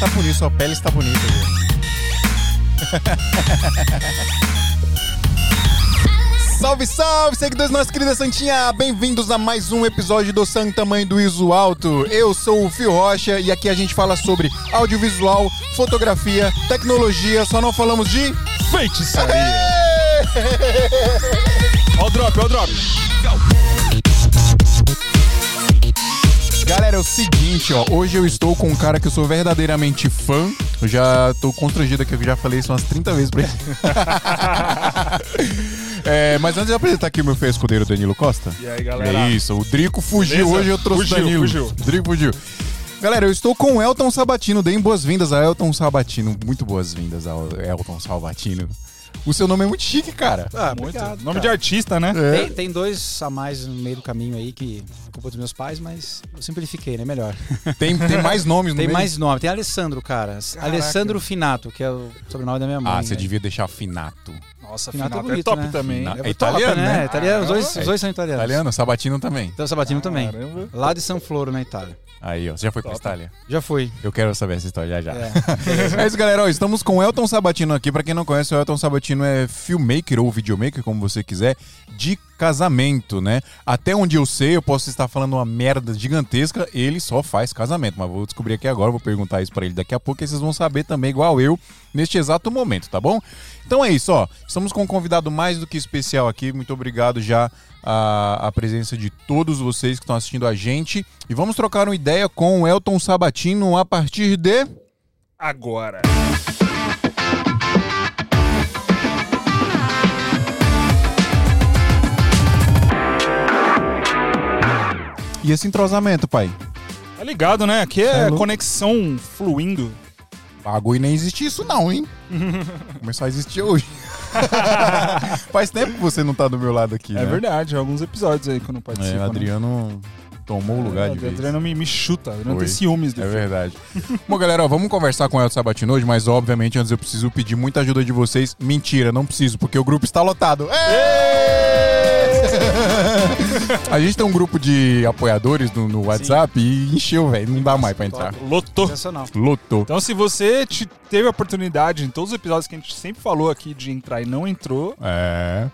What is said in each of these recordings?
está bonita, sua pele está bonita. Salve, salve, seguidores nossa querida Santinha! Bem-vindos a mais um episódio do Santa Mãe do Iso Alto. Eu sou o Fio Rocha e aqui a gente fala sobre audiovisual, fotografia, tecnologia, só não falamos de feitiçaria. Ó o drop, ó o drop. Galera, é o seguinte, ó. Hoje eu estou com um cara que eu sou verdadeiramente fã. Eu já tô constrangido aqui, eu já falei isso umas 30 vezes pra ele. É, mas antes de apresentar aqui o meu feio escudeiro Danilo Costa. E aí, galera? É isso, o Drico fugiu. Beleza? Hoje eu trouxe Fugiu, o Danilo. fugiu. O Drico fugiu. Galera, eu estou com o Elton Sabatino. Deem boas-vindas a Elton Sabatino. Muito boas-vindas ao Elton Sabatino. O seu nome é muito chique, cara. Ah, Muito. obrigado. Nome de artista, né? É. Tem, tem dois a mais no meio do caminho aí que é culpa dos meus pais, mas eu simplifiquei, né? Melhor. Tem, tem mais nomes no Tem meio? mais nome. Tem Alessandro, cara. Alessandro Finato, que é o sobrenome da minha mãe. Ah, você né? devia deixar Finato. Nossa, Finato Finato é é bonito, top né? também. É É top, italiano, né? né? Italiano, os, dois, É. os dois são italianos. Italiano, Sabatino também. Então, Sabatino também. Caramba. Lá de São Floro, na Itália. Aí, ó. Você já foi pra Top. Itália? Já fui. Eu quero saber essa história já já. É. É isso, galera. Ó, estamos com o Elton Sabatino aqui. Pra quem não conhece, o Elton Sabatino é filmmaker ou videomaker, como você quiser, de casamento, né? Até onde eu sei, eu posso estar falando uma merda gigantesca, ele só faz casamento. Mas vou descobrir aqui agora, vou perguntar isso pra ele daqui a pouco, e vocês vão saber também, igual eu, neste exato momento, tá bom? Então é isso, ó. Estamos com um convidado mais do que especial aqui. Muito obrigado já a, a presença de todos vocês que estão assistindo a gente. E vamos trocar uma ideia com o Elton Sabatino a partir de. Agora. E esse entrosamento, pai? Tá ligado, né? Aqui é é conexão fluindo. Bagulho nem existe isso não, hein? Começou a existir hoje. Faz tempo que você não tá do meu lado aqui, É né? verdade, alguns episódios aí que eu não participo. É, o né? Adriano tomou o lugar de O vez. Adriano me, me chuta, não tem ciúmes do É filme. verdade. Bom, galera, ó, vamos conversar com o Elton Sabatino hoje, mas obviamente antes eu preciso pedir muita ajuda de vocês. Mentira, não preciso, porque o grupo está lotado. A gente tem um grupo de apoiadores no, no WhatsApp e encheu, velho. Não dá mais pra entrar. Lotou. Sensacional. Lotou. Então, se você te- teve a oportunidade em todos os episódios que a gente sempre falou aqui de entrar e não entrou, É.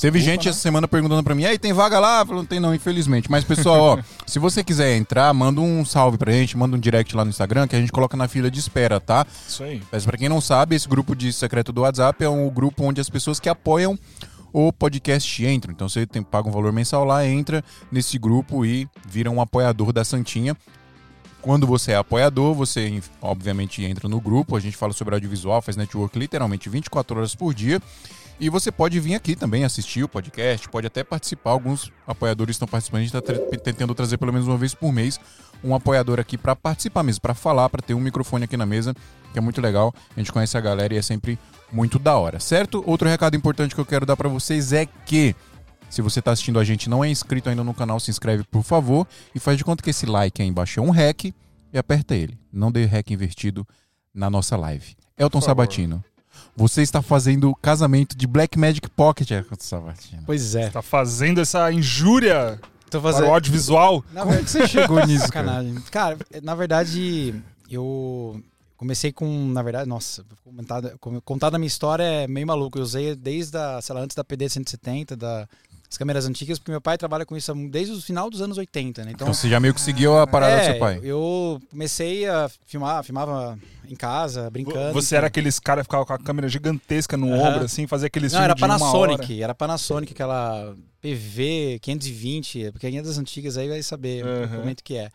Teve gente né? essa semana perguntando pra mim, aí tem vaga lá? Eu falei, não tem não, infelizmente. Mas, pessoal, ó, se você quiser entrar, manda um salve pra gente, manda um direct lá no Instagram que a gente coloca na fila de espera, tá? isso aí. Mas pra quem não sabe, esse grupo de secreto do WhatsApp é um grupo onde as pessoas que apoiam o podcast entram. Então você tem, paga um valor mensal lá, entra nesse grupo e vira um apoiador da Santinha. Quando você é apoiador, você obviamente entra no grupo, a gente fala sobre audiovisual, faz network literalmente 24 horas por dia. E você pode vir aqui também assistir o podcast, pode até participar. Alguns apoiadores estão participando, a gente está tentando trazer pelo menos uma vez por mês um apoiador aqui para participar mesmo, para falar, para ter um microfone aqui na mesa, que é muito legal. A gente conhece a galera e é sempre muito da hora, certo? Outro recado importante que eu quero dar para vocês é que se você está assistindo a gente e não é inscrito ainda no canal, se inscreve por favor e faz de conta que esse like aí embaixo é um hack e aperta ele. Não dê hack invertido na nossa live. Elton. Sabatino, você está fazendo o casamento de Black Magic Pocket, Elton Sabatino. Pois é. Tá fazendo essa injúria Tô para fazendo. o audiovisual. Na Como é que você chegou nisso, cara? Sacanagem. Cara, na verdade, eu comecei com, na verdade, nossa, comentar, contar da minha história é meio maluco. Eu usei desde a, sei lá, antes da PD 170, da, das câmeras antigas, porque meu pai trabalha com isso desde o final dos anos 80, né? Então você já meio que seguiu a parada do seu pai. Eu comecei a filmar, filmava em casa, brincando. Você era aqueles cara que ficava com a câmera gigantesca no Aham. ombro, assim, fazia aqueles Não, era. Panasonic, era Panasonic, aquela PV 520, porque é das antigas aí vai saber Aham. o momento que é.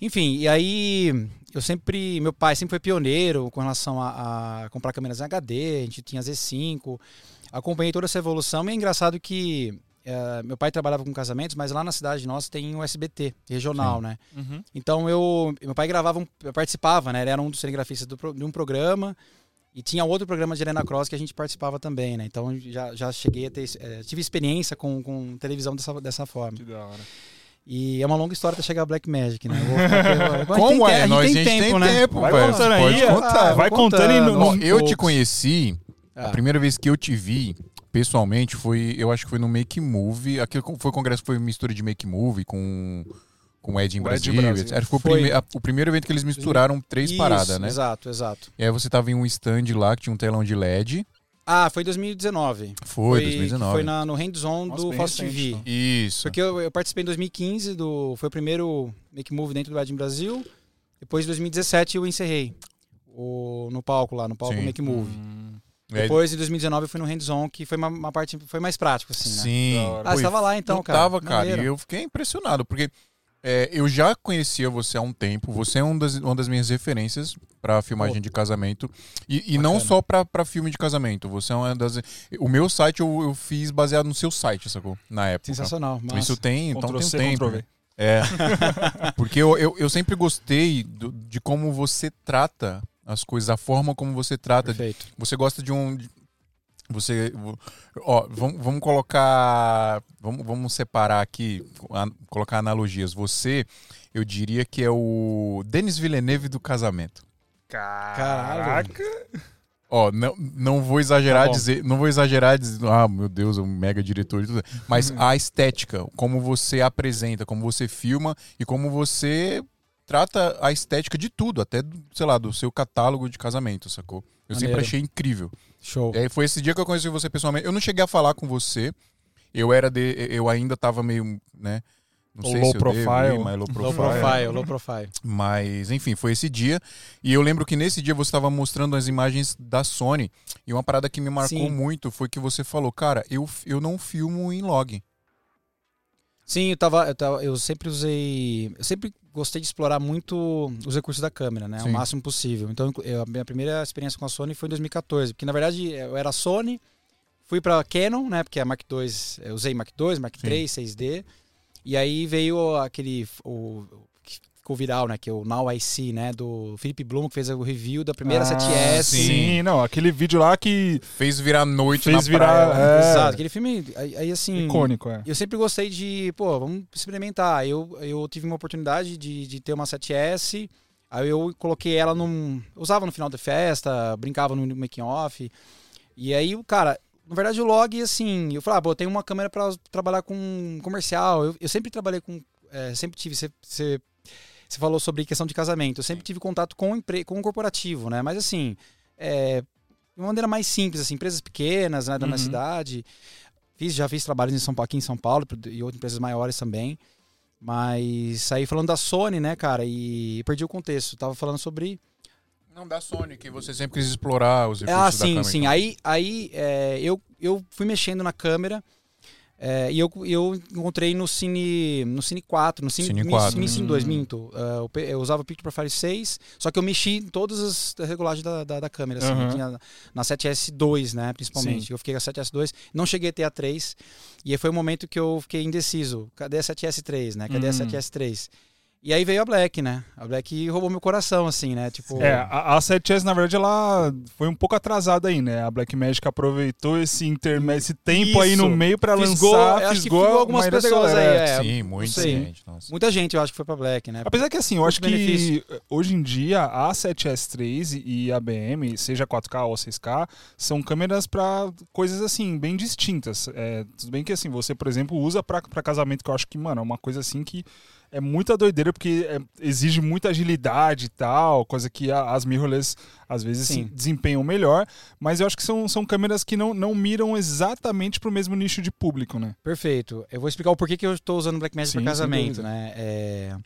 Enfim, e aí eu sempre, meu pai sempre foi pioneiro com relação a, a comprar câmeras em HD, a gente tinha Z5, acompanhei toda essa evolução e é engraçado que eh, meu pai trabalhava com casamentos, mas lá na cidade nossa tem um SBT regional, Sim. né? Uhum. Então eu, meu pai gravava, um, eu participava, né? Ele era um dos cinegrafistas do de um programa e tinha outro programa de Helena Cross que a gente participava também, né? Então já, já cheguei a ter, eh, tive experiência com, com televisão dessa, dessa forma. Que da hora. E é uma longa história até chegar a Black Magic, né? Aqui- agora a gente Como tem é? Nós a gente tem tempo, né? Vai velho. contando aí, Pode contar. Ah, vai contando e contando. no- Ó, eu te conheci, Ah. a primeira vez que eu te vi pessoalmente foi, eu acho que foi no Make Movie, aquele foi o congresso que foi mistura de Make Movie com com o Ed em O Ed Brasil. Brasil. etc. Foi, o, Foi. prime- a- o primeiro evento que eles misturaram três Isso, paradas, né? Exato, exato. E aí você tava em um stand lá que tinha um telão de LED. Ah, foi 2019. Foi, 2019. Foi na, no hands-on do Fast TV. então. Isso. Porque eu, eu participei em 2015, do, foi o primeiro Make Move dentro do Ed em Brasil. Depois, em 2017, eu encerrei o, no palco lá, no palco Sim. Make Move. Hum, Depois, em 2019, eu fui no hands-on, que foi uma, uma parte foi mais prático, assim, né? Sim. Ah, você tava lá então, eu cara. tava, cara, Maneiro. e eu fiquei impressionado, porque é, eu já conhecia você há um tempo, você é um das, uma das minhas referências pra filmagem Pô. de casamento, e, e não só pra, pra filme de casamento, você é uma das... O meu site eu, eu fiz baseado no seu site, sacou? Na época. Sensacional. Massa. Isso tem, então Ctrl tem um C, tempo. Né? É. Porque eu, eu, eu sempre gostei do- de como você trata as coisas, a forma como você trata. Perfeito. Você gosta de um. Você. Ó, vamos, vamos colocar. Vamos, vamos separar aqui, a- colocar analogias. Você, eu diria que é o Denis Villeneuve do casamento. Caraca. Ó, não, não vou exagerar Tá dizer, não vou exagerar dizer, ah, meu Deus, é um mega diretor e tudo, mas a estética, como você apresenta, como você filma e como você trata a estética de tudo, até, do, sei lá, do seu catálogo de casamento, sacou? Eu sempre Maneiro. achei incrível. Show. Aí foi esse dia que eu conheci você pessoalmente. Eu não cheguei a falar com você. Eu era de, eu ainda tava meio, né, não sei low se devo profile. ir, mas low Low profile. profile, low profile. Mas, enfim, foi esse dia. E eu lembro que nesse dia você estava mostrando as imagens da Sony. E uma parada que me marcou Sim. muito foi que você falou, cara, eu, eu não filmo em log. Sim, eu tava, eu tava. Eu sempre usei. Eu sempre gostei de explorar muito os recursos da câmera, né? Sim. O máximo possível. Então, eu- a minha primeira experiência com a Sony foi em 2014. Porque, na verdade, eu era Sony, fui pra Canon, né? Porque a Mark II, eu usei Mark II, Mark Sim. III, 6D. E aí veio aquele. O, ficou viral, né? Que é o Now I See, né? Do Philip Bloom, que fez o review da primeira Ah, 7S. Sim, não, aquele vídeo lá que Fez virar noite Fez na virar- praia. é. Exato, aquele filme. Aí, assim. icônico, é. Eu sempre gostei de, pô, vamos experimentar. Eu, eu tive uma oportunidade de, de ter uma 7S, aí eu coloquei ela num. Usava no final da festa, brincava no making off. E aí, o cara, na verdade, o log, assim, eu falei, ah, pô, eu tenho uma câmera pra trabalhar com comercial. Eu, eu sempre trabalhei com. é, sempre tive. Você, você, falou sobre questão de casamento. Eu sempre tive contato com o, empre, com o corporativo, né? Mas assim. É, de uma maneira mais simples, assim, empresas pequenas, né, da minha Uhum. cidade. Fiz, já fiz trabalhos em São Paulo, aqui em São Paulo e outras empresas maiores também. Mas saí falando da Sony, né, cara, e perdi o contexto. Tava falando sobre. Não, da Sony, que você sempre quis explorar os recursos Ah, da sim, câmera. sim. então. Aí, aí é, eu, eu fui mexendo na câmera é, e eu, eu encontrei no Cine, no Cine 4, no Cine, Cine Mi- 4. Mi Cine 2, Hum. minto. É, eu eu usava o Picture Profile 6, só que eu mexi em todas as regulagens da, da, da câmera. Assim. Eu tinha na 7S2, né, principalmente. Sim. Eu fiquei com a 7S2, não cheguei a ter a 3. E aí foi o momento que eu fiquei indeciso. Cadê a 7S3, né? Cadê a Hum. 7S3? E aí veio a Black, né? A Black roubou meu coração, assim, né? Tipo, É, a, a 7S, na verdade, ela foi um pouco atrasada aí, né? A Blackmagic aproveitou esse intermédio, esse tempo aí no Isso. meio pra Fisgou, lançar, eu acho que fisgou algumas pessoas aí, é. Sim, muito sei. gente. Nossa. muita gente eu acho que foi pra Black, né? Apesar que assim, eu acho que hoje em dia a 7S3 e a BM, seja 4K ou 6K, são câmeras pra coisas assim, bem distintas. É, tudo bem que assim, você, por exemplo, usa pra, pra casamento, que eu acho que, mano, é uma coisa assim que é muita doideira, porque é- exige muita agilidade e tal, coisa que a- as mirrorless às vezes Sim. se desempenham melhor, mas eu acho que são, são câmeras que não, não miram exatamente pro mesmo nicho de público, né? Perfeito. Eu vou explicar o porquê que eu estou usando Blackmagic Sim, para casamento, né? É...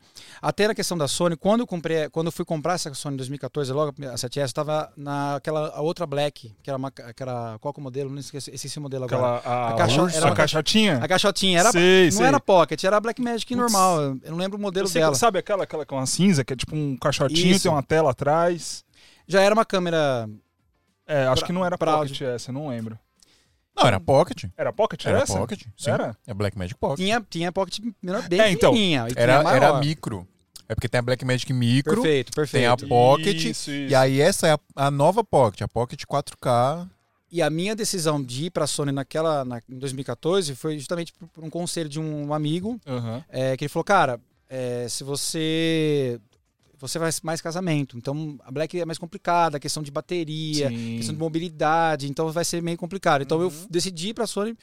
Até na questão da Sony, quando eu comprei, quando eu fui comprar essa Sony em 2014, logo a 7S, estava naquela a outra Black, que era uma que era qual que é o modelo? Não esqueci, esqueci o modelo agora. Aquela a, A a caixotinha. A caixotinha era Sei, não sei. era Pocket, era a Blackmagic Putz. normal. Eu não lembro o modelo Eu sei, dela. Sabe aquela, aquela com a cinza, que é tipo um caixotinho, Isso. tem uma tela atrás? Já era uma câmera É, acho Pra- que não era pra Pocket essa, eu não lembro. Não, era Pocket. Era Pocket Era essa? Pocket. Sim. Era? É Blackmagic Pocket. tinha tinha Pocket menor bem É, então, e Era, maior. era micro. É porque tem a Blackmagic Micro. Perfeito, perfeito. Tem a Pocket. Isso, isso. E aí essa é a, a nova Pocket, a Pocket 4K. E a minha decisão de ir para a Sony naquela na, em 2014 foi justamente por, um conselho de um amigo Aham. é, que ele falou, cara, é, se você você faz mais casamento, então a Black é mais complicada, a questão de bateria, Sim. questão de mobilidade, então vai ser meio complicado. Então eu Uhum. decidi ir para a Sony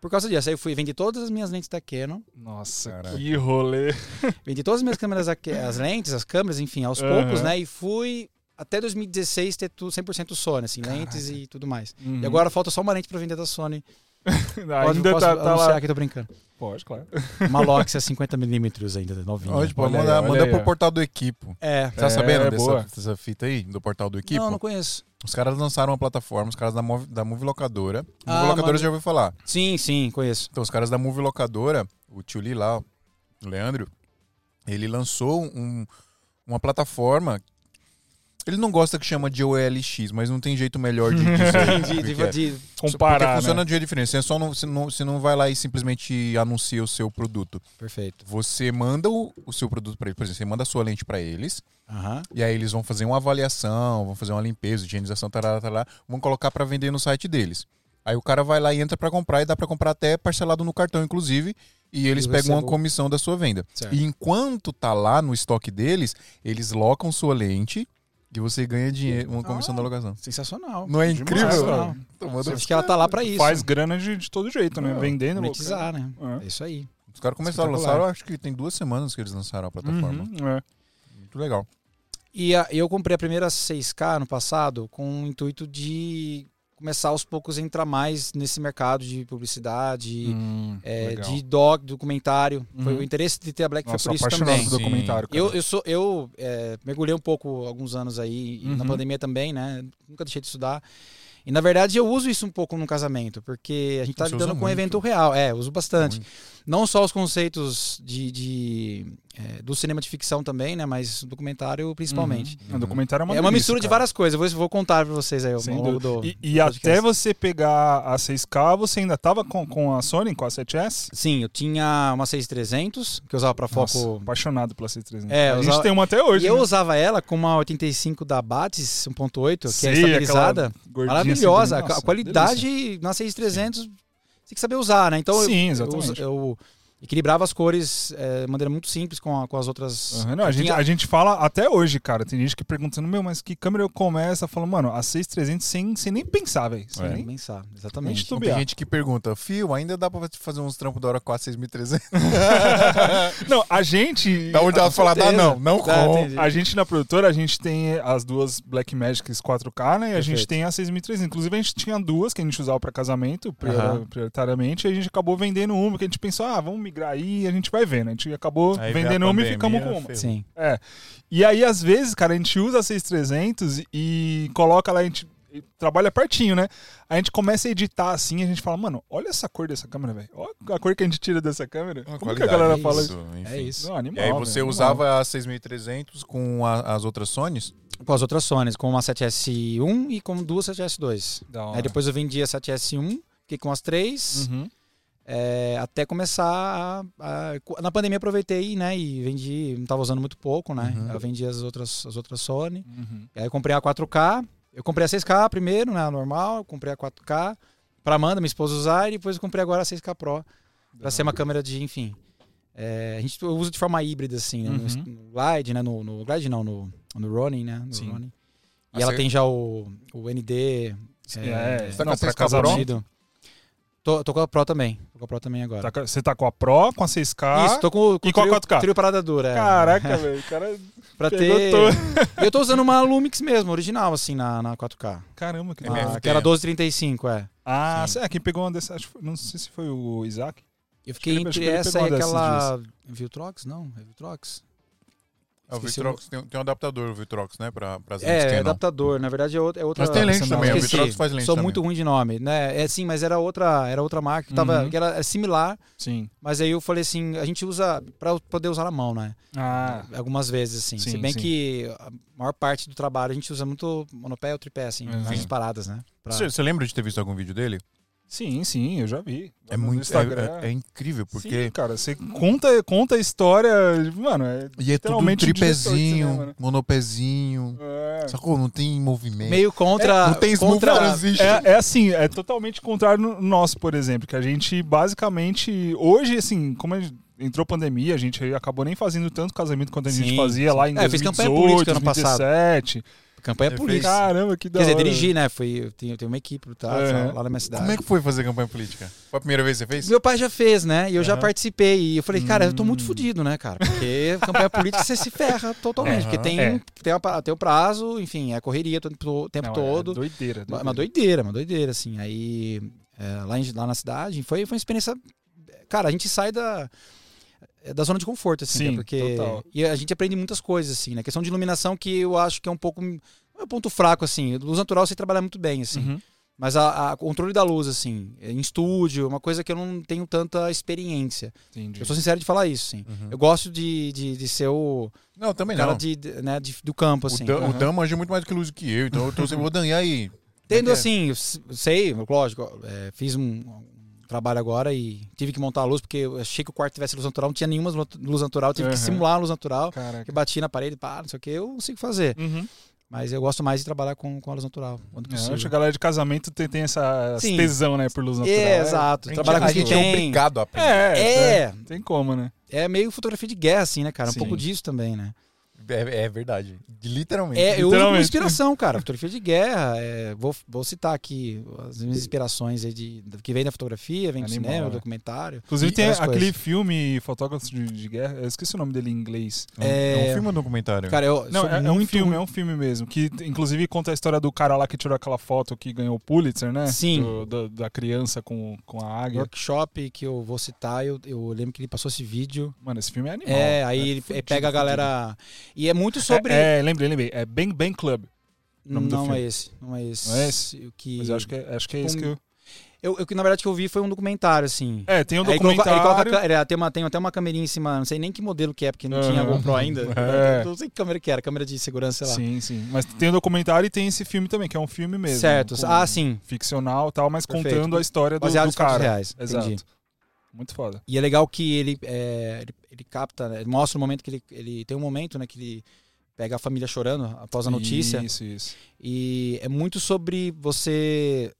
Por causa disso, aí eu fui vendi todas as minhas lentes da Canon, Nossa, Caraca. que rolê. vendi todas as minhas câmeras, da as lentes, as câmeras, enfim, aos Aham. poucos, né? E fui até 2016 ter tudo 100% Sony, assim, lentes e tudo mais. Uhum. E agora falta só uma lente pra vender da Sony. Pode, Ainda posso tá, tá anunciar lá. aqui, tô brincando. Pode, claro. Uma Loxia 50mm ainda, novinha. Hoje, pô, Olha aí, manda, olha manda aí, pro ó. portal do Equipo. É. Tá É, sabendo boa. dessa, dessa fita aí, do portal do Equipo? Não, não conheço. Os caras lançaram uma plataforma, os caras da Move, da Move Locadora. Ah, Move Locadora mas- já ouviu falar. Sim, sim, conheço. Então, os caras da Move Locadora, o tio Li lá, o Leandro, ele lançou um- uma plataforma. Ele não gosta que chama de OLX, mas não tem jeito melhor de dizer. De, de, porque- de- Comparar, porque funciona né? de jeito diferente. Você, só não, você, não, você não vai lá e simplesmente anuncia o seu produto. Perfeito. Você manda o, o seu produto para eles. Por exemplo, você manda a sua lente para eles. Aham. E aí eles vão fazer uma avaliação, vão fazer uma limpeza, higienização, tarará, tarará, vão colocar para vender no site deles. Aí o cara vai lá e entra para comprar e dá para comprar até parcelado no cartão, inclusive, e eles pegam uma comissão da sua venda. Certo. E enquanto tá lá no estoque deles, eles locam sua lente e você ganha dinheiro, uma comissão Ah. da locação. Sensacional. Não é incrível? Tomando- Acho que ela tá lá pra isso. Faz grana de, de todo jeito, né? Ah, Vendendo. monetizar, né? É. É isso aí. Os caras começaram a lançar, acho que tem duas semanas que eles lançaram a plataforma. Uhum, é. Muito legal. E a- eu comprei a primeira 6K no passado com o intuito de começar aos poucos a entrar mais nesse mercado de publicidade, Hum, é, de dog, documentário. Foi Uhum. o interesse de ter a Black Nossa, foi por isso também. documentário. Eu, eu sou eu é, mergulhei um pouco alguns anos aí e na Uhum. pandemia também, né? Nunca deixei de estudar. E na verdade eu uso isso um pouco no casamento, porque a gente tá Você lidando com um evento real. É, uso bastante. Muito. Não só os conceitos de, de, é, do cinema de ficção também, né? Mas o documentário principalmente. Uhum. O documentário é uma É uma delícia, mistura de cara. várias coisas. Eu vou, vou contar pra vocês aí Sem do. E, e até você pegar a 6K, você ainda tava com, com a Sony, com a 7S? Sim, eu tinha uma 6300 que eu usava pra foco. Nossa, apaixonado pela 6300. É, a eu gente usava- tem uma até hoje. E eu né? usava ela com uma 85 da Batis 1.8, que Sei, é estabilizada. Maravilhosa. assim, a qualidade na 6300 você tem que saber usar, né? Então eu- Sim, eu, exatamente. eu equilibrava as cores é, de maneira muito simples com, a- com as outras. Aham, não, a, gente, a gente fala até hoje, cara. Tem gente que perguntando, meu, mas que câmera eu começo? Falando, mano, a 6300 sem, sem nem pensar, velho. Sem É. nem- pensar, exatamente. Tem gente que pergunta, Fio, ainda dá pra fazer uns trampos da hora 4 6300? Não, a gente. Da onde ela fala, dá certeza. não, não Dá, com. entendi. A gente na produtora, a gente tem as duas Blackmagics 4K, né? E a gente Perfeito. tem a 6300. Inclusive, a gente tinha duas que a gente usava pra casamento, prior- Aham. prioritariamente. E a gente acabou vendendo uma, que a gente pensou, ah, vamos migrar aí e a gente vai vendo. A gente acabou Aí vendendo uma e ficamos com uma. Sim. É. E aí, às vezes, cara, a gente usa a 6300 e coloca lá, a gente e trabalha pertinho, né? A gente começa a editar assim, a gente fala, mano, olha essa cor dessa câmera, velho. Olha a cor que a gente tira dessa câmera. Uma Como que a galera é fala isso. isso? enfim. É isso. Não, E animal, aí você velho, usava a 6300 com a- as outras Sonys? Com as outras Sonys, com uma 7S1 e com duas 7S2. animal. Da hora. Aí depois eu vendi a 7S1, fiquei com as três, Uhum. É, até começar a, a- Na pandemia aproveitei, né? E vendi, não tava usando muito pouco, né? Uhum. Eu vendi as outras, as outras Sony. Uhum. E aí eu comprei a 4K. Eu comprei a 6K primeiro, né? A normal. Comprei a 4K pra Amanda, minha esposa, usar. E depois eu comprei agora a 6K Pro. Pra ser uma câmera de, enfim. é, a gente eu uso de forma híbrida, assim, né? No, Uhum. no Glide, né? No, no Glide não, no, no Ronin, né? No. Ronin. E Ah, ela você- tem já o, o ND. É, Você tá com não, a pra 6K Pro? casamento. Tô, tô com a Pro também. Tô com a Pro também agora. Tá Você tá com a Pro, com a 6K. Isso, tô com, com e com a trio, 4K? trio parada dura. é. Caraca, velho. O cara. Pra ter. eu tô usando uma Lumix mesmo, original, assim, na, na 4K. Caramba, que. Ah, que era 1235, é. Ah, Sim. é, quem pegou uma dessas. acho Não sei se foi o Isaac. Eu fiquei entre essa e aquela. Viltrox? Não, é Viltrox? É, o Vitrox tem, tem um adaptador, o Vitrox, né? Pra, lentes É, é adaptador, na verdade é outra. É outra Mas tem lente também, o. Vitrox faz lente Sou também. muito ruim de nome, né? É sim, mas era outra, era outra marca que, tava, Uhum. que era similar, Sim. mas aí eu falei assim, a gente usa pra poder usar na mão, né? Ah. Algumas vezes, assim. Sim, Se bem sim. que a maior parte do trabalho a gente usa muito monopé ou tripé, assim, Uhum. nas paradas, né? Pra- Você, você lembra de ter visto algum vídeo dele? Sim, sim, eu já vi. É No muito. Instagram. É, é- é incrível, porque. Sim, cara, você conta, conta a história. Mano, é. E é tudo um tripézinho, cinema, né? monopézinho. É, Sacou? Não tem movimento. Meio contra. não tem contra transition. É, é assim, é totalmente contrário no nosso, por exemplo, que a gente basicamente, hoje, assim, como a gente- entrou pandemia, a gente acabou nem fazendo tanto casamento quanto a gente Sim, fazia sim. lá em É, eu fiz 2018, campanha política ano passado. 2017. campanha Você política. Caramba, que da Quer dizer, dirigi, né? Foi, eu tenho, eu tenho uma equipe É. lá, na minha cidade. Como é que foi fazer campanha política? Foi a primeira vez que você fez? Meu pai já fez, né? E eu já Aham. participei. E eu falei, cara, eu tô muito Hum. fudido, né, cara? Porque campanha política você se ferra totalmente. Aham. Porque tem, É. tem, tem o prazo, enfim, é correria o tempo, Não, todo. É doideira, Uma- Uma doideira, uma doideira, assim. Aí, é, lá, em- lá na cidade, foi, foi uma experiência. Cara, a gente sai da, da zona de conforto, assim, Sim, né? porque. total. E a gente aprende muitas coisas, assim, né? questão de iluminação que eu acho que é um pouco. É um ponto fraco, assim. Luz natural você trabalha muito bem, assim. Uhum. Mas a, a controle da luz, assim, em estúdio, é uma coisa que eu não tenho tanta experiência. Entendi. Eu sou sincero de falar isso, sim. Uhum. Eu gosto de, de, de ser o Não, também cara não. de, de- né, de- do campo, assim. o, Dan, o Aham. Dan manja muito mais do que luz que eu, então eu tô sempre, ô Dan, e aí? Tendo é é? assim, eu sei, lógico, é, fiz um trabalho agora e tive que montar a luz, porque eu achei que o quarto tivesse luz natural, não tinha nenhuma lu- luz natural, tive que Aham. simular a luz natural, Caraca. que bati na parede, pá, não sei o que, eu consigo fazer. Uhum. Mas eu gosto mais de trabalhar com, com a luz natural, quando É, possível. eu acho que a galera de casamento tem, tem essa Sim. tesão, né, por luz natural. É, exato. A Trabalhar com a o que gente é tem. obrigado a aprender. É, É. é. Tem como, né? É meio fotografia de guerra, assim, né, cara? Um Sim. pouco disso também, né? É, é verdade. Literalmente. É, eu uso inspiração, cara. Fotografia de guerra. é, vou, vou citar aqui as minhas inspirações aí de, que vem da fotografia, vem do Animal, cinema, né? documentário. Inclusive E tem aquele coisas. filme Fotógrafos de, de Guerra, eu esqueci o nome dele em inglês. É um- é um É- filme ou um documentário? Cara, eu Não, é, é um muito filme, é um filme mesmo. Que inclusive conta a história do cara lá que tirou aquela foto que ganhou o Pulitzer, né? Sim. Do- do- da criança com, com a águia. workshop que eu vou citar, eu, eu lembro que ele passou esse vídeo. Mano, esse filme é animal. é, aí ele fudido, pega a galera. E é muito sobre. É, é, lembrei, lembrei. É Bang Bang Club. não é esse. Não é esse. Não é esse? O que... Mas eu acho que é, acho que é Tipo esse um- que eu... eu, eu que na verdade que eu vi foi um documentário, assim. É, tem um Aí coloca- documentário. ele coloca, a ca- ele tem, uma, tem até uma câmerinha em cima, não sei nem que modelo que é, porque não tinha Aham. GoPro ainda. É. Não sei que câmera que era, câmera de segurança, sei lá. Sim, sim. Mas tem o documentário e tem esse filme também, que é um filme mesmo. certo. com- Ah, sim. Ficcional e tal, mas Perfeito. contando a história do, Baseado do cara. reais. Exato. Entendi. Muito foda. E é legal que ele, é, ele, ele capta, né, ele mostra o momento que ele, ele tem um momento, né, que ele pega a família chorando após a notícia. Isso, isso. E é muito sobre você.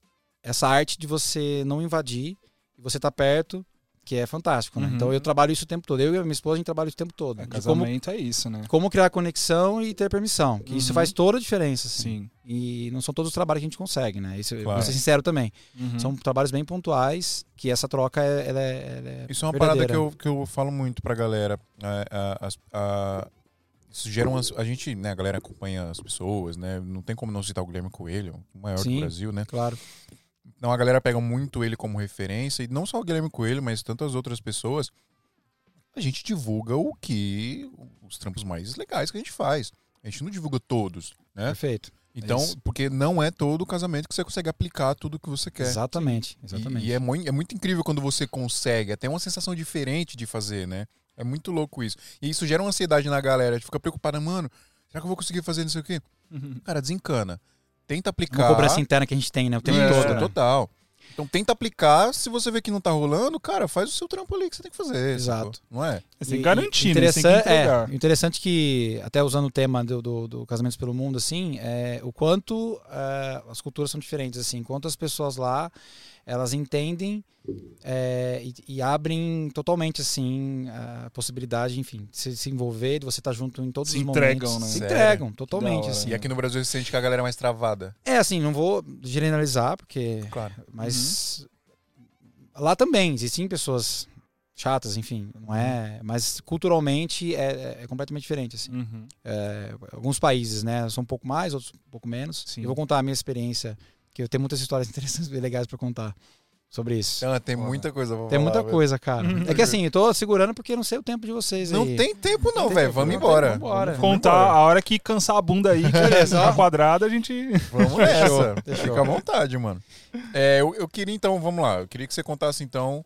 Essa arte de você não invadir e você tá perto, que é fantástico, né? Uhum. Então eu trabalho isso o tempo todo. Eu e a minha esposa, a gente trabalha isso o tempo todo. É, de como, casamento é isso, né? como criar conexão e ter permissão. Que isso Uhum. faz toda a diferença. Assim. Sim. E não são todos os trabalhos que a gente consegue, né? Isso, Claro. vou ser sincero também. Uhum. São trabalhos bem pontuais, que essa troca é, ela é, ela é Isso é uma parada que verdadeira. eu, que eu falo muito pra galera. É, a- as- a- isso gera umas, A gente, né, a galera acompanha as pessoas, né? Não tem como não citar o Guilherme Coelho, o maior Sim. do Brasil, né? Claro. Então a galera pega muito ele como referência, e não só o Guilherme Coelho, mas tantas outras pessoas. A gente divulga o que. os trampos mais legais que a gente faz. A gente não divulga todos, né? Perfeito. Então, isso. porque não é todo casamento que você consegue aplicar tudo que você quer. Exatamente. E- Exatamente. E, é, muito, é muito incrível quando você consegue. Até uma sensação diferente de fazer, né? É muito louco isso. E isso gera uma ansiedade na galera. A gente fica preocupada, mano, será que eu vou conseguir fazer não sei o quê? Uhum. Cara, desencana. Tenta Uma aplicar. cobrança interna que a gente tem, né? O tempo É. Isso, todo. né? total. Então tenta aplicar. Se você vê que não tá rolando, cara, faz o seu trampo ali que você tem que fazer. Exato. sacou? Não é? Sem E- garantir, e né? Você tem que interessante- entregar. É, interessante que, até usando o tema do, do, do Casamentos pelo Mundo, assim, é, o quanto é, as culturas são diferentes, assim, quanto as pessoas lá, elas entendem é, e, e abrem totalmente, assim, a possibilidade, enfim, de se, se envolver, de você estar junto em todos Se os entregam, momentos. né? Se Sério? entregam, totalmente, hora. assim. E aqui no Brasil você sente que a galera é mais travada. É, assim, não vou generalizar, porque... Claro. Mas lá também existem pessoas chatas, enfim, não é? Mas culturalmente é, é completamente diferente, assim. Uhum. É, alguns países, né, são um pouco mais, outros um pouco menos. Sim. Eu vou contar a minha experiência, que eu tenho muitas histórias interessantes e legais para contar sobre isso. Então, tem muita coisa pra Tem falar, muita velho. coisa, cara. Uhum. É que assim, eu tô segurando porque eu não sei o tempo de vocês Não aí. tem tempo não, Não velho. Vamos não embora. Vamos Contar embora. a hora que cansar a bunda aí, que Beleza. tá quadrada, a gente. Vamos nessa. Fica à vontade, mano. É, eu, eu queria então, vamos lá. Eu queria que você contasse então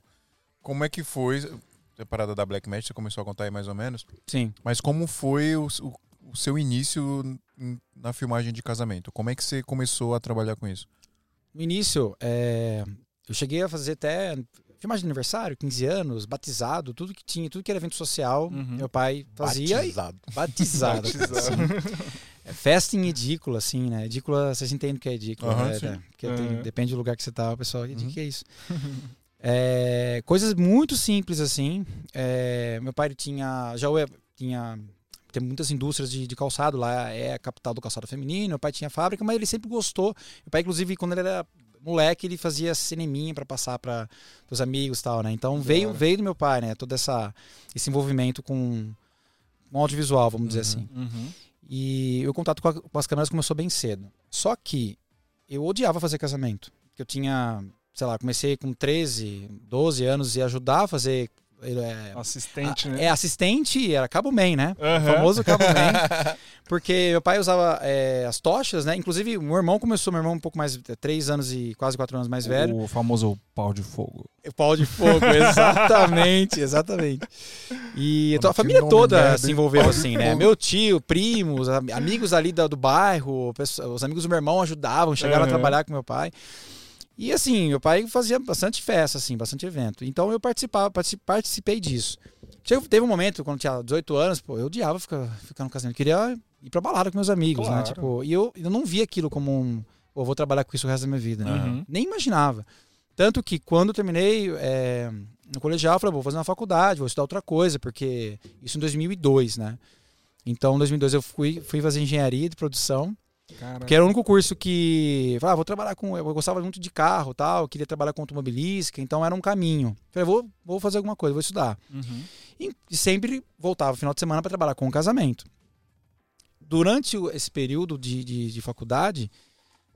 como é que foi a parada da Black Magic, você começou a contar aí mais ou menos. Sim. Mas como foi o, o- o seu início na filmagem de casamento? Como é que você começou a trabalhar com isso? No início, é, eu cheguei a fazer até filmagem de aniversário, 15 anos, batizado, tudo que tinha, tudo que era evento social, Uhum. meu pai fazia. e- Batizado. Batizado. Batizado. sim. É festa em edícula, assim, né? Edícula, vocês entendem o que é edícula, Aham, né? sim. É, porque Aham. tem- depende do lugar que você tá, o pessoal, o Uhum. que é isso? É, coisas muito simples, assim. É, meu pai tinha, já tinha tem muitas indústrias de, de calçado, lá é a capital do calçado feminino, meu pai tinha fábrica, mas ele sempre gostou. Meu pai, inclusive, quando ele era moleque, ele fazia cineminha para passar para os amigos e tal, né? Então veio, veio do meu pai, né? Todo essa, esse envolvimento com, com audiovisual, vamos dizer assim. Uhum. E o contato com, a- com as câmeras começou bem cedo. Só que eu odiava fazer casamento. Que eu tinha, sei lá, comecei com 13, 12 anos e ajudar a fazer. É, Assistente, a- né? é assistente, era cabo man, né? O Aham. famoso cabo man. Porque meu pai usava é, as tochas, né? Inclusive, o meu irmão começou, meu irmão um pouco mais, é, três anos e quase quatro anos mais velho. O famoso pau de fogo. O pau de fogo, exatamente, exatamente. E então, a família toda merda, se envolveu assim, né? Meu tio, primos, am- amigos ali da- do bairro, os amigos do meu irmão ajudavam, chegaram a Uhum. trabalhar com meu pai. E assim, meu pai fazia bastante festa, assim, bastante evento. Então eu participava, partici- participei disso. Chegou- teve um momento, quando eu tinha 18 anos, pô, eu odiava ficar, ficar no casamento. Eu queria ir pra balada com meus amigos, né? Claro. Tipo, e eu, eu não via aquilo como um. Pô, vou trabalhar com isso o resto da minha vida. né? Uhum. Nem imaginava. Tanto que quando eu terminei é, no colegial, eu falei, vou fazer uma faculdade, vou estudar outra coisa, porque isso em 2002, né? Então, em 2002 eu fui, fui fazer engenharia de produção, Cara, que era o único curso que, falei, ah, vou trabalhar com, eu gostava muito de carro, tal, queria trabalhar com automobilística, então era um caminho. Falei, vou, vou fazer alguma coisa, vou estudar. Uhum. E, sempre voltava final de semana para trabalhar com o casamento. Durante esse período de, de, de faculdade,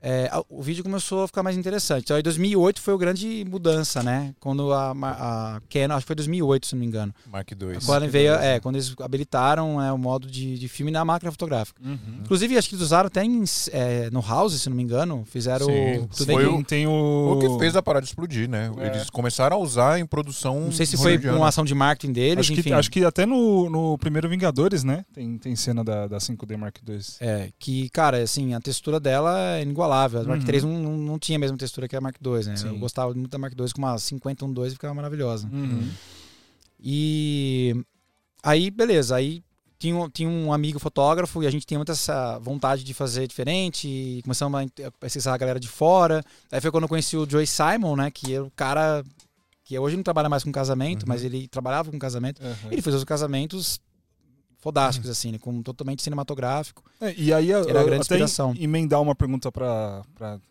é, o vídeo começou a ficar mais interessante. Então, em 2008 foi a grande mudança, né? Quando a, a Canon, acho que foi 2008, se não me engano. Mark II. Quando, veio, é, quando eles habilitaram é, o modo de, de filme na máquina fotográfica. Uhum. Inclusive, acho que eles usaram até em, é, no House, se não me engano. Fizeram. Sim, tudo foi o- Tem o... O que fez a parada explodir, né? É. Eles começaram a usar em produção. Não sei se foi uma ação de marketing deles, Acho enfim. que, acho que até no, no primeiro Vingadores, né? Tem, tem cena da, da 5D Mark II. É, que, cara, assim, a textura dela é inigualável. A Mark Uhum. III não, não, não tinha a mesma textura que a Mark II, né? Sim. Eu gostava muito da Mark II com uma 51.2 e ficava maravilhosa. Uhum. E aí, beleza, aí tinha, um- tinha um amigo fotógrafo e a gente tinha muita essa vontade de fazer diferente e começamos a int- a galera de fora. Aí foi quando eu conheci o Joey Simon, né? Que é o cara que hoje não trabalha mais com casamento, Uhum. mas ele trabalhava com casamento. Uhum. Ele fez os casamentos fodásticos, assim, né? Com totalmente cinematográfico. É, e aí, Era a eu grande até inspiração. emendar uma pergunta pra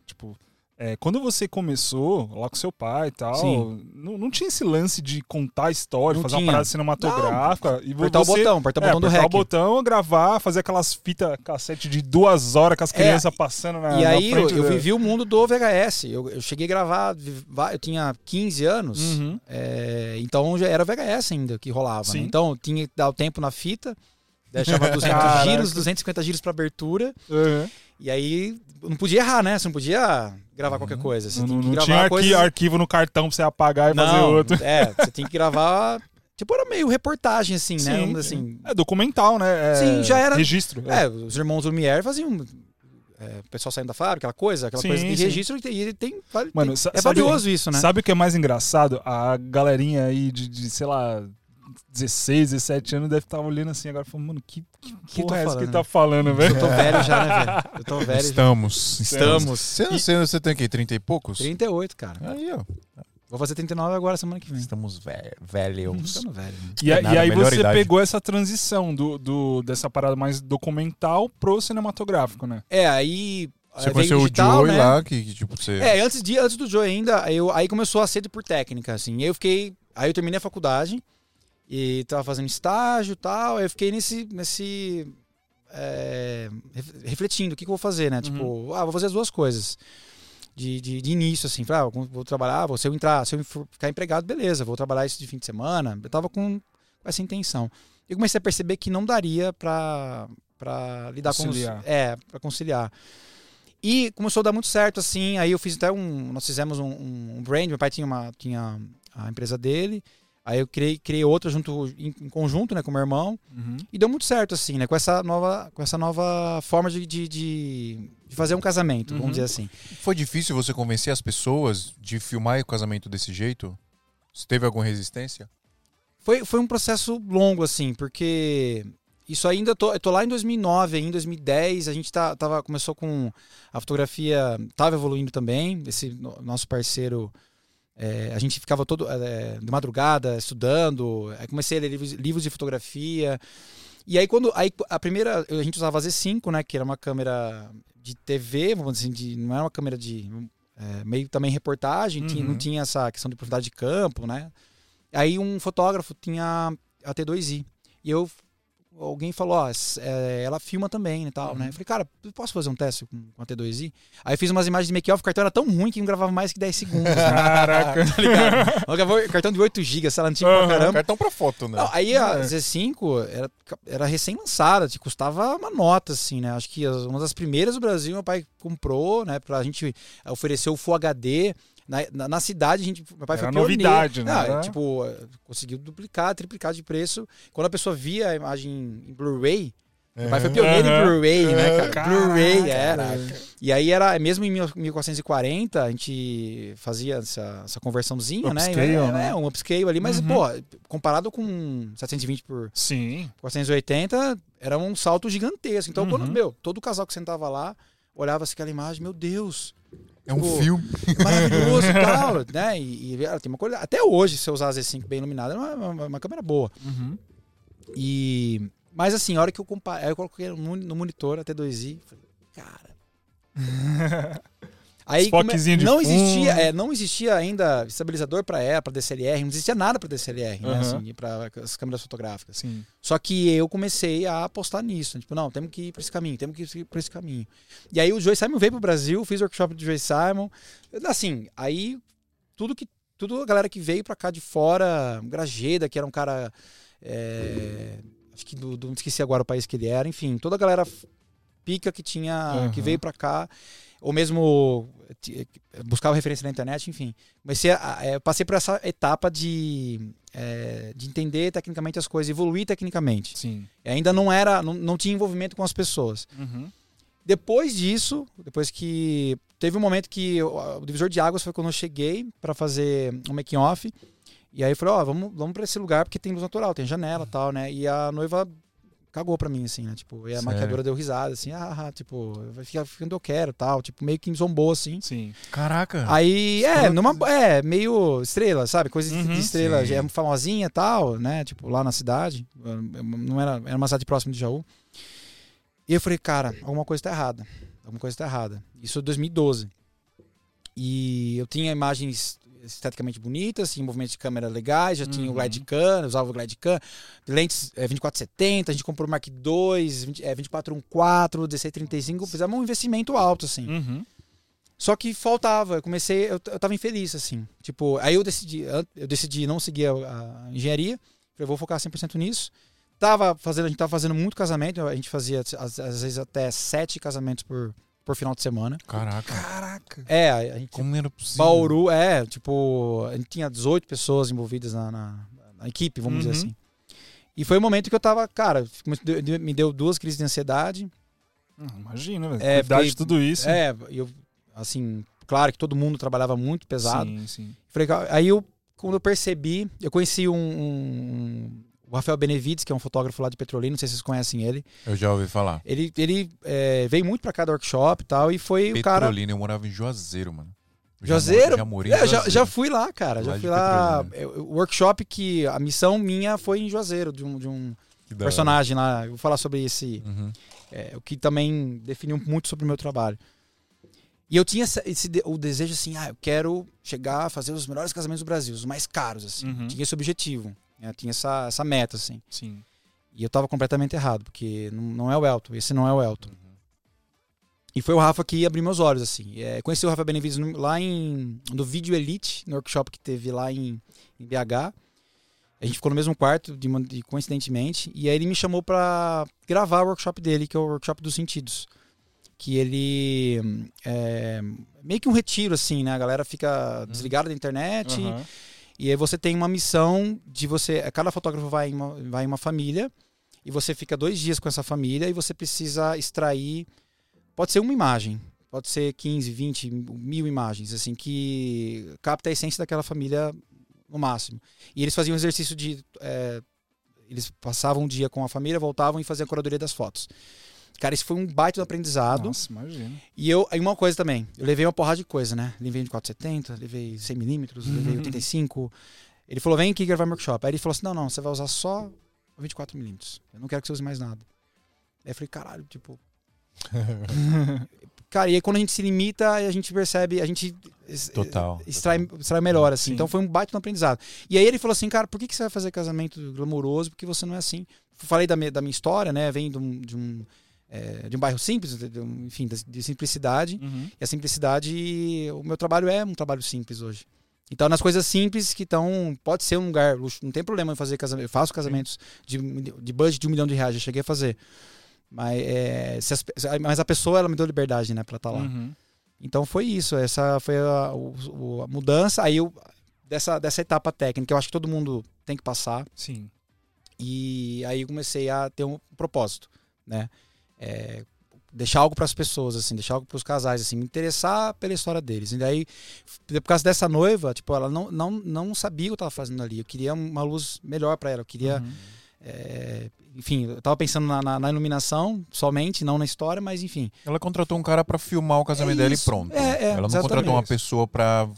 tipo, é, quando você começou lá com seu pai e tal, não, não tinha esse lance de contar história, Não fazer uma tinha. parada cinematográfica e Apertar o você botão, apertar o é, botão do apertar REC. o botão, gravar, fazer aquelas fitas cassete de duas horas com as É, crianças passando na, E na aí eu, frente eu da- vivi o mundo do VHS. Eu, eu cheguei a gravar, eu tinha 15 anos, Uhum. é, então já era VHS ainda que rolava. né? Então tinha que dar o tempo na fita, deixava 200 Caraca. giros, 250 giros pra abertura, Uhum. e aí não podia errar, né? Você não podia gravar qualquer coisa. Você Não, tinha não tinha arquivo no cartão pra você apagar e fazer Não, outro. É, você tinha que gravar. Tipo, era meio reportagem, assim, né? Sim, dizer assim. É documental, né? É Sim, já era- Registro. É, os irmãos Lumière faziam. É, o pessoal saindo da fábrica, aquela coisa, aquela Sim, coisa de sim. registro, e ele tem. vale- Mano, tem- é sabe- valioso isso, né? Sabe o que é mais engraçado? A galerinha aí de, de, sei lá, 16, 17 anos deve estar olhando assim agora falando, mano, que, que Que porra tô é essa que ele tá falando, velho? Eu tô velho já, né, velho? Eu tô velho. já. Estamos. Estamos. Você, você, você tem aqui 30 e poucos? 38, cara. Aí, ó. Vou fazer 39 agora, semana que vem. Estamos ve- velhos. Ficando velho. né? E, a- É nada, e aí você idade. pegou essa transição do, do- dessa parada mais documental pro cinematográfico, né? É, aí. Você aí conheceu veio o digital, Joey né? lá, que, que, tipo, você... É, antes, de, antes do Joe ainda, aí eu, aí começou a ser por técnica, assim. Aí eu fiquei. Aí eu terminei a faculdade e tava fazendo estágio e tal. Aí eu fiquei nesse. nesse é, ref- refletindo o que, que eu vou fazer, né? Tipo, ah, vou fazer as duas coisas. De, de, de início, assim, falei, ah, vou trabalhar, vou, se eu entrar, se eu ficar empregado, beleza, vou trabalhar isso de fim de semana. Eu tava com, com essa intenção. Eu comecei a perceber que não daria pra, pra lidar Conciliar. com os. É, pra conciliar. E começou a dar muito certo, assim. Aí eu fiz até um. Nós fizemos um, um, um brand. Meu pai tinha, uma, tinha a empresa dele. Aí eu criei, criei outra junto, em, em conjunto, né, com meu irmão. E deu muito certo, assim, né? Com essa nova, com essa nova forma de, de, de, de fazer um casamento, Uhum. vamos dizer assim. Foi difícil você convencer as pessoas de filmar o casamento desse jeito? Você teve alguma resistência? Foi, foi um processo longo, assim, porque isso ainda eu tô, eu tô lá em 2009, em 2010 a gente tá, tava, começou com a fotografia, tava evoluindo também. Esse no- nosso parceiro, é, a gente ficava todo é, de madrugada estudando. Aí comecei a ler livros, livros de fotografia. E aí quando aí a primeira a gente usava a Z5, né, que era uma câmera de TV, vamos dizer, assim, de, não era uma câmera de é, meio também reportagem, tinha, não Uhum. tinha essa questão de profundidade de campo, né? Aí um fotógrafo tinha a T2i e eu alguém falou, ó, é, ela filma também e tal, né? Eu falei, cara, posso fazer um teste com, a T2i? Aí eu fiz umas imagens de make-off, o cartão era tão ruim que não gravava mais que 10 segundos. né? Caraca. tá ligado? Eu gravava cartão de 8 GB, sei lá, antigo pra Aham. caramba. Cartão pra foto, né? Não, aí a É. Z5 era, era recém-lançada, tipo, custava uma nota, assim, né? Acho que uma das primeiras do Brasil, meu pai comprou, né? Pra gente oferecer o Full HD. Na, na, na cidade, a gente, meu pai Era foi pioneiro. novidade, né? Era- Tipo, conseguiu duplicar, triplicar de preço. Quando a pessoa via a imagem em Blu-ray, meu pai foi pioneiro Aham. em Blu-ray, né, cara? Blu-ray, era. caraca. E aí era, mesmo em 1440, a gente fazia essa, essa conversãozinha, né? Upscale, é, né? é, um upscale ali, mas, Uhum. pô, comparado com 720 por Sim. 480, era um salto gigantesco. Então, quando, Uhum. meu, todo casal que sentava lá, olhava assim aquela imagem, meu Deus, É um Pô. filme. maravilhoso e tal, né? E, e ela tem uma coisa. Até hoje, se eu usar a Z5 bem iluminada, é uma, uma- uma câmera boa. Uhum. E. Mas assim, a hora que eu comparei, eu coloquei no, no monitor até 2i, falei, cara. Aí come- de não fundo. existia, é, não existia ainda estabilizador para E, para DSLR, não existia nada para DSLR, né, Aham. assim, para as câmeras fotográficas. Sim. Só que eu comecei a apostar nisso. Tipo, não, temos que ir para esse caminho, temos que ir para esse caminho. E aí o Joey Simon veio pro Brasil, fiz workshop do Joey Simon. Assim, aí tudo que tudo a galera que veio para cá de fora, Grajeda, que era um cara é, acho que do, do- não esqueci agora o país que ele era, enfim, toda a galera pica que tinha que Aham. veio para cá ou mesmo buscava referência na internet, enfim. Comecei a, é, passei por essa etapa de, é, de entender tecnicamente as coisas, evoluir tecnicamente. Sim. E ainda não era, não, não tinha envolvimento com as pessoas. Uhum. Depois disso, depois que teve um momento que o, o divisor de águas foi quando eu cheguei para fazer um making off. E aí eu falei, ó, vamos, vamos para esse lugar porque tem luz natural, tem janela, e tal, né? E a noiva cagou pra mim assim, né? Tipo, e a Sério? maquiadora deu risada assim, ah, ah, tipo, vai ficar onde eu quero, tal, tipo, meio que zombou assim. Sim. Caraca. Aí, é, numa, é, meio estrela, sabe? Coisa de- Uhum, de estrela, sim. já é famosinha e tal, né? Tipo, lá na cidade. Não era, era uma cidade próxima de Jaú. E eu falei, cara, alguma coisa tá errada. Alguma coisa tá errada. Isso em 2012. E eu tinha imagens esteticamente bonitas, tinha movimentos de câmera legais, já tinha o Uhum. Glidecam, eu usava o Glidecam, lentes é, 2470, a gente comprou o Mark II, 20, é, 2414, DC35, fizemos um investimento alto, assim. Uhum. Só que faltava, eu comecei, eu, eu tava infeliz, assim. Tipo, aí eu decidi, eu decidi não seguir a, a engenharia, falei, vou focar 100% nisso. Tava fazendo, a gente tava fazendo muito casamento, a gente fazia às, às vezes até sete casamentos por, por final de semana. Caraca. Caraca. É, a gente Como era possível? Bauru, é, tipo, a gente tinha 18 pessoas envolvidas na, na- na equipe, vamos Uhum. dizer assim. E foi o momento que eu tava, cara, me deu- duas crises de ansiedade. Hum, Imagina, velho. É, Cuidar de tudo isso. É, eu, assim, claro que todo mundo trabalhava muito pesado. Sim, sim. Falei, aí eu, quando eu percebi, eu conheci um, um- o Rafael Benevides, que é um fotógrafo lá de Petrolina, não sei se vocês conhecem ele. Eu já ouvi falar. Ele, ele é, veio muito pra cada workshop e tal, e foi o cara. Petrolina, eu morava em Juazeiro, mano. Eu já Já É, já, já fui lá, cara. Lá já fui lá. Petrolina. É, O workshop que a missão minha foi em Juazeiro, de um, de um hora. personagem lá. Eu vou falar sobre esse. Uhum. é, o que também definiu muito sobre o meu trabalho. E eu tinha esse, o desejo assim, ah, eu quero chegar a fazer os melhores casamentos do Brasil, os mais caros, assim. Uhum. Tinha esse objetivo, né? tinha essa, essa meta, assim. Sim. E eu tava completamente errado, porque não, não é o Elton, esse não é o Elton. Uhum. E foi o Rafa que abriu meus olhos, assim. É, conheci o Rafa Benevides no- lá em, no Video Elite, no workshop que teve lá em, em BH. A gente ficou no mesmo quarto, de, de- coincidentemente. E aí ele me chamou pra gravar o workshop dele, que é o workshop dos sentidos. Que ele. É, meio que um retiro, assim, né? A galera fica desligada da internet. Aham. E aí você tem uma missão de você. Cada fotógrafo vai em uma, vai em uma família e você fica dois dias com essa família e você precisa extrair. Pode ser uma imagem, pode ser 15, 20, mil imagens, assim, que capta a essência daquela família no máximo. E eles faziam um exercício de. é, eles passavam um dia com a família, voltavam e faziam a curadoria das fotos. Cara, isso foi um baita do aprendizado. Nossa, imagina. E eu, aí uma coisa também, eu levei uma porrada de coisa, né? Levei de 470, levei 100mm, levei Uhum. 85. Ele falou, vem aqui gravar meu workshop. Aí ele falou assim, não, não, você vai usar só 24mm. Eu não quero que você use mais nada. Aí eu falei, caralho, tipo. Cara, e aí quando a gente se limita, a gente percebe, a gente Total, extrai, extrai melhor, assim. Sim. Então foi um baita no aprendizado. E aí ele falou assim, cara, por que, que você vai fazer casamento glamouroso? Porque você não é assim. Falei da minha, da minha história, né? Vem de um, de um, é, de um bairro simples, de enfim, de, de simplicidade. Uhum. E a simplicidade, o meu trabalho é um trabalho simples hoje. Então, nas coisas simples que estão. Pode ser um lugar, luxo, não tem problema em fazer casamento. Eu faço casamentos de, de budget de um milhão de reais, já cheguei a fazer. Mas, é, se as mas a pessoa, ela me deu liberdade, né, pra estar lá. Uhum. Então foi isso, essa foi a, o- a mudança. Aí eu, dessa, dessa etapa técnica, eu acho que todo mundo tem que passar. Sim. E aí eu comecei a ter um propósito, né? É, deixar algo para as pessoas, assim, deixar algo para os casais, assim, me interessar pela história deles. E daí, por causa dessa noiva, tipo, ela não, não, não sabia o que eu estava fazendo ali. Eu queria uma luz melhor para ela. Eu queria, Uhum. é, enfim, eu tava pensando na, na- na iluminação somente, não na história, mas enfim. Ela contratou um cara pra filmar o casamento É dela e pronto. É, é, Ela não contratou uma pessoa pra.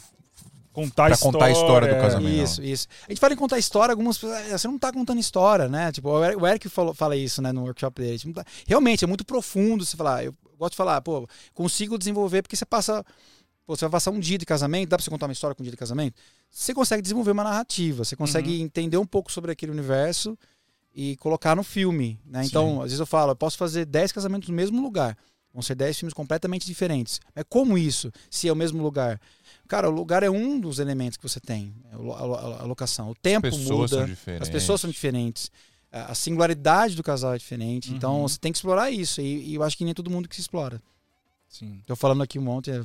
Contar, Pra contar a história do casamento. Isso, isso. A gente fala em contar história, algumas pessoas. "Ah, Você não tá contando história, né? Tipo, o Eric, falou, fala isso, né, no workshop dele. Tipo, tá- realmente, é muito profundo você falar. Eu gosto de falar, pô, consigo desenvolver, porque você passa. Pô, você vai passar um dia de casamento, dá pra você contar uma história com um dia de casamento? Você consegue desenvolver uma narrativa, você consegue entender um pouco sobre aquele universo e colocar no filme, né? Então, Sim. às vezes eu falo, eu posso fazer 10 casamentos no mesmo lugar. Vão ser 10 filmes completamente diferentes. Mas como isso, se é o mesmo lugar? Cara, o lugar é um dos elementos que você tem, é a, lo- a locação. O tempo As pessoas são muda, diferentes. as pessoas são diferentes, a singularidade do casal é diferente. Então Uhum. você tem que explorar isso. E, e eu acho que nem todo mundo que se explora. Sim. Tô falando aqui um monte. é-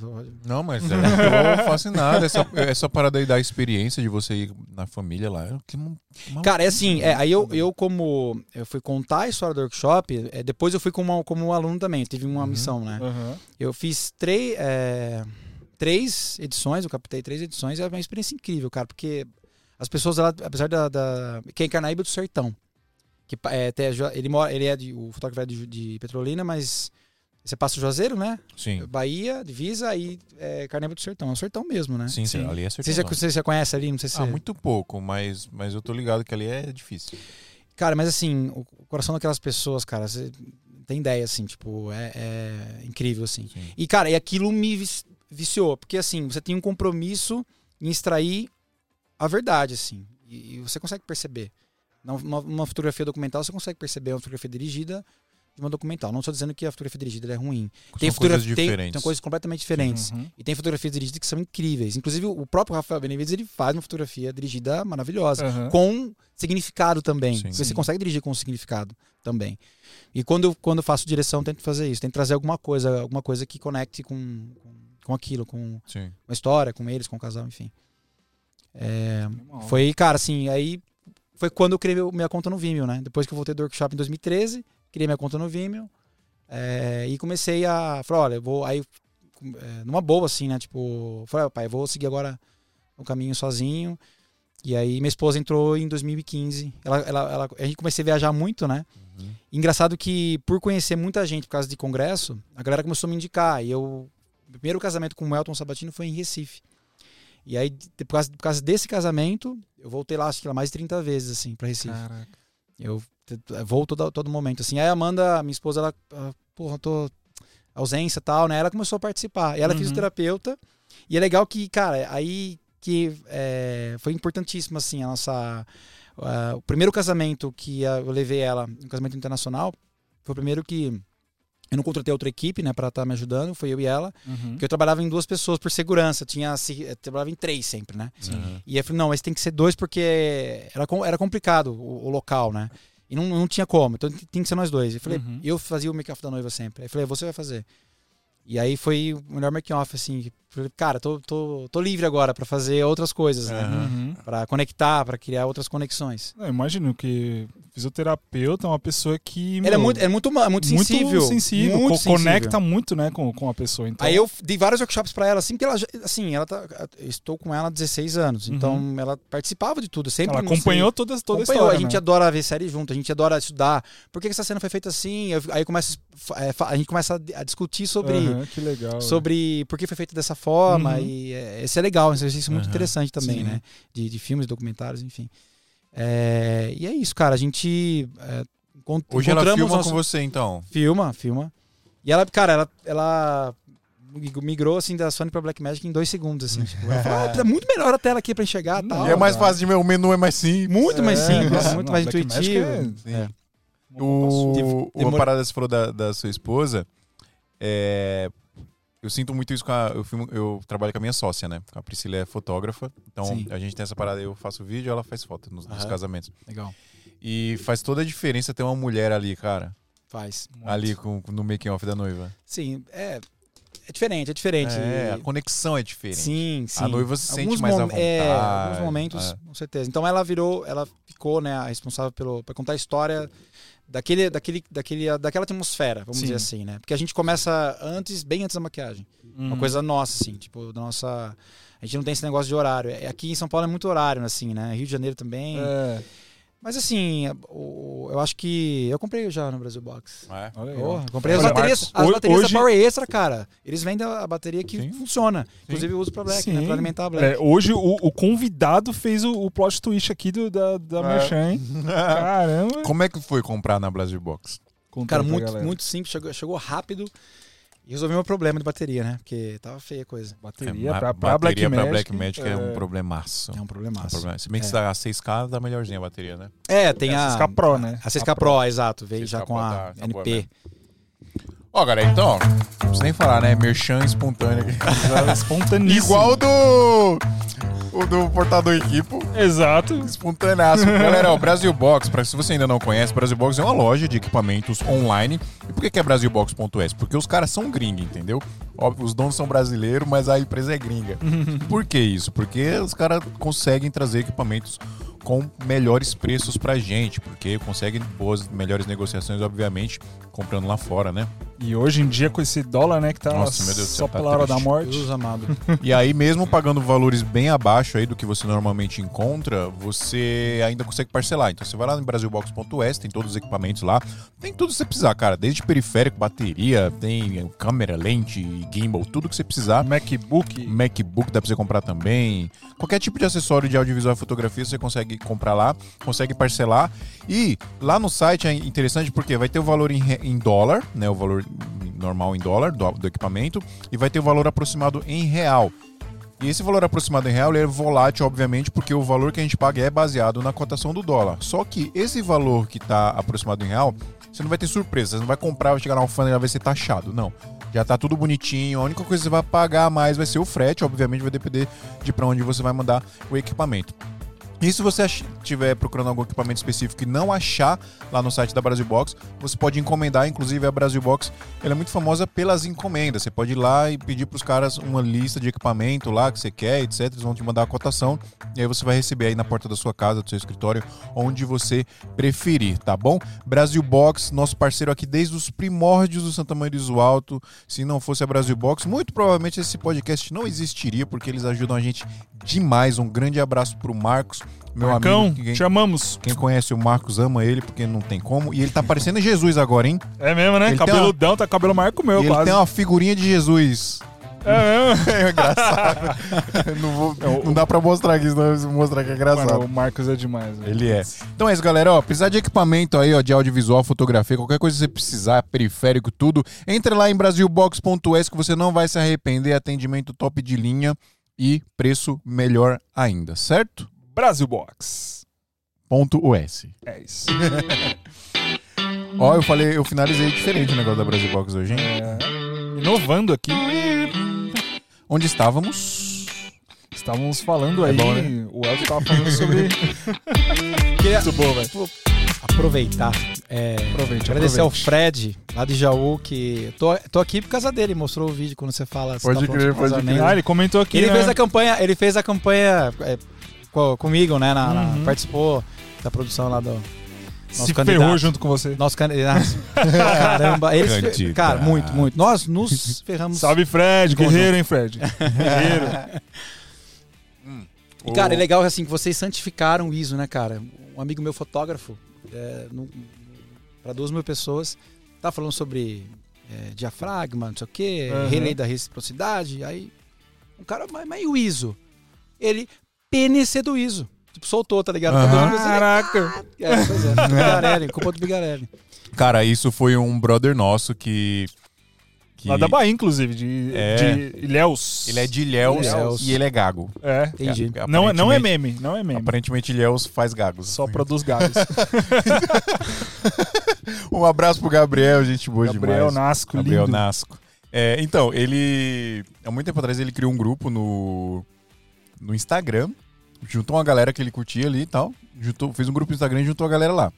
Não, mas é, eu tô fascinado. Essa, essa parada aí da experiência de você ir na família lá. Que, Cara, é assim, é, aí eu, eu como eu fui contar a história do workshop, é, depois eu fui como, como aluno também, tive uma Uhum. missão, né? Aham. Eu fiz três, é, três edições, eu captei três edições, é uma experiência incrível, cara, porque as pessoas, ela, apesar da, da. Que é em Carnaíba do Sertão. Que, é, até, ele, mora, ele é de. O fotógrafo é de, de Petrolina, mas. Você passa o Juazeiro, né? Sim, Bahia, divisa, aí é Carnaíba do Sertão. É o Sertão mesmo, né? sim, Sim. ali é Você já, certeza. você já conhece ali? Não sei se. Ah, muito pouco, mas, mas eu tô ligado que ali é difícil. Cara, mas assim, o coração daquelas pessoas, cara, você tem ideia, assim, tipo, é, é incrível, assim. Sim. E, cara, e aquilo me viciou, porque assim, você tem um compromisso em extrair a verdade, assim. E, e você consegue perceber. Numa, numa fotografia documental, você consegue perceber uma fotografia dirigida de uma documental. Não estou dizendo que a fotografia dirigida é ruim. Tem, coisas diferentes. tem coisas completamente diferentes. Uhum. E tem fotografias dirigidas que são incríveis. Inclusive, o próprio Rafael Benevides, ele faz uma fotografia dirigida maravilhosa Aham. com significado também. Sim. você Sim. consegue dirigir com significado também. E quando eu, quando eu faço direção, eu tento fazer isso. Tento trazer alguma coisa, alguma coisa que conecte com, com, com aquilo, com Sim. a história, com eles, com o casal, enfim. É, foi, cara, assim, aí foi quando eu criei minha conta no Vimeo, né? Depois que eu voltei do workshop em 2013, criei minha conta no Vimeo. é, e comecei a. Falei, olha, eu vou. Aí, é, numa boa, assim, né? Tipo, falei, "Ah, pai, eu vou seguir agora o caminho sozinho. E aí minha esposa entrou em 2015. Ela, ela, ela, a gente comecei a viajar muito, né? Uhum. Engraçado que, por conhecer muita gente por causa de congresso, a galera começou a me indicar. E eu. O primeiro casamento com o Elton Sabatino foi em Recife. E aí, por causa, por causa desse casamento, eu voltei lá, acho que lá mais de 30 vezes, assim, pra Recife. Caraca. Eu vou todo, todo momento, assim. Aí a Amanda, minha esposa, ela, ah, porra, tô ausência e tal, né? Ela começou a participar. E ela é Uhum. fisioterapeuta. E é legal que, cara, aí que é, foi importantíssimo, assim, a nossa... ah, o primeiro casamento que eu levei ela, um casamento internacional, foi o primeiro que eu não contratei outra equipe, né, pra estar me ajudando, foi eu e ela. Uhum. Porque eu trabalhava em duas pessoas por segurança, tinha, se- eu trabalhava em três sempre, né? Uhum. E aí eu falei, não, mas tem que ser dois porque era, era complicado o, o local, né? E não, não tinha como, então tem que ser nós dois. Eu falei, Uhum. eu fazia o make-off da noiva sempre. Aí eu falei, você vai fazer. E aí foi o melhor make-off, assim. Cara, tô, tô, tô livre agora pra fazer outras coisas, né? Uhum. Pra conectar, pra criar outras conexões. Eu imagino que fisioterapeuta é uma pessoa que. Ele é meu, muito, é muito, ma- muito sensível. Muito sensível. muito co- sensível. Conecta muito, né, com, com a pessoa. Então, Aí eu dei vários workshops pra ela, assim, porque ela, assim, ela tá, estou com ela há 16 anos, então ela participava de tudo, sempre ela acompanhou toda, toda a história. a gente né? adora ver série junto, a gente adora estudar. Por que que essa cena foi feita assim? Eu- aí começa, é, a gente começa a, discutir sobre, Aham, que legal. sobre por que foi feito dessa forma. Uhum. E é, esse é legal, um exercício muito Aham. interessante também, Sim. né? De, de filmes, documentários, enfim. É, e é isso, cara. A gente. É, encont- Hoje ela filma nosso- com você, então. Filma, filma. E ela, cara, ela, ela migrou assim da Sony pra Blackmagic em dois segundos, assim. Tipo, ela falou, ah, é muito melhor a tela aqui pra enxergar tal. e é mais fácil de ver, o menu é mais simples. Muito mais É, simples, não, muito não, mais Black Magic intuitivo. é- É. O, Teve- uma parada que você falou da, da sua esposa. É, eu sinto muito isso com a. Eu, filmo- eu trabalho com a minha sócia, né? A Priscila é fotógrafa. Então Sim. a gente tem essa parada. Eu faço vídeo, ela faz foto nos, nos casamentos. Legal. E faz toda a diferença ter uma mulher ali, cara. Faz. Ali com, no making off da noiva. Sim, é. É diferente, é diferente. É, a conexão é diferente. Sim, sim. A noiva se sente Alguns mais à É, vontade. alguns momentos, É. com certeza. Então ela virou, ela ficou, né, a responsável pelo para contar a história daquele, daquele, daquele, daquela atmosfera, vamos Sim. dizer assim, né? Porque a gente começa antes, bem antes da maquiagem. Uma Hum. coisa nossa, assim, tipo, da nossa. A gente não tem esse negócio de horário. É- Aqui em São Paulo é muito horário, assim, né? Rio de Janeiro também. É, Mas assim, eu acho que. Eu comprei já no Brasil Box. É. olha aí, ó. Porra, comprei as baterias, Marcos, as baterias hoje- da Power Extra, cara. Eles vendem a bateria que Sim. funciona. Inclusive eu uso pra Black, né? Sim. Pra alimentar a Black. É, hoje o, o convidado fez o, o plot twist aqui do, da, da É. Merchan, hein? Caramba. Como é que foi comprar na Brasil Box? Conta Cara, muito, muito simples, chegou, chegou rápido e resolveu meu problema de bateria, né? Porque tava feia a coisa. Bateria É, pra, pra Black bateria Magic. pra Black Magic é, um é, problemaço. É um É um problemaço. problema. Se bem que É. a 6K, dá melhorzinha a bateria, né? É, tem É, a. 6K Pro, né? A 6K Pro, exato. Veio 6K já com Pro a boa NP. Ó, galera, então, ó, não preciso nem falar, né? Merchan espontâneo aqui. Espontaníssimo. Igual do. O do portador equipo. Exato. Espontâneaço. Galera, o Brasil Box, pra, se você ainda não conhece, Brasil Box é uma loja de equipamentos online. E por que, que é brasilbox.es? Porque os caras são gringa, entendeu? Óbvio, os donos são brasileiros, mas a empresa é gringa. por que isso? Porque os caras conseguem trazer equipamentos com melhores preços pra gente, porque conseguem boas, melhores negociações, obviamente, comprando lá fora, né? E hoje em dia, com esse dólar, né, que tá Nossa, meu Deus só tá pela hora da morte. Jesus amado. E aí, mesmo pagando valores bem abaixo aí do que você normalmente encontra, você ainda consegue parcelar. Então você vai lá no brasilbox.es, tem todos os equipamentos lá, tem tudo que você precisar, cara. Desde periférico, bateria, tem câmera, lente, gimbal, tudo que você precisar. MacBook. MacBook dá pra você comprar também. Qualquer tipo de acessório de audiovisual e fotografia você consegue comprar lá, consegue parcelar. E lá no site é interessante porque vai ter o valor em, em dólar, né? O valor normal em dólar do, do equipamento, e vai ter o valor aproximado em real. E esse valor aproximado em real é volátil, obviamente, porque o valor que a gente paga é baseado na cotação do dólar. Só que esse valor que está aproximado em real, você não vai ter surpresa. Você não vai comprar, vai chegar na alfândega e vai ser taxado. Não. Já tá tudo bonitinho. A única coisa que você vai pagar mais vai ser o frete. Obviamente vai depender de para onde você vai mandar o equipamento. E se você estiver procurando algum equipamento específico e não achar lá no site da Brasil Box, você pode encomendar. Inclusive, a Brasil Box ela é muito famosa pelas encomendas. Você pode ir lá e pedir para os caras uma lista de equipamento lá que você quer, etc. Eles vão te mandar a cotação e aí você vai receber aí na porta da sua casa, do seu escritório, onde você preferir, tá bom? Brasil Box, nosso parceiro aqui desde os primórdios do Santa Maria do Alto. Se não fosse a Brasil Box, muito provavelmente esse podcast não existiria, porque eles ajudam a gente demais. Um grande abraço pro Marcos, meu Marcão, amigo. Quem, te amamos. quem conhece o Marcos ama ele, porque não tem como. E ele tá parecendo Jesus agora, hein? É mesmo, né? Ele Cabeludão, tá cabelo maior que o meu, ele quase. tem uma figurinha de Jesus. É mesmo? É engraçado. não, vou- não dá pra mostrar aqui, senão eu vou mostrar que é engraçado. Mano, o Marcos é demais. velho. Ele é. Então é isso, galera. Ó, precisar de equipamento aí, ó, de audiovisual, fotografia, qualquer coisa que você precisar, periférico, tudo. Entre lá em brasilbox.es que você não vai se arrepender. Atendimento top de linha e preço melhor ainda, certo? Brasil Box. Ponto US. É isso. Ó, eu falei, eu finalizei diferente o negócio da Brasil Box hoje, hein? É, inovando aqui. Onde estávamos? Estávamos falando aí. bom, né? O Elton tava falando sobre. Queria Muito bom, velho. aproveitar. É, Aproveite, agradecer ao aproveite. Fred, lá de Jaú, que. Tô, tô aqui por causa dele, mostrou o vídeo quando você fala. Pode tá crer, pode crer. Ah, ele comentou aqui. Ele né? fez a campanha, ele fez a campanha é, co- comigo, né? na- na- Uhum. participou da produção lá do Se nosso ferrou candidato. junto com você. nosso candidato. Caramba, eles, cara, muito, muito. Nós nos ferramos. Salve, Fred. Guerreiro, hein, Fred? Guerreiro. E, cara, é legal assim que vocês santificaram o ISO, né, cara? Um amigo meu fotógrafo, é, para duas mil pessoas, tá falando sobre é, diafragma, não sei o quê, Uhum. relei da reciprocidade. Aí, um cara, e o ISO? Ele, PNC do ISO. tipo, soltou, tá ligado? Assim, Caraca. É, pois é. Bigarelli, culpa do Bigarelli. Cara, isso foi um brother nosso que. que Lá da Bahia, inclusive, de, É. de Ilhéus. Ele é de Ilhéus, Ilhéus. e ele é gago. É. Entendi. Não, é- não é meme, não é meme. Aparentemente Ilhéus faz gagos. Só produz gatos. Um abraço pro Gabriel, gente boa Gabriel demais. Nasco, Gabriel lindo. Nasco. É, então, ele. Há muito tempo atrás ele criou um grupo no, no Instagram. Juntou uma galera que ele curtia ali e tal. Juntou, fez um grupo no Instagram e juntou a galera lá.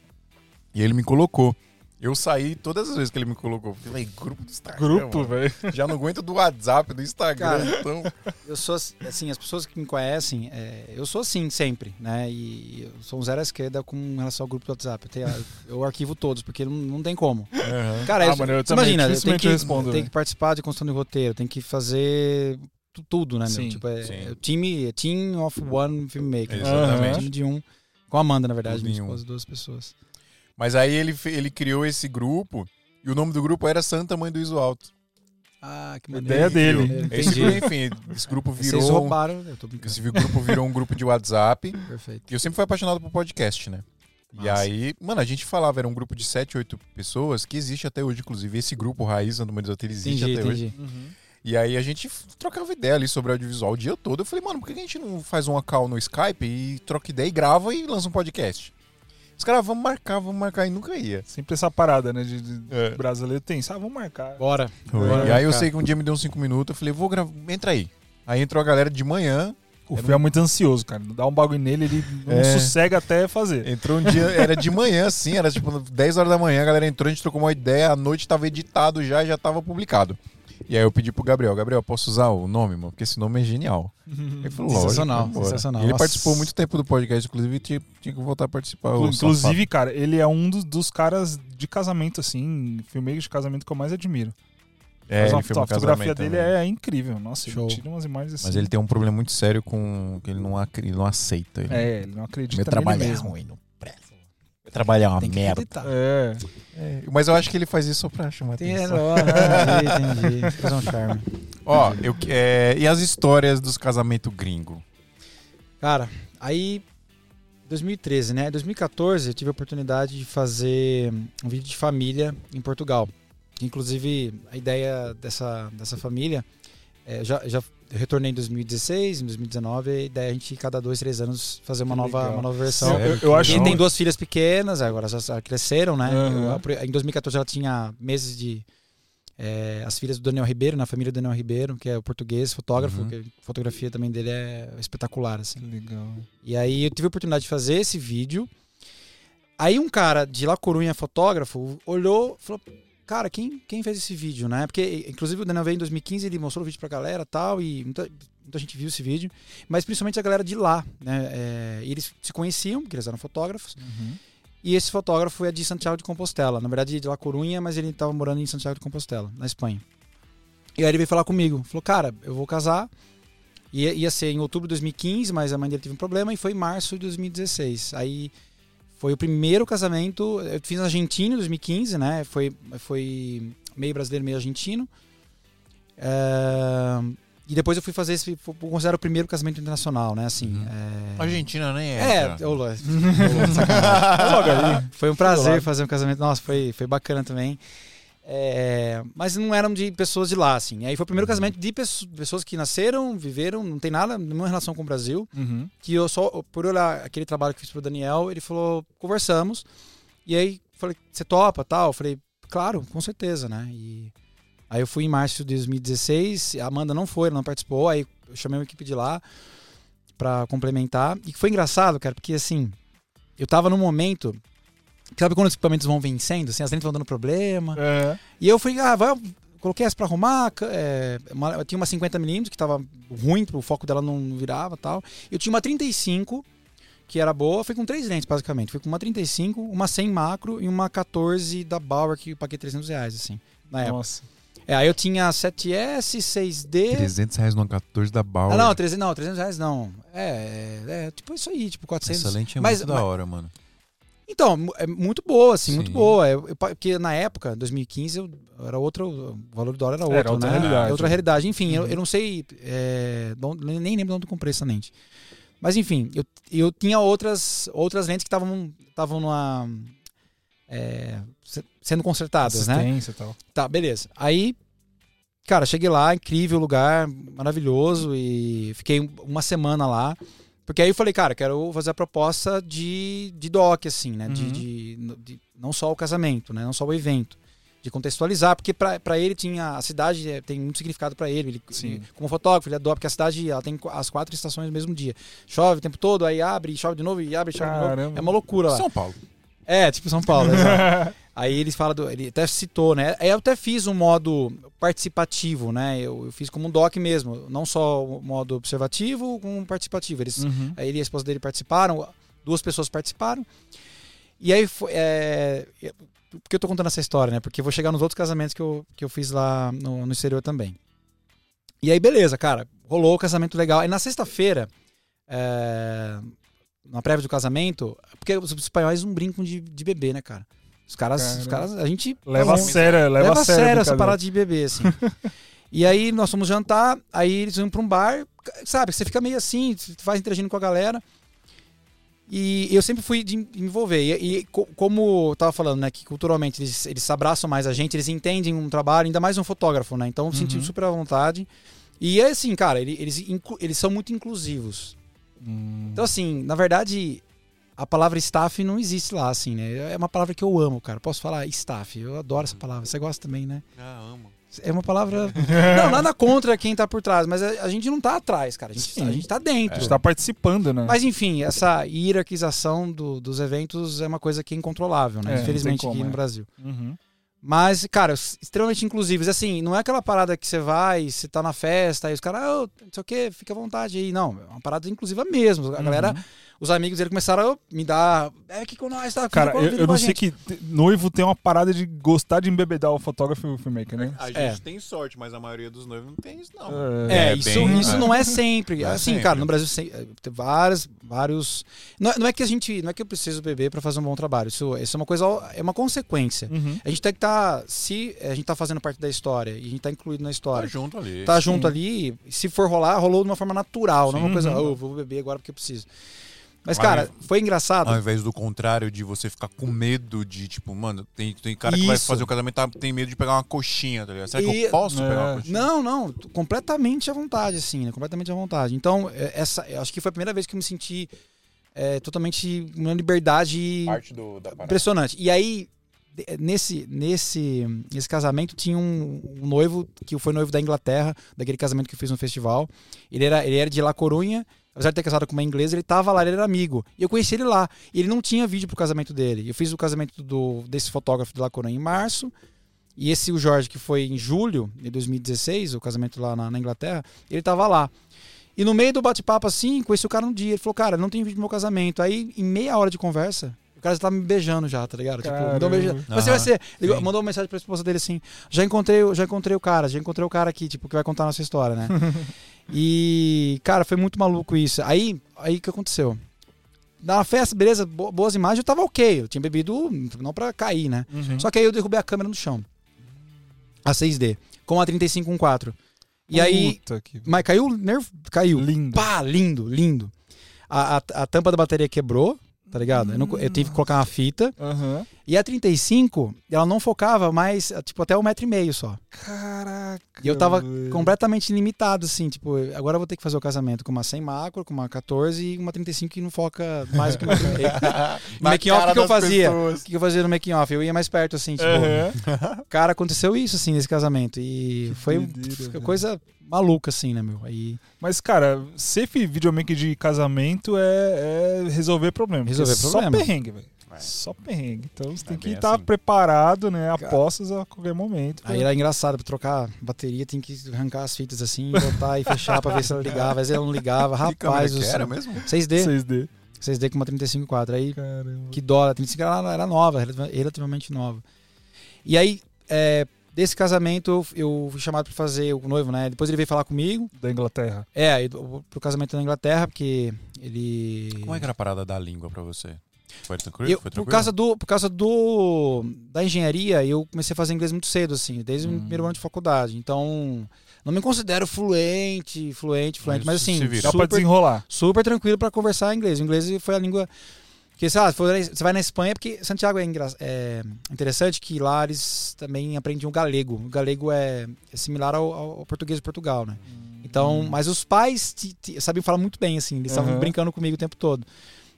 E ele me colocou. Eu saí todas as vezes que ele me colocou. Falei, grupo do Instagram. Grupo, velho. Já não aguento do WhatsApp, do Instagram. Cara. então. Eu sou assim, as pessoas que me conhecem, é, eu sou assim sempre, né? E eu sou um zero à esquerda com relação ao grupo do WhatsApp. Eu, tenho- eu arquivo todos, porque não, não tem como. Aham. Cara, Ah, eu- mano, eu você também, imagina, eu tenho dificilmente que, eu respondo, tem velho. que participar de construção de roteiro, tem que fazer tudo, né? meu? Sim, tipo, é, sim. é o time, é team of one filmmaker. Exatamente. É um time de um. Com a Amanda, na verdade, minha esposa, duas pessoas. Mas aí ele, ele criou esse grupo. E o nome do grupo era Santa Mãe do Iso Alto. Ah, que Ideia maneiro. dele. Eu Esse, enfim, esse grupo virou. Vocês roubaram, eu tô brincando. Esse grupo virou um grupo de WhatsApp. Perfeito. E eu sempre fui apaixonado por podcast, né? E aí, mano, a gente falava, era um grupo de 7, 8 pessoas, que existe até hoje, inclusive. Esse grupo Raiz do Manizota, ele existe Entendi, até hoje. entendi. Uhum. E aí a gente trocava ideia ali sobre audiovisual o dia todo. Eu falei, mano, por que a gente não faz uma call no Skype e troca ideia e grava e lança um podcast? Os caras, vamos marcar, vamos marcar, e nunca ia. Sempre essa parada, né? De, de É. brasileiro tem. Ah, vamos marcar. Bora. e aí eu cara. sei que um dia me deu uns 5 minutos, eu falei, vou gravar, entra aí. Aí entrou a galera de manhã, O Fê é muito ansioso, cara. Dá um bagulho nele, ele não É. sossega até fazer. Entrou um dia, era de manhã, assim, era tipo 10 horas da manhã, a galera entrou, a gente trocou uma ideia, à noite tava editado já, já tava publicado. E aí eu pedi pro Gabriel, Gabriel, posso usar o nome, mano? Porque esse nome é genial. Ele falou, Sensacional, sensacional. Ele Nossa. participou muito tempo do podcast, inclusive tinha, tinha que voltar a participar. Inclusive, cara, ele é um dos, dos caras de casamento, assim, filmeiros de casamento que eu mais admiro. é, Mas ele a, a fotografia dele também. é incrível. Nossa, Show. ele tira umas imagens assim. Mas ele tem um problema muito sério com que ele não, ac- ele não aceita. Ele, É, ele não acredita meu trabalho é ruim, não é uma Tem que merda. acreditar. É. É, mas eu acho que ele faz isso só pra chamar Tem, atenção. ó, entendi, entendi. Fazer um charme. Ó, eu, é, e as histórias dos casamentos gringo? Cara, aí 2013, né? 2014 eu tive a oportunidade de fazer um vídeo de família em Portugal. Inclusive, a ideia dessa, dessa família, é, já, já retornei em 2016, em 2019, a ideia é a gente, cada dois, três anos, fazer uma, Que nova, legal. uma nova versão. Eu, eu acho. E tem duas filhas pequenas, agora já já cresceram, né? Aham. Eu- em 2014 ela tinha meses de. é, as filhas do Daniel Ribeiro, na família do Daniel Ribeiro, que é o português, fotógrafo, Uhum. que a fotografia também dele é espetacular, assim. Legal. E aí eu tive a oportunidade de fazer esse vídeo. Aí um cara de La Corunha, fotógrafo, olhou e falou: Cara, quem, quem fez esse vídeo, né? Porque, inclusive, o Daniel veio em 2015, ele mostrou o vídeo pra galera tal, e muita, muita gente viu esse vídeo, mas principalmente a galera de lá, né? É, e eles se conheciam, porque eles eram fotógrafos, Uhum. e esse fotógrafo é de Santiago de Compostela. Na verdade, de La Corunha, mas ele estava morando em Santiago de Compostela, na Espanha. E aí ele veio falar comigo. Falou, cara, eu vou casar. Ia, ia ser em outubro de 2015, mas a mãe dele teve um problema e foi em março de 2016. Aí foi o primeiro casamento. Eu fiz na Argentina em 2015, né? Foi, foi meio brasileiro, meio argentino. É, E depois eu fui fazer esse. Considero o primeiro casamento internacional, né? Assim. Uhum. é... Argentina nem É, é. ô. Logo. Foi um prazer fazer um casamento. Nossa, foi, foi bacana também. É, mas não eram de pessoas de lá, assim. Aí foi o primeiro casamento de pesso- pessoas que nasceram, viveram, não tem nada, nenhuma relação com o Brasil. Uhum. Que eu só, por olhar aquele trabalho que fiz pro Daniel, ele falou, conversamos. E aí falei, você topa tal? Eu falei, claro, com certeza, né? E aí eu fui em março de 2016, a Amanda não foi, ela não participou, aí eu chamei uma equipe de lá pra complementar. E foi engraçado, cara, porque assim, eu tava num momento. Sabe quando os equipamentos vão vencendo, assim, as lentes vão dando problema? É. E eu fui, ah, vai, coloquei essa pra arrumar. é, uma- eu tinha uma 50mm que tava ruim, o foco dela não virava e tal. Eu tinha uma 35, que era boa, fui com três lentes, basicamente. Fui com uma 35, uma 100 macro e uma 14 da Bauer, que eu paguei 300 reais, assim, na época. Nossa. É, aí eu tinha 7S, 6D. 300 reais no 14 da Bauer. Ah, não, 300, não, 300 reais não. É, é, é tipo isso aí, tipo 400. Essa lente é Mas- muito da mas- hora, mano. Então, é muito boa, assim, muito Sim. boa. Eu, eu pa- porque na época, 2015, eu, era outro, o valor do dólar era outro, Era outra né? realidade. É outra realidade. Enfim, eu, Uhum. eu não sei, é, nem lembro de onde eu comprei essa lente. Mas enfim, eu, eu tinha outras, outras lentes que estavam numa. é, se- sendo consertadas, né? Assistência e tal. Tá, beleza. Aí, cara, cheguei lá, incrível lugar, maravilhoso, e fiquei um- uma semana lá. Porque aí eu falei, cara, quero fazer a proposta de, de doc, assim, né? De, Uhum. de- de- não só o casamento, né? Não só o evento. De contextualizar, porque pra pra ele tinha. A cidade eh, tem muito significado pra ele. ele Sim. como fotógrafo, ele adora, porque a cidade ela tem as quatro estações no mesmo dia. Chove o tempo todo, aí abre, chove de novo, e abre, chove de novo. Caramba. É uma loucura lá. São Paulo. É, tipo São Paulo, exato. Aí eles falam do. Ele até citou, né? Eu até fiz um modo participativo, né? Eu, eu fiz como um doc mesmo. Não só o modo observativo, como participativo. Eles, Uhum. Aí ele e a esposa dele participaram, duas pessoas participaram. E aí foi. É, por que eu tô contando essa história, né? Porque eu vou chegar nos outros casamentos que eu, que eu fiz lá no, no exterior também. E aí, beleza, cara. Rolou o casamento legal. Aí na sexta-feira, é, na prévia do casamento, porque os espanhóis não brincam de, de bebê, né, cara? Os caras, os caras, a gente Leva a sério, leva, leva, a sério. a essa parada de bebê, assim. e aí nós fomos jantar, aí eles iam pra um bar, sabe? Você fica meio assim, você vai interagindo com a galera. E eu sempre fui de envolver. E, e co- como eu tava falando, né, que culturalmente eles, eles abraçam mais a gente, eles entendem um trabalho, ainda mais um fotógrafo, né? Então eu senti Uhum. super à vontade. E é assim, cara, ele- eles, eles são muito inclusivos. Hum. Então, assim, na verdade, a palavra staff não existe lá, assim, né? É uma palavra que eu amo, cara. Posso falar staff? Eu adoro essa palavra. Você gosta também, né? Ah, amo. É uma palavra. não, nada contra quem tá por trás, mas a, a gente não tá atrás, cara. A gente, Sim. a gente tá a dentro. gente tá participando, né? Mas enfim, essa hierarquização do- dos eventos é uma coisa que é incontrolável, né? É, Infelizmente como, aqui no é. Brasil. Uhum. Mas, cara, extremamente inclusivos. Assim, não é aquela parada que você vai, você tá na festa, aí os caras, "Ah, não sei o que, fica à vontade aí. Não, é uma parada inclusiva mesmo. A galera, Uhum. Os amigos dele começaram a me dar. É aqui com nós, tá? Cara, eu, eu não sei gente." que noivo tem uma parada de gostar de embebedar o fotógrafo e o filmmaker, né? A gente É. tem sorte, mas a maioria dos noivos não tem isso, não. É, É, isso, bem- isso é. não é sempre. Não é assim, sempre. cara, no Brasil eh, tem vários, vários. Não, é- não é que a gente, não é que eu preciso beber pra fazer um bom trabalho. Isso, isso é uma coisa, é uma consequência. Uhum. A gente tem que estar, se a gente tá fazendo parte da história e a gente tá incluído na Tá história, junto ali. tá junto ali, se for rolar, rolou de uma forma natural, não é uma Sim. coisa. "Oh, eu vou beber agora porque eu preciso. Mas, Mas- cara, foi engraçado. Ao invés do contrário, de você ficar com medo de, tipo, mano, tem, tem cara que vai Isso. fazer o casamento tá, tem medo de pegar uma coxinha, tá ligado? Será que E- eu posso É. pegar uma coxinha? Não, não, completamente à vontade, assim, né? Completamente à vontade. Então, é, essa, acho que foi a primeira vez que eu me senti é, totalmente uma liberdade Parte do, impressionante. E aí, nesse, nesse, nesse casamento, tinha um, um noivo que foi noivo da Inglaterra, daquele casamento que eu fiz no festival. Ele era, ele era de La Corunha, apesar de ter casado com uma inglesa, ele tava lá, ele era amigo. E eu conheci ele lá. E ele não tinha vídeo pro casamento dele. Eu fiz o casamento do, desse fotógrafo de La Corunha em março. E esse, o Jorge, que foi em julho de 2016, o casamento lá na, na Inglaterra, ele tava lá. E no meio do bate-papo, assim, conheci o cara um dia. Ele falou, cara, não tem vídeo do meu casamento. Aí, em meia hora de conversa, o cara já tava me beijando já, tá ligado? Tipo, mandou um beijo. Caramba. Você vai ser. Ele sim. mandou uma mensagem pra esposa dele assim: já encontrei, o- já encontrei o cara, já encontrei o cara aqui, tipo, que vai contar a nossa história, né? e, cara, foi muito maluco isso. Aí, aí o que aconteceu? Na festa, beleza, bo- boas imagens, eu tava ok. Eu tinha bebido não pra cair, né? Uhum. Só que aí eu derrubei a câmera no chão. A 6D. Com a 3514. E aí. Puta que... Mas caiu nervo. Caiu. Lindo. Pá, lindo, lindo. A, a, a tampa da bateria quebrou, tá ligado? Eu, não- eu tive que colocar uma fita. Aham. E a 35, ela não focava mais, tipo, até um metro e meio só. Caraca. E eu tava velho. completamente limitado, assim, tipo, agora eu vou ter que fazer o casamento com uma 100 macro, com uma 14 e uma 35 que não foca mais do que uma 1 meio. No making off, o que eu fazia? O que eu fazia no making off? Eu ia mais perto, assim, tipo, Aham. cara, aconteceu isso, assim, nesse casamento. E foi doideira, velho. Maluca, assim, né, meu? Aí, Mas, cara, ser videomaker de casamento é, é resolver problema. Resolver Só problema. perrengue, velho. É. Só perrengue. Então você tem que estar assim. preparado, né? Apostas a qualquer momento. aí era engraçado, pra trocar bateria, tem que arrancar as fitas assim, botar e fechar pra ver se ela ligava. Às vezes ela não ligava, câmera rapaz. que era mesmo? 6D. 6D. 6D com uma 35.4. Aí Caramba. que dólar, 35 era, era nova, relativa- relativamente nova. E aí, é, desse casamento, eu, fui chamado para fazer o noivo, né? Depois ele veio falar comigo. Da Inglaterra. É, pro casamento na Inglaterra, porque ele. Como é que era a parada da língua pra você? Foi tranquilo? Eu, Foi por tranquilo? causa do por causa do da engenharia eu comecei a fazer inglês muito cedo assim desde o Hum. primeiro ano de faculdade então não me considero fluente fluente fluente Mas mas, assim. Dá pra super desenrolar. super tranquilo para conversar inglês o inglês foi a língua que sei lá, você vai na Espanha porque Santiago é, é interessante que lá eles também aprendem o galego o galego é, é similar ao, ao português de Portugal né então, mas os pais te- te- sabiam falar muito bem, assim, eles estavam Uhum. brincando comigo o tempo todo.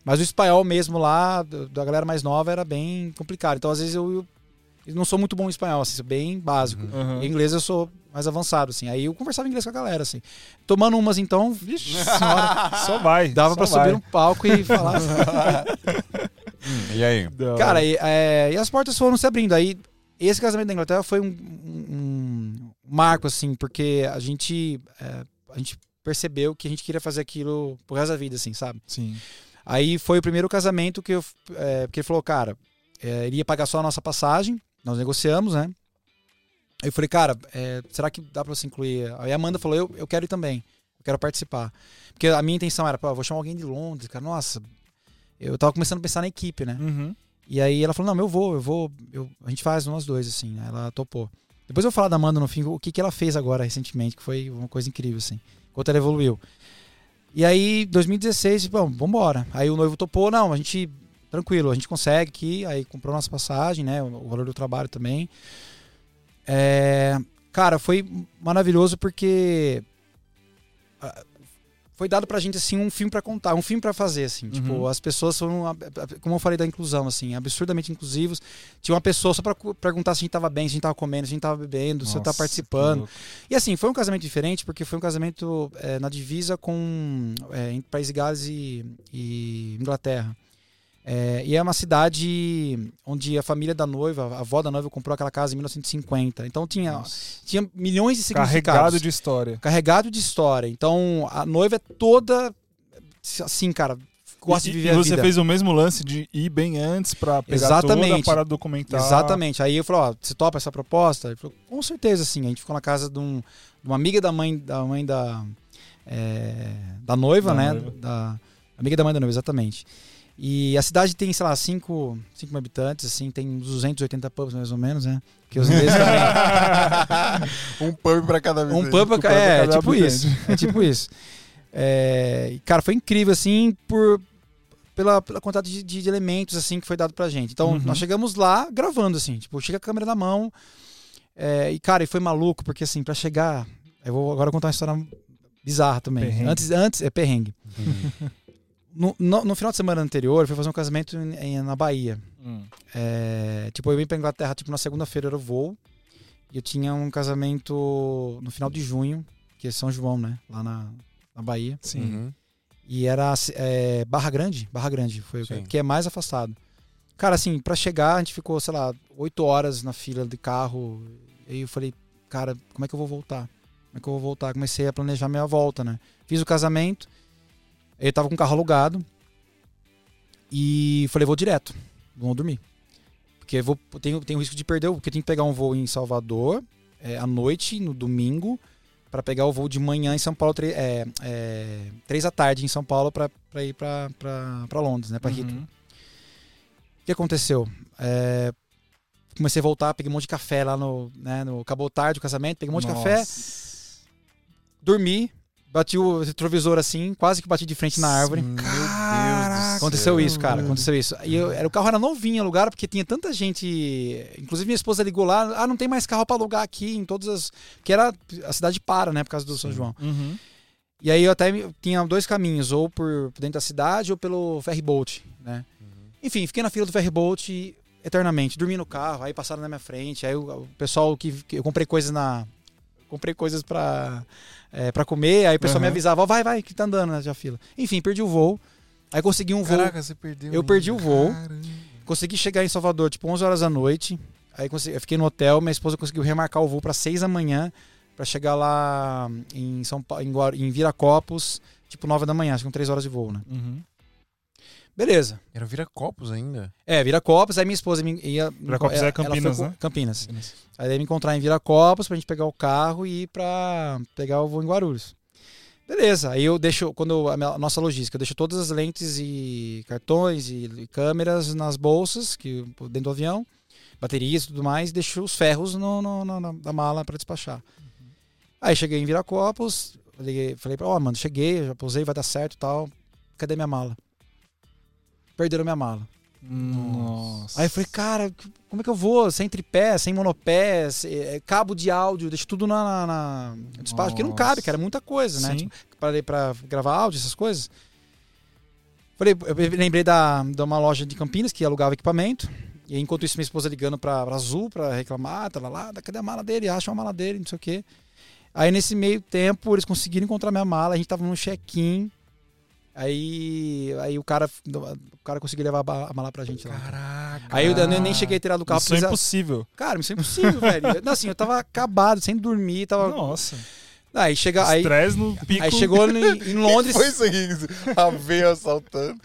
Mas o espanhol mesmo lá, da galera mais nova, era bem complicado. Então, às vezes, eu, eu- não sou muito bom em espanhol, assim, bem básico. Uhum. Em inglês eu sou mais avançado, assim. Aí eu conversava inglês com a galera, assim. Tomando umas, então, vixe senhora, Só vai. dava vai. subir no palco e falar. Hum, e aí? Cara, e, é, e as portas foram se abrindo. Aí, esse casamento da Inglaterra foi um, um- um marco, assim, porque a gente, é, a gente percebeu que a gente queria fazer aquilo pro resto da vida, assim, sabe? Sim. Aí foi o primeiro casamento que eu. É, porque ele falou, cara, é, ele ia pagar só a nossa passagem, nós negociamos, né? Aí eu falei, cara, é, será que dá pra você incluir? Aí a Amanda falou, eu, eu quero ir também, eu quero participar. Porque a minha intenção era, pô, vou chamar alguém de Londres, cara, nossa. Eu tava começando a pensar na equipe, né? Uhum. E aí ela falou, não, eu vou, eu vou, eu- a gente faz nós dois, assim, né? Ela topou. Depois eu vou falar da Amanda no fim, o que, que ela fez agora recentemente, que foi uma coisa incrível, assim. Quanto ela evoluiu. E aí, 2016, bom, vambora. Aí o noivo topou, não, a gente, tranquilo, a gente consegue aqui, aí comprou nossa passagem, né? O, o valor do trabalho também. É, cara, foi maravilhoso porque foi dado pra gente assim um filme pra contar, um filme pra fazer assim, tipo, Uhum. as pessoas foram como eu falei da inclusão assim, absurdamente inclusivos. Tinha uma pessoa só pra cu- perguntar se a gente tava bem, se a gente tava comendo, se a gente tava bebendo, se eu Nossa, tava participando. E assim, foi um casamento diferente porque foi um casamento é, na divisa com é, entre País de Gales e, e Inglaterra. É, e é uma cidade onde a família da noiva, a avó da noiva, comprou aquela casa em 1950. Então tinha, Nossa. tinha milhões de significados. Carregado de história. Carregado de história. Então a noiva é toda assim, cara, gosta e, de viver e você fez o mesmo lance de ir bem antes pra pegar toda a Exatamente. parada documental. Exatamente. Aí eu falei, ó, você topa essa proposta? Ele falou, com certeza, sim. A gente ficou na casa de, um- de uma amiga da mãe da mãe da, é, da noiva, Da né? noiva. Da amiga da mãe da noiva, exatamente. E a cidade tem, sei lá, 5 mil habitantes, assim, tem uns 280 pubs mais ou menos, né? Porque os ingleses também. um pub pra cada vez. Um pub, pub é, pra cada tipo habitante. isso. É tipo isso. É, cara, foi incrível, assim, por, pela, pela quantidade de, de elementos, assim, que foi dado pra gente. Então, Uhum. nós chegamos lá gravando, assim, tipo, chega a câmera na mão. é, e, cara, e foi maluco, porque, assim, pra chegar. Eu vou agora contar uma história bizarra também. Perrengue. Antes, antes, é perrengue. Uhum. No, no, no final de semana anterior, eu fui fazer um casamento em- em- na Bahia. Hum. É, tipo, eu vim pra Inglaterra, tipo, na segunda-feira era o voo. E eu tinha um casamento no final de junho, que é São João, né? Lá na, na Bahia. Sim. Uhum. E era é, Barra Grande, Barra Grande, foi o que- é mais afastado. Cara, assim, pra chegar, a gente ficou, sei lá, oito horas na fila de carro. E aí eu falei, cara, como é que eu vou voltar? Como é que eu vou voltar? Comecei a planejar minha volta, né? Fiz o casamento, eu tava com o carro alugado. E falei, vou direto, vou dormir. Porque eu vou, tenho, tenho risco de perder, porque eu tenho que pegar um voo em Salvador é, à noite, no domingo, para pegar o voo de manhã em São Paulo, é, é, três da tarde em São Paulo para ir para Londres, né, para Heathrow. Uhum. O que aconteceu? É, comecei a voltar, peguei um monte de café lá no, né, no acabou tarde o casamento, peguei um monte de café, Nossa. dormi, bati o retrovisor assim, quase que bati de frente na árvore. Meu Deus do Caraca. céu. Aconteceu isso, cara. mano. Aconteceu isso. E eu, era, o carro era novinho alugado, porque tinha tanta gente. Inclusive, minha esposa ligou lá. Ah, não tem mais carro pra alugar aqui em todas as. Porque era. A cidade para, né? Por causa do São. João. Uhum. E aí eu até tinha dois caminhos, ou por dentro da cidade ou pelo ferryboat, né? Enfim, fiquei na fila do ferryboat eternamente, dormi no carro, aí passaram na minha frente, aí o, o pessoal que, que eu comprei coisas na comprei coisas pra é, para comer, aí o pessoal me Aham. avisava, ó, vai, vai, que tá andando na já fila. Enfim, perdi o voo. Aí consegui um voo, Caraca, você perdeu. Eu perdi o voo. Caramba. consegui chegar em Salvador tipo 11 horas da noite. Aí consegui, eu fiquei no hotel, minha esposa conseguiu remarcar o voo para 6 da manhã para chegar lá em São Paulo, em, Guar- em Viracopos, tipo 9 da manhã, acho que são 3 horas de voo, né? Uhum. Beleza. Era vira copos ainda. É, Viracopos, aí minha esposa me, ia. Viracopos ela- é Campinas, ela foi com- né? Campinas. Aí ia me encontrar em Viracopos pra gente pegar o carro e ir pra pegar o voo em Guarulhos. Beleza, aí eu deixo, quando a, minha- a nossa logística, eu deixo todas as lentes e cartões e, e câmeras nas bolsas, que dentro do avião, baterias e tudo mais, e deixo os ferros no, no- no- na, na mala para despachar. Aí cheguei em Viracopos, liguei, falei pra, ó, mano, cheguei, já pousei, vai dar certo e tal. Cadê minha mala? Perderam minha mala. Nossa. Aí eu falei, cara, como é que eu vou? Sem tripé, sem monopé, sem- é, cabo de áudio, deixo tudo na, na, na no despacho, porque não cabe, cara, é muita coisa, né? Sim. Tipo, parei pra gravar áudio, essas coisas. Falei, eu lembrei da, de uma loja de Campinas que alugava equipamento. E enquanto isso, minha esposa ligando pra, pra Azul pra reclamar, tá lá, lá, cadê a mala dele? Acha a mala dele, não sei o quê. Aí nesse meio tempo, eles conseguiram encontrar minha mala, a gente tava num check-in. Aí, aí o cara, o cara conseguiu levar a mala pra gente lá. Caraca. Aí eu nem, nem cheguei a tirar do carro. Isso é impossível. Cara, isso é impossível, velho. Não, assim, eu tava acabado, sem dormir, tava. Nossa. Aí chega. Aí, Estresse no pico. aí chegou em, em Londres. Foi isso aí, a veia assaltando.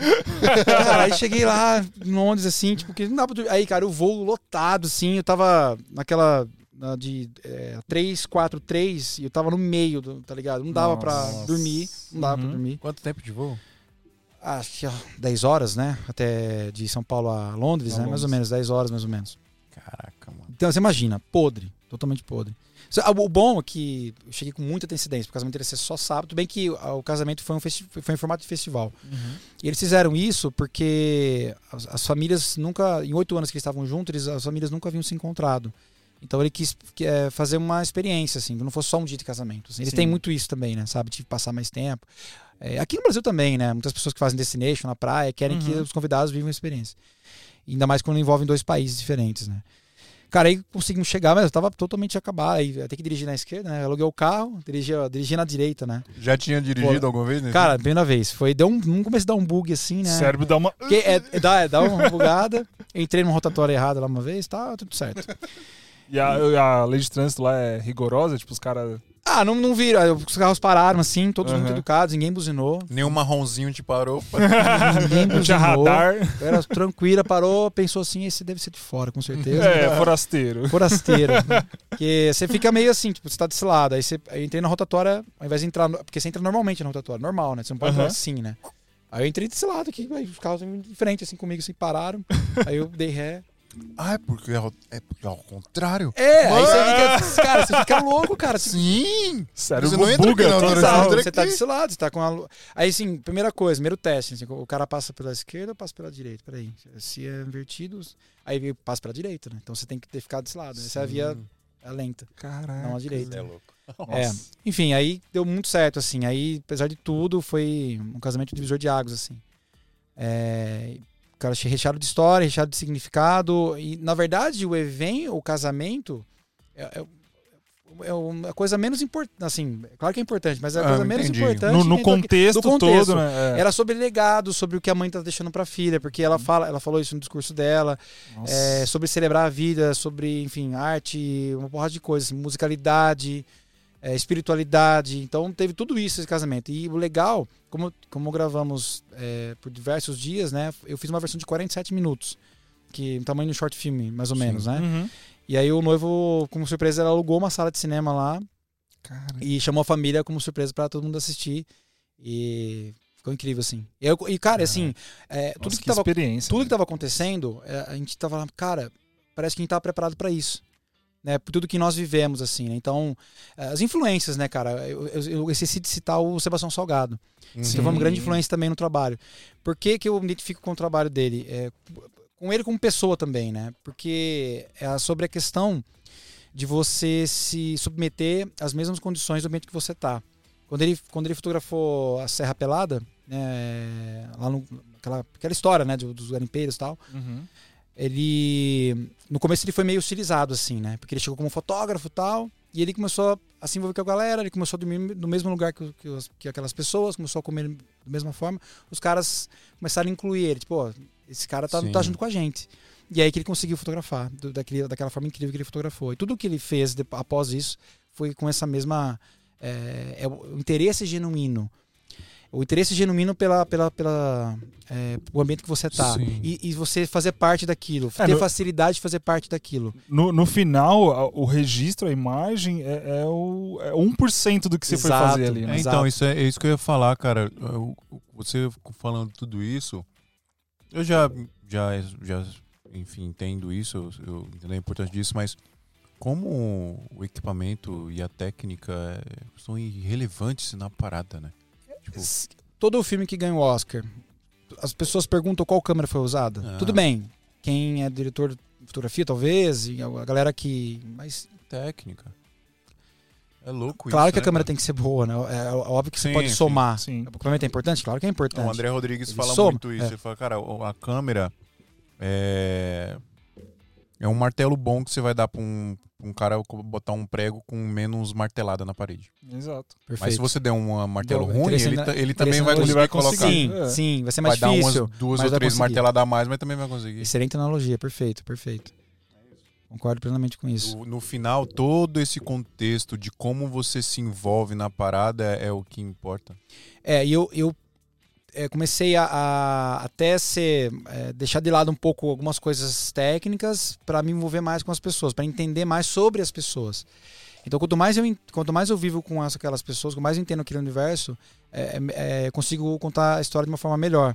Cara, aí cheguei lá em Londres, assim, tipo, que não dá pra dormir. Aí, cara, o voo lotado, assim, eu tava naquela. Na de é, 3, 4, 3, e eu tava no meio, do, tá ligado? Não dava pra Nossa. dormir. Não dava pra Uhum. dormir. Quanto tempo de voo? Acho que ó, 10 horas, né? Até de São Paulo a Londres, né? Mais ou Londres. menos, 10 horas mais ou menos. Caraca, mano. Então você imagina, podre, totalmente podre. Só- O bom é que eu cheguei com muita antecedência, porque o casamento ia ser só sábado. Tudo bem que ah, o casamento foi, um foi em formato de festival. Uhum. E eles fizeram isso porque as, as famílias nunca, em oito anos que eles estavam juntos, eles- as famílias nunca haviam se encontrado. Então ele quis que, é, fazer uma experiência, assim, que não fosse só um dia de casamento. assim. Eles têm muito isso também, né? Sabe? De passar mais tempo. É, aqui no Brasil também, né? Muitas pessoas que fazem destination na praia querem que Uhum. os convidados vivam a experiência. Ainda mais quando envolvem dois países diferentes, né? Cara, aí conseguimos chegar, mas eu tava totalmente acabado. Aí ter que dirigir na esquerda, né? Aluguei o carro, dirigi, dirigi na direita, né? Já tinha dirigido alguma vez? Nesse? Cara, primeira vez. Foi, deu um, não comecei a dar um bug assim, né? O cérebro dá uma. É, é, dá, é, dá uma bugada. Entrei numa rotatória errada lá uma vez, tá tudo certo. E a, a lei de trânsito lá é rigorosa, tipo, os caras. Ah, não, não viram. Os carros pararam assim, todos muito Aham. educados, ninguém buzinou. Nenhum marronzinho te parou. Ninguém Não tinha buzinou. radar. Era tranquila, parou, pensou assim, esse deve ser de fora, com certeza. É, forasteiro. Forasteiro. Porque você fica meio assim, tipo, você tá desse lado. Aí você aí eu entrei na rotatória, ao invés de entrar. no- Porque você entra normalmente na rotatória, normal, né? Você não pode entrar Aham. assim, né? Aí eu entrei desse lado aqui, aí os carros em frente, assim, comigo, assim, pararam. Aí eu dei ré. Ah, é porque é, ao- é porque é ao contrário? É, aí você fica. Cara, você fica louco, cara. Você Sim! Cérebro Você não entra buga aqui, não, total. Você você tá desse lado, você tá com a. Aí, assim, primeira coisa, primeiro teste. assim, o cara passa pela esquerda ou passa pela direita? Peraí. Se é invertido, aí passa pela direita, né? Então você tem que ter ficado desse lado. Essa é a via a lenta, Caraca. não a direita. É louco. É. Enfim, aí deu muito certo, assim. Aí, apesar de tudo, foi um casamento divisor de águas, assim. É, cara, recheado de história, recheado de significado. E, na verdade, o evento, o casamento, é, é, é uma coisa menos importante. Assim, claro que é importante, mas é a Ah, coisa menos entendi. importante. No, no contexto, do contexto. todo, né? É. Era sobre legado, sobre o que a mãe tá deixando pra filha, porque ela fala, ela falou isso no discurso dela, é, sobre celebrar a vida, sobre, enfim, arte, uma porrada de coisas, musicalidade, é, espiritualidade. Então teve tudo isso esse casamento. E o legal, como, como gravamos é, por diversos dias, né? Eu fiz uma versão de 47 minutos, que o tamanho de um short filme, mais ou Sim. menos, né? Uhum. E aí o noivo, como surpresa, ela alugou uma sala de cinema lá Cara, e chamou a família como surpresa pra todo mundo assistir. E ficou incrível, assim. E, eu- e, cara, assim, é, tudo nossa, que, que, tava tudo que né? tava acontecendo, é, a gente tava lá, cara, parece que a gente tava preparado para isso. Né, por tudo que nós vivemos, assim, né? Então, é, as influências, né, cara? Eu, eu, eu esqueci de citar o Sebastião Salgado. Uhum. Que foi uma grande influência também no trabalho. Por que, que eu me identifico com o trabalho dele? É, com ele como pessoa também, né? Porque é sobre a questão de você se submeter às mesmas condições do ambiente que você tá. Quando ele, quando ele fotografou a Serra Pelada, né, lá no, aquela, aquela história, né, do- dos garimpeiros e tal, Uhum. ele no começo ele foi meio hostilizado assim, né? Porque ele chegou como fotógrafo e tal, e ele começou a se envolver com a galera, ele começou a dormir no mesmo lugar que, que, que aquelas pessoas, começou a comer da mesma forma. Os caras começaram a incluir ele, tipo, ó, esse cara tá, Sim. tá junto com a gente. E aí que ele conseguiu fotografar, do- daquele, daquela forma incrível que ele fotografou. E tudo que ele fez de- após isso foi com essa mesma. É, é o interesse genuíno. O interesse genuíno pela, pela, pela é, o ambiente que você tá Sim. e, e você fazer parte daquilo, É, ter no- facilidade de fazer parte daquilo. No, no final, o registro, a imagem, é, é o é 1% do que você foi Exato. fazer ali, né? É, então, isso é, é isso que eu ia falar, cara. Eu- Você falando tudo isso, eu já, já, já enfim, entendo isso, eu, eu entendo a importância disso, mas como o equipamento e a técnica é, são irrelevantes na parada, né? Tipo, Todo o filme que ganha o Oscar, as pessoas perguntam qual câmera foi usada. Ah. Tudo bem, quem é diretor de fotografia, talvez, e a galera que. Mas técnica. É louco claro isso, que a né, câmera cara? tem que ser boa, né? É óbvio que você Sim, pode sim, somar. Sim. O equipamento é importante? Claro que é importante. O André Rodrigues Ele fala soma, muito isso. é. Ele fala, cara, a câmera é, é um martelo bom que você vai dar pra um, pra um cara botar um prego com menos martelada na parede. Exato. Perfeito. Mas se você der um martelo Boa, ruim, ele, ta- ele também vai conseguir vai colocar. Sim, É. sim, vai ser Vai mais dar difícil. umas duas ou vai três marteladas a mais, mas também vai conseguir. Excelente analogia, perfeito, perfeito. Concordo plenamente com isso. O- No final, todo esse contexto de como você se envolve na parada é o que importa. É, e eu, eu é, comecei a, a até ser é, deixar de lado um pouco algumas coisas técnicas para me envolver mais com as pessoas, para entender mais sobre as pessoas. Então, quanto mais eu, quanto mais eu vivo com as- aquelas pessoas, quanto mais eu entendo aquele universo, é, é, é, consigo contar a história de uma forma melhor.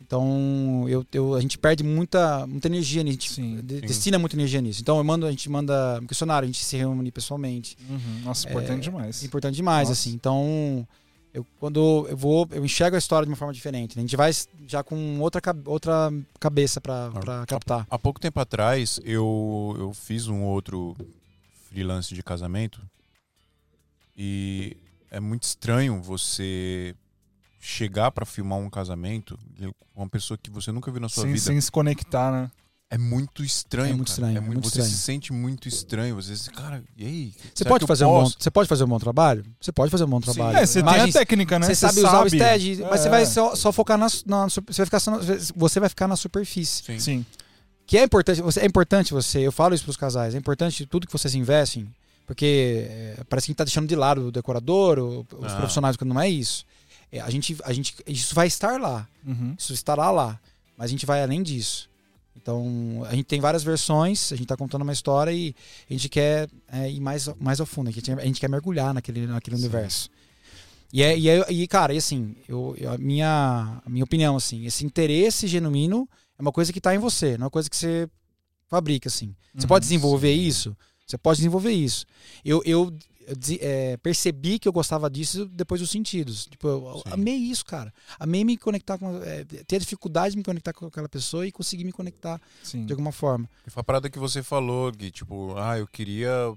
Então, eu, eu- a gente perde muita, muita energia nisso, a gente Sim, de- sim. destina muita energia nisso. Então, eu mando, a gente manda um questionário, a gente se reúne pessoalmente. Uhum. Nossa, importante É demais. importante demais, Nossa. assim. Então, eu, quando eu vou, eu enxergo a história de uma forma diferente. né? A gente vai já com outra, outra cabeça pra pra captar. Há pouco tempo atrás, eu, eu fiz um outro freelance de casamento e é muito estranho você chegar pra filmar um casamento com uma pessoa que você nunca viu na sua Sem, vida. sem se conectar, né? É muito estranho. É muito cara. estranho, é muito você estranho. se sente muito estranho. Você diz, cara, e aí? Você pode, fazer um bom, você pode fazer um bom trabalho? Você pode fazer um bom trabalho. É, você tem a técnica, né? Você sabe usar o stead, mas você É. vai só, só focar na, na- Você vai, ficar, só- você vai ficar na superfície. Sim. Sim. Que é importante, você, é importante você, eu falo isso pros casais, é importante tudo que vocês investem, porque é, parece que tá deixando de lado o decorador, o- os Ah. profissionais, quando não é isso. É, a gente, a gente, isso vai estar lá, Uhum. isso estará lá, mas a gente vai além disso. Então, a gente tem várias versões, a gente tá contando uma história e a gente quer é, ir mais, mais ao fundo, a gente, a gente quer mergulhar naquele, naquele Sim. universo. E, é, e, é- e, cara, e assim, eu, a, minha, a minha opinião, assim, esse interesse genuíno é uma coisa que tá em você, não é uma coisa que você fabrica, assim. Você Uhum. pode desenvolver isso? Você pode desenvolver isso. Eu, eu, eu é, percebi que eu gostava disso depois dos sentidos. Tipo, eu Sim. amei isso, cara. Amei me conectar com. É, ter a dificuldade de me conectar com aquela pessoa e conseguir me conectar Sim. de alguma forma. E foi a parada que você falou, Gui, tipo, ah, eu queria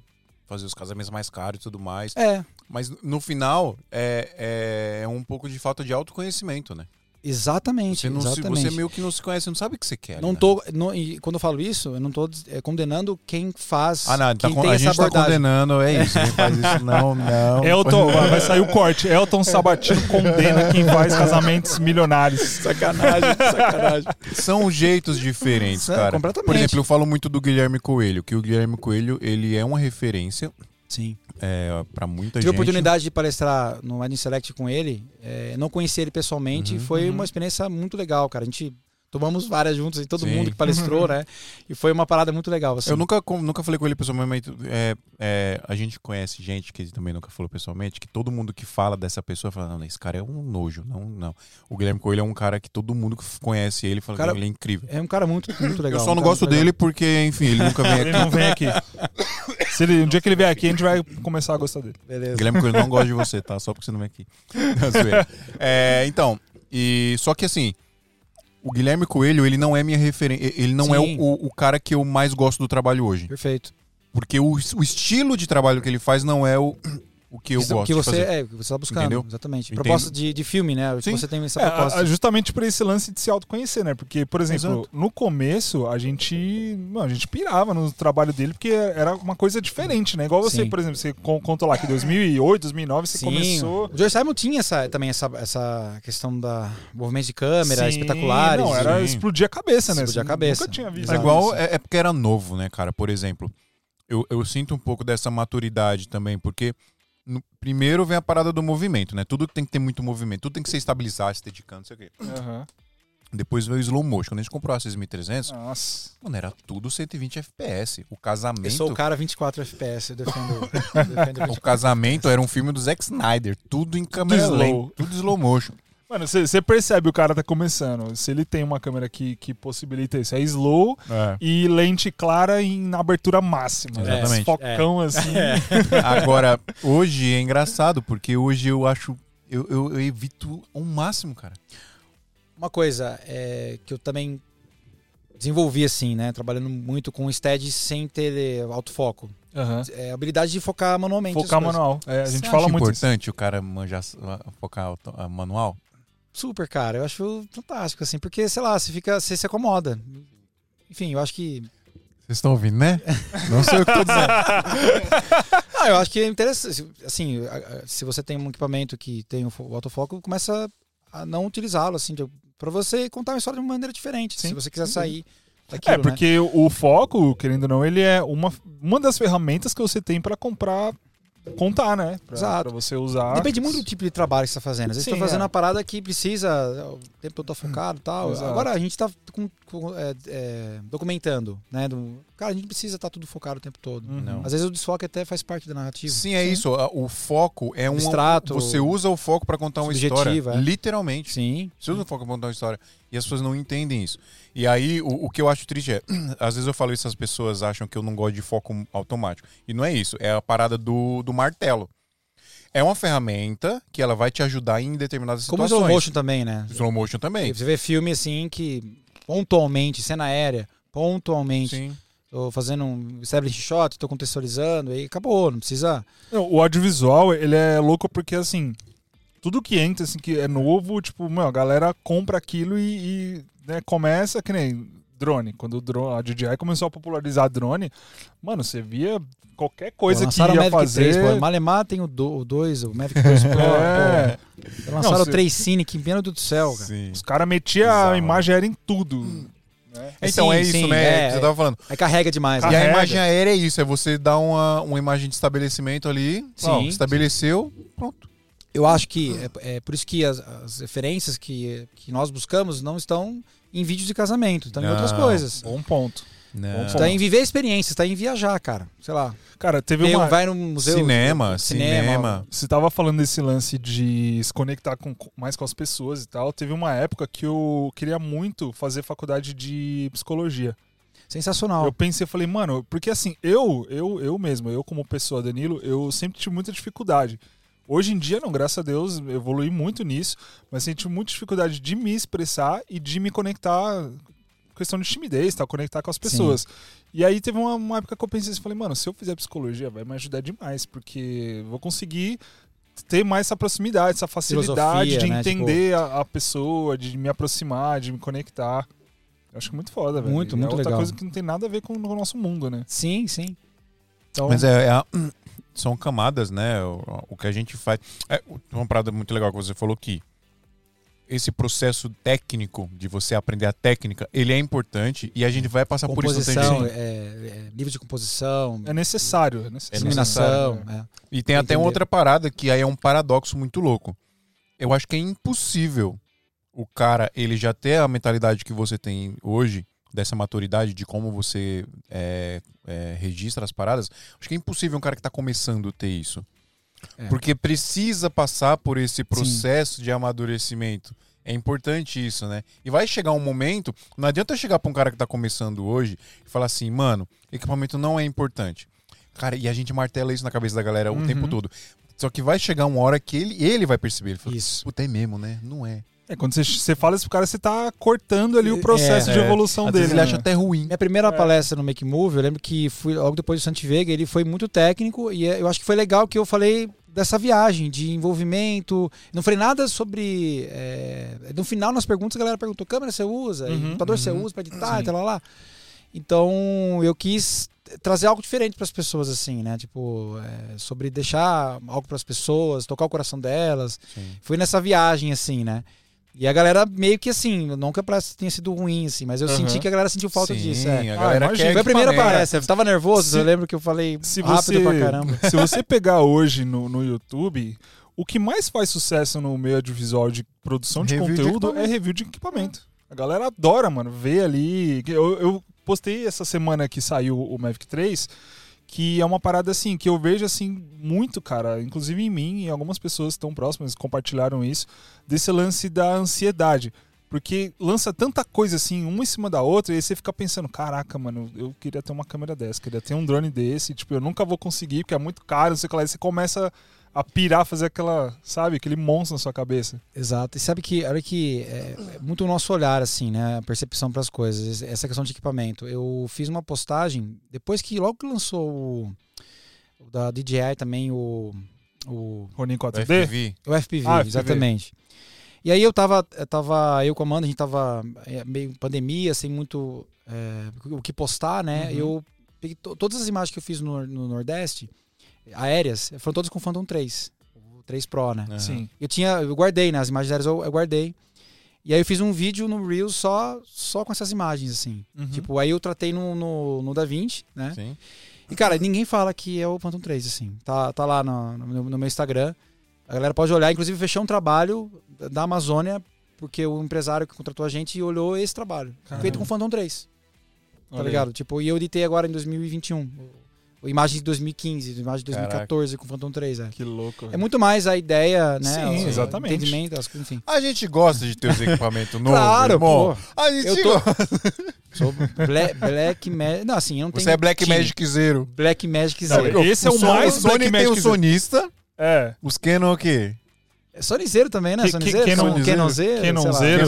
fazer os casamentos mais caros e tudo mais. É, Mas no final, é, é um pouco de falta de autoconhecimento, né? Exatamente. Você, não se- exatamente. você meio que não se conhece, você não sabe o que você quer. Não né? tô, não- e quando eu falo isso, eu não tô é, condenando quem faz. Ah, não, tá quem tem a essa gente tá abordagem. condenando, é isso. Quem faz isso, não, não. Elton, vai sair o corte. Elton Sabatino condena quem faz casamentos milionários. Sacanagem, sacanagem. São jeitos diferentes, cara. completamente. Por exemplo, eu falo muito do Guilherme Coelho, que o Guilherme Coelho, ele é uma referência Sim. É, para muita Tive a gente. oportunidade de palestrar no Wedding Select com ele. É, não conheci ele pessoalmente. Uhum, foi uhum. uma experiência muito legal, cara. A gente tomamos várias juntos e todo Sim. mundo que palestrou, né? E foi uma parada muito legal. Assim. Eu nunca, nunca falei com ele pessoalmente. É, é, a gente conhece gente que também nunca falou pessoalmente, que todo mundo que fala dessa pessoa fala, não, esse cara é um nojo. Não, não. O Guilherme Coelho é um cara que todo mundo que conhece ele fala Cara, que ele é incrível. É um cara muito, muito legal. eu só um não gosto legal. dele porque, enfim, ele nunca vem Ele aqui. não vem aqui. Se ele, um dia que ele vier aqui, a gente vai começar a gostar dele. Beleza. Guilherme Coelho não gosta de você, tá? Só porque você não vem aqui. É, então, e só que assim, o Guilherme Coelho, ele não é minha referência. Ele não é Sim. o, o- o cara que eu mais gosto do trabalho hoje. Perfeito. Porque o, o estilo de trabalho que ele faz não é o, o que eu gosto que de você, fazer. é, o que você tá buscando. Entendeu? Exatamente. Entendo. Proposta de, de filme, né? Sim. Você tem essa É, proposta. a- justamente por esse lance de se autoconhecer, né? Porque, por exemplo, Exato. no começo a gente, mano, a gente pirava no trabalho dele porque era uma coisa diferente, né? Igual você, Sim. por exemplo, você con- contou lá que em 2008, 2009 você Sim. começou. O Joe Simon tinha essa, também essa, essa questão da movimento de câmera, Sim, espetaculares. Não, era Sim. explodir a cabeça, né? Explodir a cabeça. Nunca tinha visto. É igual, é, é porque era novo, né, cara? Por exemplo, eu, eu sinto um pouco dessa maturidade também, porque no- primeiro vem a parada do movimento, né? Tudo tem que ter muito movimento, tudo tem que ser estabilizado, esteticando, não sei o quê. Aham. Depois veio o slow motion. Quando a gente comprou a 6300, Nossa. mano, era tudo 120 FPS. O casamento. Eu sou o cara 24 FPS, eu defendo, eu defendo O 24. casamento era um filme do Zack Snyder, tudo em câmera lenta, tudo slow motion. Mano, você percebe o cara tá começando. Se ele tem uma câmera que, que possibilita isso, é slow e lente clara em na abertura máxima. né? Exatamente. Esse Focão assim. Agora, hoje é engraçado, porque hoje eu acho. Eu, eu, eu evito ao máximo, cara. Uma coisa é, que eu também desenvolvi assim, né? Trabalhando muito com stead sem ter autofoco. Aham. É a habilidade de focar manualmente. Focar manual. É, a gente Você fala acha muito isso. importante o cara manjar, focar auto- a manual? Super, cara. Eu acho fantástico, assim, porque, sei lá, você fica. Você se acomoda. Enfim, eu acho que. Vocês estão ouvindo, né? Não sei o que eu tô dizendo. Ah, eu acho que é interessante. Assim, se você tem um equipamento que tem o fo- o autofoco, começa a não utilizá-lo, assim, pra você contar uma história de uma maneira diferente. Sim, se você quiser sair daquilo, É, porque o foco, querendo ou não, ele é uma, uma das ferramentas que você tem pra comprar, contar, né? Pra, Exato. pra você usar. Depende muito do tipo de trabalho que você está fazendo. Às vezes Sim, você tá fazendo é. uma parada que precisa, o tempo todo tá focado e tal. Exato. Agora a gente tá com- com, é, é, documentando, né? Do, cara, a gente precisa estar tudo focado o tempo todo. Uhum. Não. Às vezes o desfoque até faz parte da narrativa. Sim, é isso. a- O foco é um. Abstrato, Você usa o foco pra contar uma história. é. Literalmente. Sim. Você usa o foco pra contar uma história. E as pessoas não entendem isso. E aí, o, o que eu acho triste é, às vezes eu falo isso, as pessoas acham que eu não gosto de foco automático. E não é isso. É a parada do, do martelo. É uma ferramenta que ela vai te ajudar em determinadas Como o situações. slow motion também, né? Slow motion também. Você vê filme assim que pontualmente, cena aérea, pontualmente, Sim. tô fazendo um establish shot, tô contextualizando, aí acabou, não precisa. Não, O audiovisual, ele é louco porque, assim, tudo que entra, assim, que é novo, tipo, meu, a galera compra aquilo e, e, né, começa, que nem drone. Quando o drone, a DJI começou a popularizar drone, mano, você via qualquer coisa que lançaram o ia Mavic fazer... 3, pô. Malemar tem o 2, o Mavic 2 Pro. É. pô. Lançaram Não, o se- 3 Cine, que pena do céu, cara. Sim. Os caras metiam a imagem aérea em tudo. né? Então Sim, é isso, sim, né? é, que você é. tava falando. Aí carrega demais. E né? a Carrega. imagem aérea é isso, é você dar uma, uma imagem de estabelecimento ali. Sim. Ó, estabeleceu, pronto. Eu acho que é, é por isso que as, as referências que, que nós buscamos não estão em vídeos de casamento, estão em outras Não. coisas. Bom ponto. Não. Está em viver experiências, está em viajar, cara. Sei lá. Cara, teve Tem- uma... Vai no museu. Cinema, cinema. Você tava falando desse lance de se conectar com, com- mais com as pessoas e tal. Teve uma época que eu queria muito fazer faculdade de psicologia. Sensacional. Eu pensei, falei, mano, porque assim, eu, eu, eu mesmo, eu como pessoa, Danilo, eu sempre tive muita dificuldade. Hoje em dia, não, graças a Deus, eu evolui muito nisso, mas tive muita dificuldade de me expressar e de me conectar, questão de timidez, tá? conectar com as pessoas. E aí teve uma, uma época que eu pensei assim, falei, mano, se eu fizer psicologia, vai me ajudar demais, porque eu vou conseguir ter mais essa proximidade, essa facilidade Filosofia, de né? entender a, a pessoa, de me aproximar, de me conectar. Eu acho que muito foda, velho. Muito, é muito outra legal. coisa que não tem nada a ver com o nosso mundo, né? Sim, sim. Então, Mas é, é são camadas, né? O, o que a gente faz. É, uma parada muito legal que você falou que esse processo técnico de você aprender a técnica, ele é importante e a gente vai passar por isso. Composição, é, é, nível de composição, é necessário. É necessário. iluminação. né? é. E tem até uma outra parada que aí é um paradoxo muito louco. Eu acho que é impossível o cara ele já ter a mentalidade que você tem hoje, dessa maturidade de como você é, é, registra as paradas. Acho que é impossível um cara que está começando ter isso. É. Porque precisa passar por esse processo de amadurecimento. É importante isso, né? E vai chegar um momento, não adianta eu chegar para um cara que tá começando hoje e falar assim, mano, equipamento não é importante. Cara, e a gente martela isso na cabeça da galera o Uhum. tempo todo. Só que vai chegar uma hora que ele, ele vai perceber. Ele fala, Isso. Puta, é mesmo, né? Não é. É, quando você, você fala isso pro cara, você tá cortando ali o processo É, de é. evolução Às dele. ele né? acha até ruim. Minha primeira É. palestra no Make Move, eu lembro que fui logo depois do Santi Vega, ele foi muito técnico e é, eu acho que foi legal que eu falei dessa viagem, de envolvimento. Não falei nada sobre. é, No final, nas perguntas, a galera perguntou: câmera você usa? Uhum, computador você uhum. usa para editar? Sim. E tal, lá, lá. Então, eu quis trazer algo diferente para as pessoas, assim, né? Tipo, é, sobre deixar algo para as pessoas, tocar o coração delas. Sim. Foi nessa viagem, assim, né? E a galera meio que assim, nunca pra tenha sido ruim, assim, mas eu Aham. senti que a galera sentiu falta Sim, disso. É. a galera imagina. quer Foi a primeira equipamento. palestra. Você tava nervoso? Se- eu lembro que eu falei Se rápido você, pra caramba. se você pegar hoje no, no YouTube, o que mais faz sucesso no meio audiovisual de produção de Review de conteúdo equipamento. é review de equipamento. A galera adora, mano, ver ali. Eu, eu postei essa semana que saiu o Mavic 3, que é uma parada assim, que eu vejo assim muito, cara, inclusive em mim e algumas pessoas tão próximas compartilharam isso, desse lance da ansiedade. Porque lança tanta coisa assim, uma em cima da outra, e aí você fica pensando, caraca, mano, eu queria ter uma câmera dessa, queria ter um drone desse, tipo, eu nunca vou conseguir, porque é muito caro, não sei o que lá, e você começa a pirar, fazer aquela, sabe, aquele monstro na sua cabeça. Exato. E sabe que, olha que é, é muito o nosso olhar, assim, né? A percepção para as coisas. Essa questão de equipamento. Eu fiz uma postagem, depois que logo que lançou o, o da DJI também, o, o, Ronin 4D? FPV. o FPV, Ah, FPV. exatamente. E aí eu tava, eu tava, eu com a Amanda, a gente tava é, meio pandemia, sem muito é, o que postar, né? Uhum. Eu peguei to- todas as imagens que eu fiz no, no Nordeste, aéreas, foram todas com Phantom 3, o 3 Pro, né? Sim. Eu tinha, eu guardei, né? As imagens aéreas eu, eu guardei. E aí eu fiz um vídeo no Reels só, só com essas imagens, assim. Uhum. Tipo, aí eu tratei no, no, no DaVinci, né? Sim. E, cara, ninguém fala que é o Phantom 3, assim. Tá, tá lá no, no, no meu Instagram. A galera pode olhar. Inclusive, fechei um trabalho da Amazônia, porque o empresário que contratou a gente olhou esse trabalho. Caramba. Feito com Phantom 3, tá Olha aí. ligado? Tipo, e eu editei agora em 2021. Imagem de 2015, imagem de 2014 com Phantom 3, é. Que louco. É muito mais a ideia, né? Sim, o exatamente. entendimento, as coisas, enfim. A gente gosta de ter os equipamentos novos, Claro, irmão. pô. A gente Eu tô- gosta. Sou Black, Black Magic. Não, assim, eu não tenho. Você é Black time. Magic Zero. Black Magic Não, Zero. esse é o mais O Sony Black tem o Magic Zero. sonista, É. os Canon o quê? É Sonizeiro também, né? Que- Sonizeiro? que- Canon, Canonzeiro. Canonzeiro.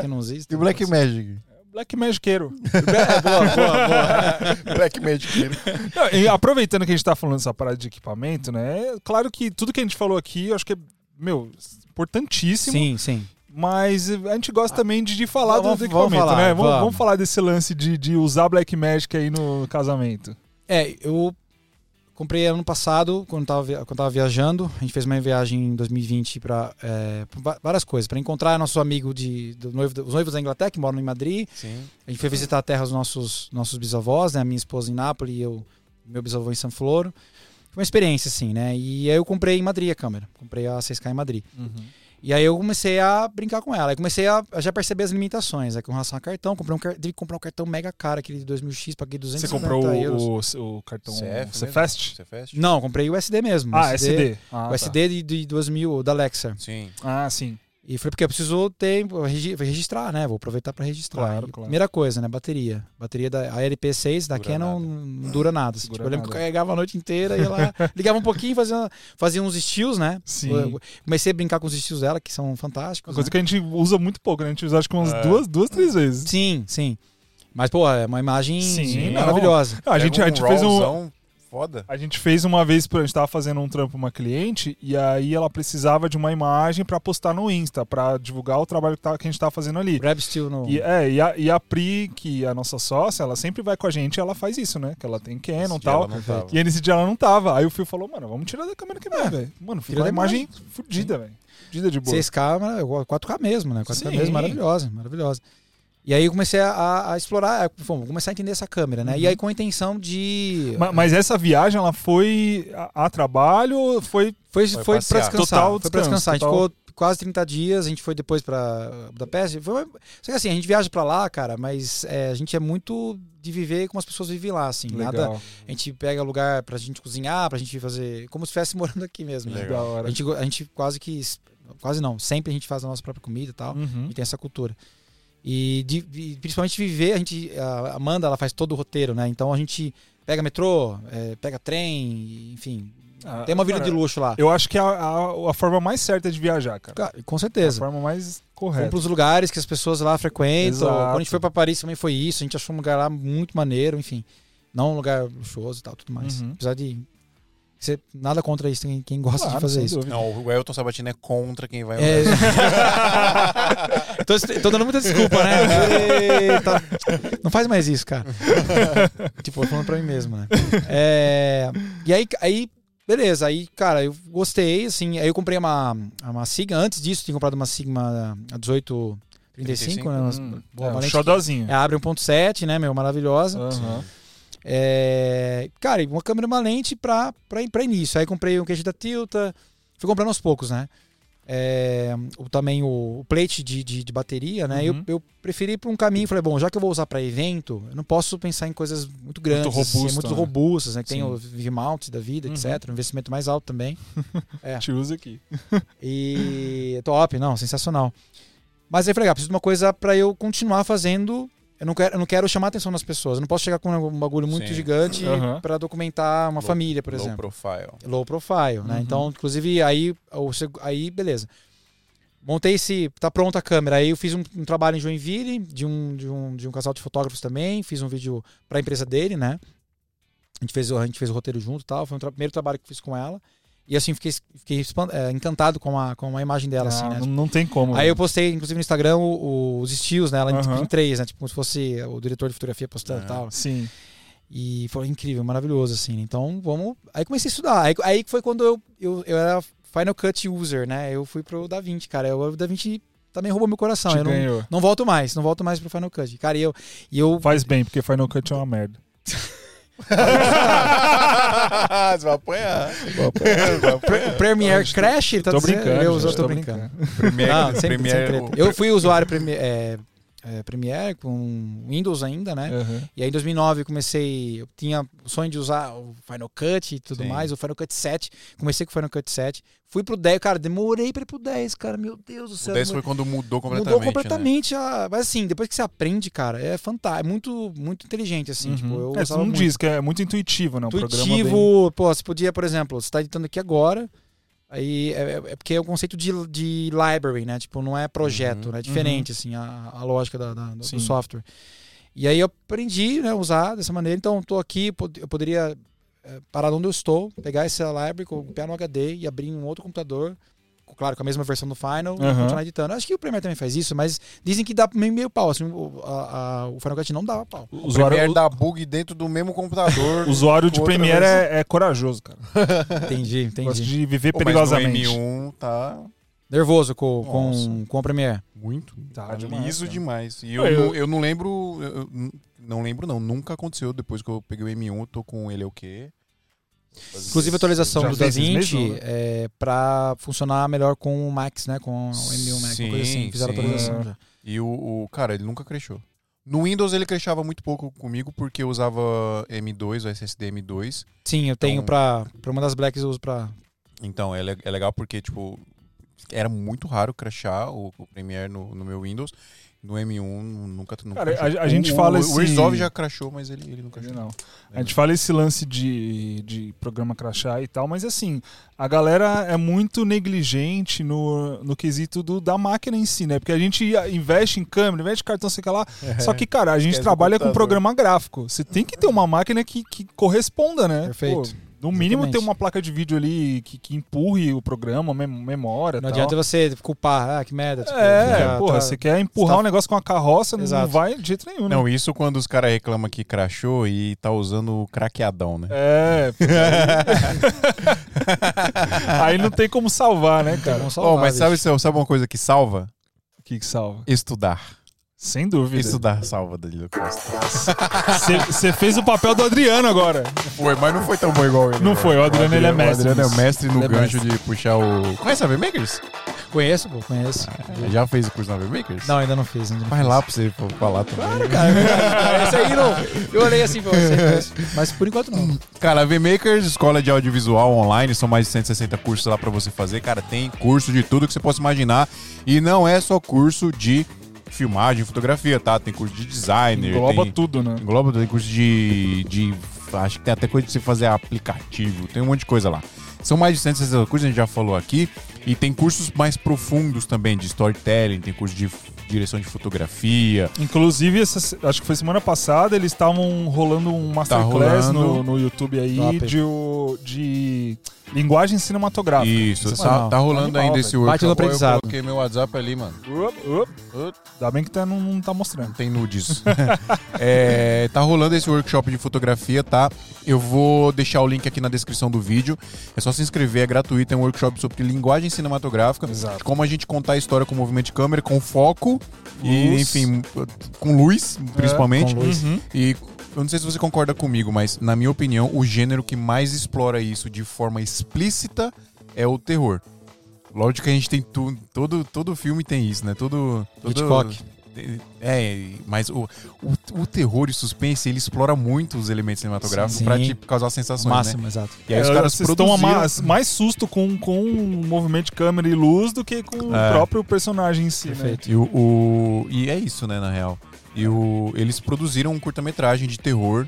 Canonzeiro. E o Black Magic. Black Magiqueiro. É, boa, boa, boa. Black Magic. Não, e aproveitando que a gente tá falando dessa parada de equipamento, né? É claro que tudo que a gente falou aqui, eu acho que é, meu, importantíssimo. Sim, sim. Mas a gente gosta também de, de falar Vamos- do vamos equipamento, falar, né? Vamos, vamos. vamos falar desse lance de, de usar Black Magic aí no casamento. É, eu comprei ano passado, quando tava, via- quando tava viajando. A gente fez uma viagem em 2020 para várias coisas. Para encontrar nosso amigo de, do noivo, os noivos da Inglaterra, que moram em Madrid. Sim. A gente foi visitar a terra dos nossos, nossos bisavós, né? A minha esposa em Nápoles e eu, meu bisavô em São Floro. Foi uma experiência, assim, né? E aí eu comprei em Madrid a câmera. Comprei a 6K em Madrid. E aí eu comecei a brincar com ela. Aí comecei a, a já perceber as limitações, né? Com relação a cartão. Comprei um, tive que comprar um cartão mega caro, aquele de 2000X, paguei 250 Você comprou euros. o, o cartão CF Cfast? Você fecha? Não, comprei o SD mesmo. Ah, SD. Ah, o tá. SD de, de 2000, da Alexa. Sim. Ah, sim. E foi porque eu preciso ter, regi- registrar, né? Vou aproveitar para registrar. Claro, E claro. Primeira coisa, né? Bateria. Bateria da a LP6 da Dura Canon nada. não dura nada. Segura Tipo, eu lembro que eu carregava a noite inteira, ia lá, ligava um pouquinho, fazia, fazia uns estilos, né? Sim. Eu comecei a brincar com os estilos dela, que são fantásticos. Uma coisa né? que a gente usa muito pouco, né? A gente usa acho que umas É. duas, duas, três vezes. Sim, sim. Mas, pô, é uma imagem Sim, não. maravilhosa. Ah, a gente, Pega a gente fez um, Foda. A gente fez uma vez, pra- a gente tava fazendo um trampo uma cliente e aí ela precisava de uma imagem pra postar no Insta, pra divulgar o trabalho que, tá, que a gente tava fazendo ali. Grab Steel no. E, é, e a, e a Pri, que é a nossa sócia, ela sempre vai com a gente e ela faz isso, né? Que ela tem Canon e tal. E aí nesse dia ela não tava. Aí o Fio falou, mano, vamos tirar da câmera que vai, velho. Mano, ficou uma da imagem fodida, velho. Fodida de boa. 6K, mara- 4K mesmo, né? 4K Sim. mesmo, maravilhosa, maravilhosa. E aí eu comecei a, a explorar, bom, começar a entender essa câmera, né? Uhum. E aí com a intenção de. Ma- Mas essa viagem, ela foi a, a trabalho ou foi... Foi, Foi foi, pra descansar. Total foi descanso, descansar. A gente total. ficou quase 30 dias, a gente foi depois pra Budapeste. Foi, só que assim, a gente viaja pra lá, cara, mas é, a gente é muito de viver como as pessoas vivem lá, assim. Nada, Legal, a gente pega lugar pra gente cozinhar, pra gente fazer. Como se estivesse morando aqui mesmo. né? Legal. A gente, a gente quase que. Quase não, sempre a gente faz a nossa própria comida e tal. Uhum. E tem essa cultura. E de- de- principalmente viver, a gente. A Amanda, ela faz todo o roteiro, né? Então a gente pega metrô, é, pega trem, enfim. Ah, Tem uma vida cara, de luxo lá. Eu acho que é a, a, a forma mais certa de viajar, cara. Cara, com A certeza. forma mais correta. para os lugares que as pessoas lá frequentam. Exato. Quando a gente foi para Paris também foi isso. A gente achou um lugar lá muito maneiro, enfim. Não um lugar luxuoso e tal, tudo mais. Uhum. Apesar de ser nada contra isso, tem quem gosta Claro, de fazer isso. dúvida. Não, o Elton Sabatini é contra quem vai É... tô, tô dando muita desculpa, né? Eita. Não faz mais isso, cara. tipo, eu falando pra mim mesmo, né? É, E aí, aí beleza, aí, cara, eu gostei, assim, aí eu comprei uma, uma Sigma, antes disso tinha comprado uma Sigma a 18 35, né? Hum, Boa, é, um valente. xodozinho. É, abre 1.7, né, meu, maravilhosa. Aham. É, cara, e uma câmera uma lente pra, pra, pra início. Aí comprei um queijo da Tilta, fui comprando aos poucos, né? É, o, também o, o plate de, de, de bateria, né? Uhum. Eu, eu preferi ir pra um caminho, falei, bom, já que eu vou usar pra evento, eu não posso pensar em coisas muito grandes, assim, robusto, muito né? robustas, né? Que tem o V-mount da vida, Uhum. etc. Um investimento mais alto também. É. Te usa aqui. E top, não, sensacional. Mas aí eu falei, ah, preciso de uma coisa pra eu continuar fazendo. Eu não quero, eu não quero chamar a atenção das pessoas. Eu não posso chegar com um bagulho muito Sim. gigante Aham. pra documentar uma Low- família, por Low exemplo. profile. Low profile, né? Uhum. Então, inclusive, aí, aí beleza. Montei esse. Tá pronta a câmera. Aí eu fiz um, um trabalho em Joinville, de um, de, um, de um casal de fotógrafos também. Fiz um vídeo pra empresa dele, né? A gente fez, o- a gente fez o roteiro junto e tal. Foi o tra- primeiro trabalho que eu fiz com ela. E assim, fiquei, fiquei é, encantado com a, com a imagem dela, assim, Ah, né? não, não tem como. Aí eu postei, inclusive, no Instagram o- o- os estilos, né? Ela em- Aham. em três, né? Tipo, como se fosse o diretor de fotografia postando e É. tal. Sim. E foi incrível, maravilhoso, assim. Então, vamos. Aí comecei a estudar. Aí, aí foi quando eu, eu, eu era Final Cut user, né? Eu fui pro DaVinci, cara. Eu- O DaVinci também roubou meu coração. Te Eu não, ganhou. não volto mais, não volto mais pro Final Cut. Cara, e eu. E eu Faz bem, porque Final Cut é uma merda. Você vai apanhar. Premiere Crash, tá tô brincando. Eu tô brincando. Eu fui usuário Premiere, é, é, Premiere com Windows ainda, né? Aham. E aí em 2009 eu comecei, eu tinha o sonho de usar o Final Cut e tudo Sim. mais, o Final Cut 7. Comecei com o Final Cut 7. Fui pro 10, cara, demorei pra ir pro 10, cara, meu Deus do O céu. 10 foi quando mudou completamente. Mudou né? completamente a. Mas assim, depois que você aprende, cara, é fantástico. É muito, muito inteligente, assim. Uhum. Tipo, eu é, mundo muito. diz que é muito intuitivo, né? Um programa bem... Intuitivo, pô, você podia, por exemplo, você tá editando aqui agora. Aí é, é- é porque é o conceito de, de library, né? Tipo, não é projeto, Uhum. né? É diferente, assim, a, a lógica da, da- do, do software. E aí eu aprendi né, a usar dessa maneira. Então, tô aqui, eu poderia é, parar onde eu estou, pegar essa library, copiar no HD e abrir em um outro computador. Claro, com a mesma versão do Final e Aham. continuar editando. Acho que o Premiere também faz isso, mas dizem que dá meio, meio pau. Assim, o, a- a- o Final Cut não dava pau. O O usuário, Premiere dá bug dentro do mesmo computador. o usuário de Premiere é, é corajoso, cara. Entendi, entendi. Gosta de viver Pô, mas perigosamente. M1 tá Nervoso com, Nossa. com, com o Premiere. muito. Tá Tá demais, liso cara. demais. E eu, Eu- não- eu não lembro. eu- não lembro, não. Nunca aconteceu depois que eu peguei o M1. Eu tô com ele é o quê? Inclusive atualização Já do DaVinci mesmo, né? é pra funcionar melhor com o Max, né? Com o M1 Max, uma coisa assim. Sim, Fizeram sim. atualização já. E o, o- Cara, ele nunca crashou. No Windows ele crashava muito pouco comigo porque eu usava M2, o SSD M2. Sim, eu tenho Então- pra, pra uma das Blacks eu uso pra. Então, é, é legal porque, tipo, era muito raro crashar o, o Premiere no, no meu Windows. No M1 nunca, nunca Cara, crashou. a- a gente o, fala o, esse- O Resolve já crashou, mas ele, ele não crashou. Não. A gente fala esse lance de, de programa crachá e tal, mas assim, a galera é muito negligente no, no quesito do, da máquina em si, né? Porque a gente investe em câmera, investe em cartão, sei lá. Só que, cara, a gente trabalha com programa gráfico. Você tem que ter uma máquina que, que corresponda, né? Perfeito. Pô, no mínimo Exatamente. ter uma placa de vídeo ali que, que empurre o programa, mem- memória. Não tal. adianta você culpar, ah, que merda. Tipo, É, fica- porra, tá- você quer empurrar tá- um negócio com a carroça, não Exato. vai de jeito nenhum, né? Não, isso quando os caras reclamam que crashou e tá usando o craqueadão, né? É, porque aí... aí não tem como salvar, né, cara? Vamos Oh, salvar, mas sabe, sabe uma coisa que salva? O que, que salva? Estudar. Sem dúvida. Estudar salva, Danilo Costa. Você fez o papel do Adriano agora. Foi, mas não foi tão bom igual ele. Não foi, o Adriano, ele é mestre O Adriano é nisso. mestre no Ele é gancho mestre. de puxar o. Conhece a VMakers? Conheço, pô, conheço. Já fez o curso na VMakers? Não, ainda não fiz. Ainda não Vai fiz. lá pra você falar também. Cara, é verdade. esse aí não. Eu olhei assim pra você, mas por enquanto não. Cara, a VMakers, escola de audiovisual online, são mais de 160 cursos lá pra você fazer. Cara, tem curso de tudo que você possa imaginar. E não é só curso de filmagem, fotografia, tá? Tem curso de designer. Engloba tem, tudo, né? Engloba, tem curso de, de. Acho que tem até coisa de você fazer aplicativo, tem um monte de coisa lá. São mais de 160 cursos, a gente já falou aqui. E tem cursos mais profundos também, de storytelling, tem curso de direção de fotografia. Inclusive, essa, acho que foi semana passada, eles estavam rolando um masterclass Tá rolando. no, no YouTube aí Top. de, de linguagem cinematográfica. Isso, tá, Sensacional. tá rolando Animal, ainda velho. esse Parte do workshop. Eu aprendizado. coloquei meu WhatsApp ali, mano. Up, up. Ainda bem que tá, não, não tá mostrando. tem nudes. É, tá rolando esse workshop de fotografia, tá? Eu vou deixar o link aqui na descrição do vídeo. É só se inscrever, é gratuito. É um workshop sobre linguagem cinematográfica. Exato. Como a gente contar a história com movimento de câmera, com foco e, Luz. enfim, com luz, principalmente. com luz. Uhum. E eu não sei se você concorda comigo, mas na minha opinião, o gênero que mais explora isso de forma explícita é o terror. Lógico que a gente tem tu, todo todo filme tem isso, né? Todo, todo Hitchcock. É, mas o, o, o terror e suspense, ele explora muito os elementos cinematográficos Sim. pra te causar sensações, O máximo, né? exato. E aí os É, caras vocês estão a produziram... mais, mais susto com, com o movimento de câmera e luz do que com É. o próprio personagem em si, né? Perfeito. E, o, o- e é isso, né, na real. E o, eles produziram um curta-metragem de terror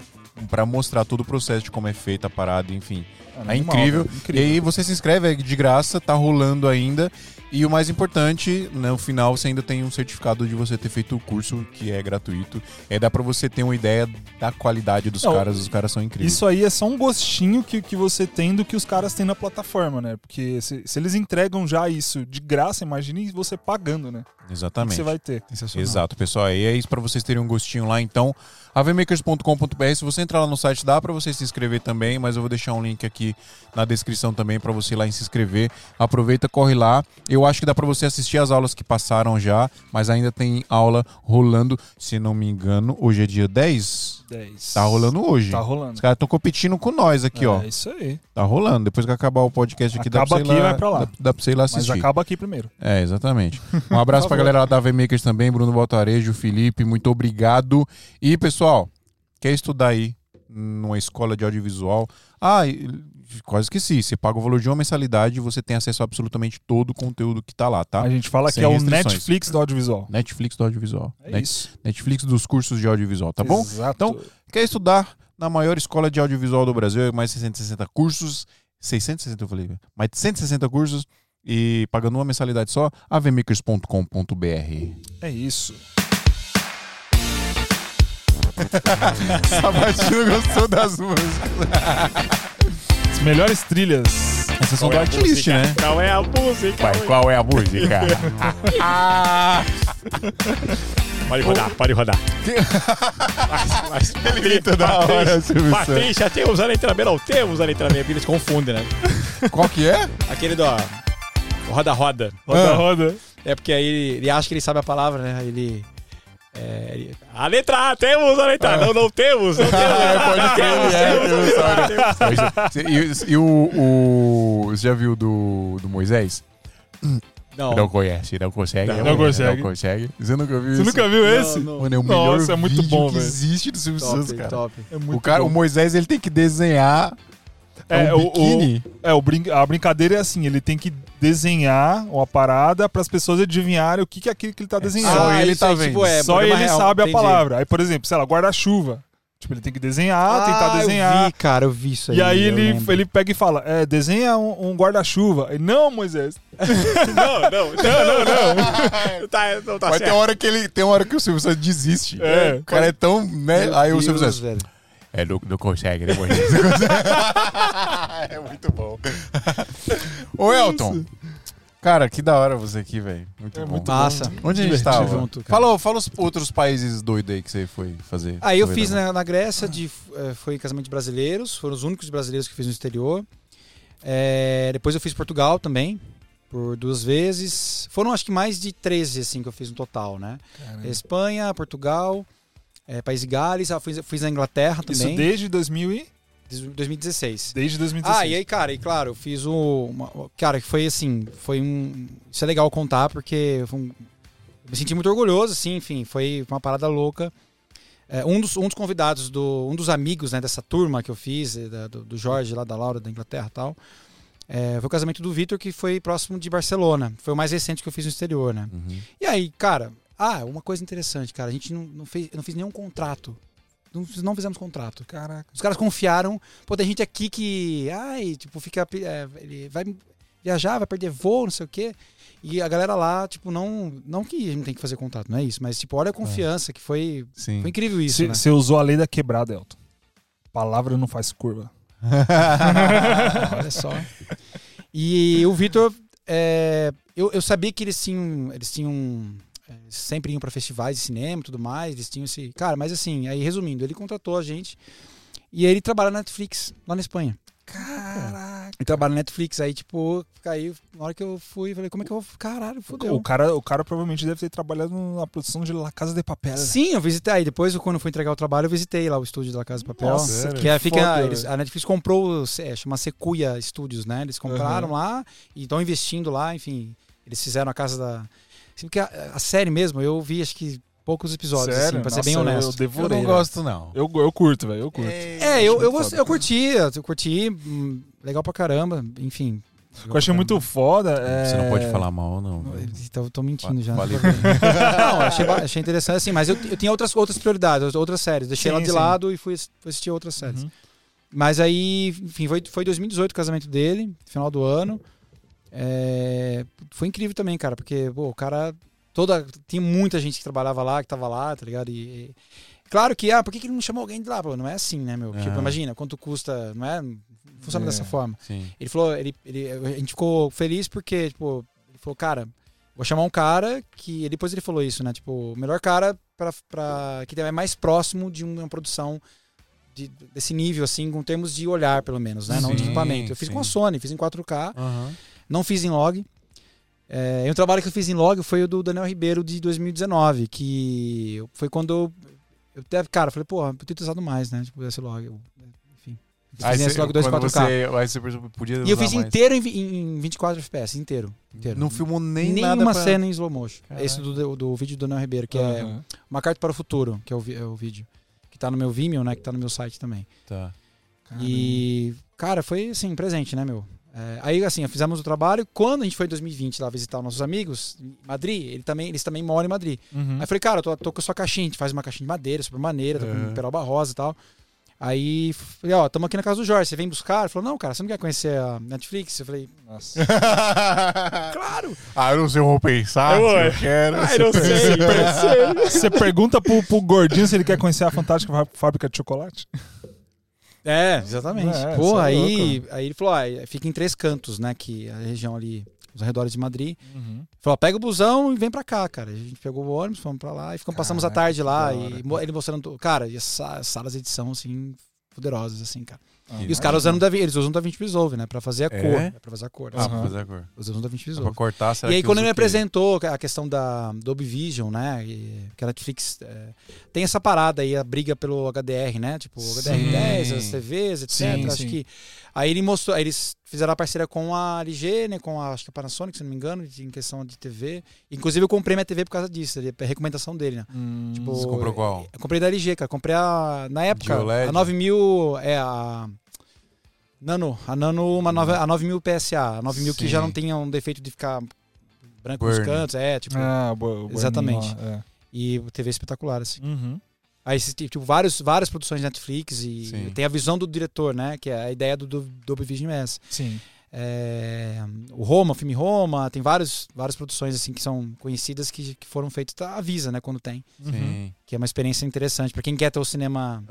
pra mostrar todo o processo de como é feita a parada, enfim. É Animal, incrível. velho, E incrível. aí você se inscreve, é de graça, tá rolando ainda. E o mais importante, no final você ainda tem um certificado de você ter feito o curso, que é gratuito. É dá pra você ter uma ideia da qualidade dos Não, caras, os caras são incríveis. Isso aí é só um gostinho que, que você tem do que os caras têm na plataforma, né? Porque se, se eles entregam já isso de graça, imagine você pagando, né? Exatamente. você vai ter. Exato, pessoal. E é isso pra vocês terem um gostinho lá. Então, avmakers.com.br. Se você entrar lá no site, dá pra você se inscrever também, mas eu vou deixar um link aqui na descrição também pra você ir lá e se inscrever. Aproveita, corre lá. Eu acho que dá pra você assistir as aulas que passaram já, mas ainda tem aula rolando. Se não me engano, hoje é dia 10. 10. Tá rolando hoje. Tá Os rolando. caras estão competindo com nós aqui, é, ó. isso aí. Tá rolando. Depois que acabar o podcast aqui, dá pra Acaba você ir aqui e lá, vai pra lá. Dá, dá pra você ir lá Mas assistir. acaba aqui primeiro. É, exatamente. Um abraço pra. Galera lá da VMakers também, Bruno Baltarejo, Felipe, muito obrigado. E, pessoal, quer estudar aí numa escola de audiovisual? Ah, quase esqueci. Você paga o valor de uma mensalidade e você tem acesso a absolutamente todo o conteúdo que tá lá, tá? A gente fala que Sem é o. Netflix do audiovisual. Netflix do audiovisual. É Net- isso. Netflix dos cursos de audiovisual, tá bom? Exato. Então, Quer estudar na maior escola de audiovisual do Brasil, mais de 660 cursos, 660 eu falei, mais de 160 cursos e pagando uma mensalidade só, avmakers.com.br. é isso. Sabatino gostou das músicas. As melhores trilhas. Essas são do artlist, né? Qual é a música? Vai, qual é a música? Pode rodar, pode rodar. Mas, mas, Ele grita da hora, Silvio Santos. Patrícia, temos a letra B, não temos a letra B, porque eles confundem, né? Qual que é? Aquele do roda-roda. Roda, Ah. roda. É porque aí ele, ele acha que ele sabe a palavra, né? Aí Ele. É, ele- A letra A, temos a letra A. Não, não temos. Não temos. Ah, pode crer, Temos, é. E, o. Você já viu do, do Moisés? Não. Não conhece, não consegue. Não Não consegue. consegue. Você nunca viu Você isso? nunca viu esse? não. Mano, é o Nossa, melhor é muito vídeo bom, que velho. existe do Silvio Santos, Top, cara. top. É muito O, cara, bom. o Moisés, ele tem que desenhar É, um o- o-. É, o brin a brincadeira é assim, ele tem que desenhar uma parada para as pessoas adivinharem o que, que é aquilo que ele tá desenhando. Só ele tá aí, vendo. tipo, é, Só ele real, sabe a entendi. palavra. Aí, por exemplo, sei lá, guarda-chuva. Tipo, ele tem que desenhar, tentar Ah, desenhar. Eu vi, cara, eu vi isso aí. E aí ele, lembro. ele pega e fala, é, desenha um, um guarda-chuva. Não, Moisés. Não, não, não, não, não. Tá, não tá Mas tem certo. hora que ele tem uma hora que o Silvio Santos desiste. É. O cara é tão, né? Meu Aí o Deus, Silvio Santos. velho. É, não, não consegue, né, Moisés? Não consegue. é muito bom. Ô, Elton. Cara, que da hora você aqui, velho. Muito É bom. muito Massa. Onde a gente Divertido tava? junto, cara. fala, fala os outros países doidos aí que você foi fazer. Aí eu Foi fiz na, na Grécia, de, eh, foi casamento de brasileiros, foram os únicos brasileiros que eu fiz no exterior. Eh, depois eu fiz Portugal também, por duas vezes. Foram acho que mais de 13 assim que eu fiz no total, né? Espanha, Portugal, eh, País de Gales, ah, fiz, fiz na Inglaterra Isso também, desde 2000 e... desde 2016. Desde 2016. Ah, e aí, cara, e claro, eu fiz o. Uma, cara, que foi assim, foi um. Isso é legal contar, porque um, eu me senti muito orgulhoso, assim, enfim, foi uma parada louca. É, um, dos, um dos convidados, do, um dos amigos né, dessa turma que eu fiz, eh, da- do, do Jorge, lá da Laura, da Inglaterra e tal, é, foi o casamento do Vitor, que foi próximo de Barcelona. Foi o mais recente que eu fiz no exterior, né? Uhum. E aí, cara, ah, uma coisa interessante, cara, a gente não, não fez, eu não fiz nenhum contrato. Não, não fizemos contrato. Caraca. Os caras confiaram. Pô, tem gente aqui que. Ai, tipo, fica. é, ele vai. viajar, vai perder voo, não sei o quê. E a galera lá, tipo, não. Não que a gente tem que fazer contato, não é isso, mas, tipo, olha a confiança, que foi, Sim. foi incrível isso, Você né? usou a lei da quebrada, Elton. Palavra não faz curva. Olha só. E o Vitor, é, eu, eu sabia que eles tinham. Eles tinham. Sempre iam para festivais de cinema e tudo mais. Eles tinham esse. Cara, mas assim, aí resumindo, ele contratou a gente. E ele trabalha na Netflix, lá na Espanha. Caraca. Ele trabalha na Netflix. Aí, tipo, caiu. Na hora que eu fui, falei, como é que eu vou. Caralho, fodeu. O cara, o cara provavelmente deve ter trabalhado na produção de La Casa de Papel. Sim, eu visitei. Aí depois, quando eu fui entregar o trabalho, eu visitei lá o estúdio da Casa de Papel. Nossa, que é, fica, foda, eles- a Netflix comprou, é, chama Sequoia Studios, né? Eles compraram lá e estão investindo lá, enfim. Eles fizeram a casa da. Assim, porque a, a série mesmo, eu vi acho que poucos episódios, Sério? assim, pra ser Nossa, bem eu honesto. Eu devorei. não velho. gosto, não. Eu, eu curto, velho. Eu curto. É, eu, eu, gost- foda. eu curti, eu curti, hum, legal pra caramba, enfim. O que eu achei muito foda é... Você não pode falar mal, não. velho. Então, eu tô mentindo já. Falei Não, eu achei, achei interessante, assim, mas eu, eu tinha outras, outras prioridades, outras séries. Deixei Sim, ela de sim. lado e fui, fui assistir outras séries. Uhum. Mas aí, enfim, foi, foi 2018 o casamento dele, final do ano. É, foi incrível também, cara, porque pô, o cara. Toda, tinha muita gente que trabalhava lá, que tava lá, tá ligado? E, e- claro que, ah, por que, que ele não chamou alguém de lá? Pô, não é assim, né, meu? Tipo, Aham. imagina, quanto custa, não é? Funciona É. dessa forma. Sim. Ele falou, ele, ele, a gente ficou feliz porque, tipo, ele falou, cara, vou chamar um cara que. Depois ele falou isso, né? Tipo, o melhor cara pra, que é mais próximo de uma produção de- desse nível, assim, com termos de olhar, pelo menos, né? Não de Sim, equipamento. Eu fiz sim. com a Sony, fiz em 4K, Aham. Não fiz em log. É, e um trabalho que eu fiz em log foi o do Daniel Ribeiro de 2019, que foi quando eu. eu teve, cara, falei, porra, eu podia ter usado mais, né? Tipo, esse log. enfim. Aí fiz esse você, log quando 2.4K. você, aí você podia E eu fiz mais. inteiro em, em 24 FPS, inteiro. inteiro. Não filmou nem Nenhuma pra... cena em slow motion. Caraca. Esse do, do vídeo do Daniel Ribeiro, que é Aham. Uma Carta para o Futuro, que é o, é o vídeo. Que tá no meu Vimeo, né? Que tá no meu site também. Tá. E, cara, foi assim, presente, né, meu? É, aí, assim, fizemos o trabalho. Quando a gente foi em 2020 lá visitar os nossos amigos em Madrid, ele também, eles também moram em Madrid. Uhum. Aí eu falei, cara, eu tô, tô com a sua caixinha, a gente faz uma caixinha de madeira, super maneira, tô com Uhum. peroba rosa e tal. Aí, falei, ó, tamo aqui na casa do Jorge, você vem buscar? Ele falou, não, cara, você não quer conhecer a Netflix? Eu falei, Nossa. claro! ah, eu não sei, eu vou pensar. Eu se eu quero. Ai, não sei, Você pergunta pro, pro gordinho se ele quer conhecer a fantástica fá- fábrica de chocolate? É, exatamente. É, Pô, é aí, aí ele falou, ah, fica em três cantos, né, que é a região ali, os arredores de Madrid. Uhum. Falou, pega o busão e vem pra cá, cara. A gente pegou o ônibus, fomos pra lá e ficamos, passamos a tarde lá. E ele mostrando, cara, e as sa- salas de edição, assim, poderosas, assim, cara. Ah, E os caras usando, da, eles usam o DaVinci Resolve, né, pra fazer a É? cor. né, Pra fazer a cor. Ah, assim. pra Aham. fazer a cor. Eles usam DaVinci Pra Resolve. cortar, será E aí, quando ele me apresentou a questão da Vision, né? e- que a Netflix é, tem essa parada aí, a briga pelo HDR, né? Tipo, o HDR10, as TVs, etc. Sim, acho sim. que. Aí ele mostrou, aí eles fizeram a parceria com a LG, né? Com a, acho que a Panasonic, se não me engano, em questão de TV. Inclusive, eu comprei minha TV por causa disso, é recomendação dele, né? Hum, Tipo, Você comprou qual? Eu comprei da LG, cara. Comprei a. Na época, a 9000. É a. Nano. A Nano, uma nova, a 9000 PSA. A 9000 que Sim. já não tinha um defeito de ficar branco nos Burn. cantos. É, tipo. ah, Exatamente. lá, é. E TV espetacular, assim. Uhum. Aí, esse tipo, vários, várias produções de Netflix e Sim. tem a visão do diretor, né? Que é a ideia do, do Dolby Vision é. Sim. É, o Roma, o filme Roma, tem vários, várias produções assim que são conhecidas que, que foram feitas, tá, avisa, né, quando tem. Uhum. Sim. Que é uma experiência interessante para quem quer ter o cinema.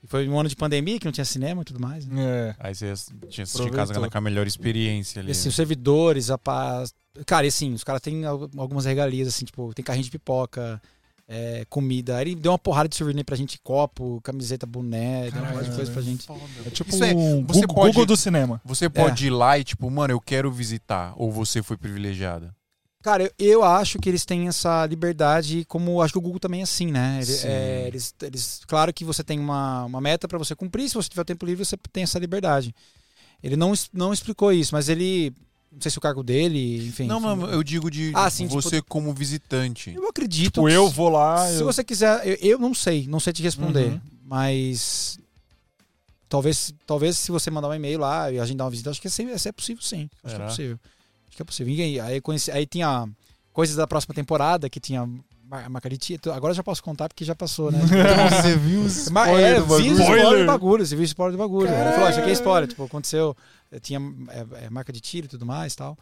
E Foi um ano de pandemia que não tinha cinema e tudo mais. Né? É. Aí você tinha assistido em casa com a melhor experiência ali. E assim, os servidores, a paz. Cara, e assim, os caras têm al- algumas regalias, assim, tipo, tem carrinho de pipoca, é, comida. Aí ele deu uma porrada de souvenir pra gente, copo, camiseta, boné, deu uma porrada de coisa pra gente. É tipo Isso é- um você Google, pode- Google do cinema. Você pode ir lá e, tipo, mano, eu quero visitar. Ou você foi privilegiada? Cara, eu, eu acho que eles têm essa liberdade, como acho que o Google também é assim, né? Ele- é, eles, eles, claro que você tem uma, uma meta pra você cumprir, se você tiver tempo livre, você tem essa liberdade. Ele não, não explicou isso, mas ele. Não sei se o cargo dele, enfim. não, mas eu digo de Ah, sim, tipo- você como visitante. Eu acredito. Tipo, eu vou lá. Se eu- você quiser, eu, eu não sei, não sei te responder, Uhum. mas talvez, talvez se você mandar um e-mail lá e agendar uma visita, acho que esse é possível sim. Acho que é possível. Acho que é possível. Ninguém, aí, conheci, aí tinha coisas da próxima temporada que tinha a marca de tiro. Agora eu já posso contar porque já passou, né? Você viu os Ma- spoiler é, do bagulho? o spoiler do bagulho, você viu o spoiler do bagulho. Ele falou, "Ah, isso aqui é spoiler, tipo, aconteceu, eh, tinha é, é, marca de tiro e tudo mais tal.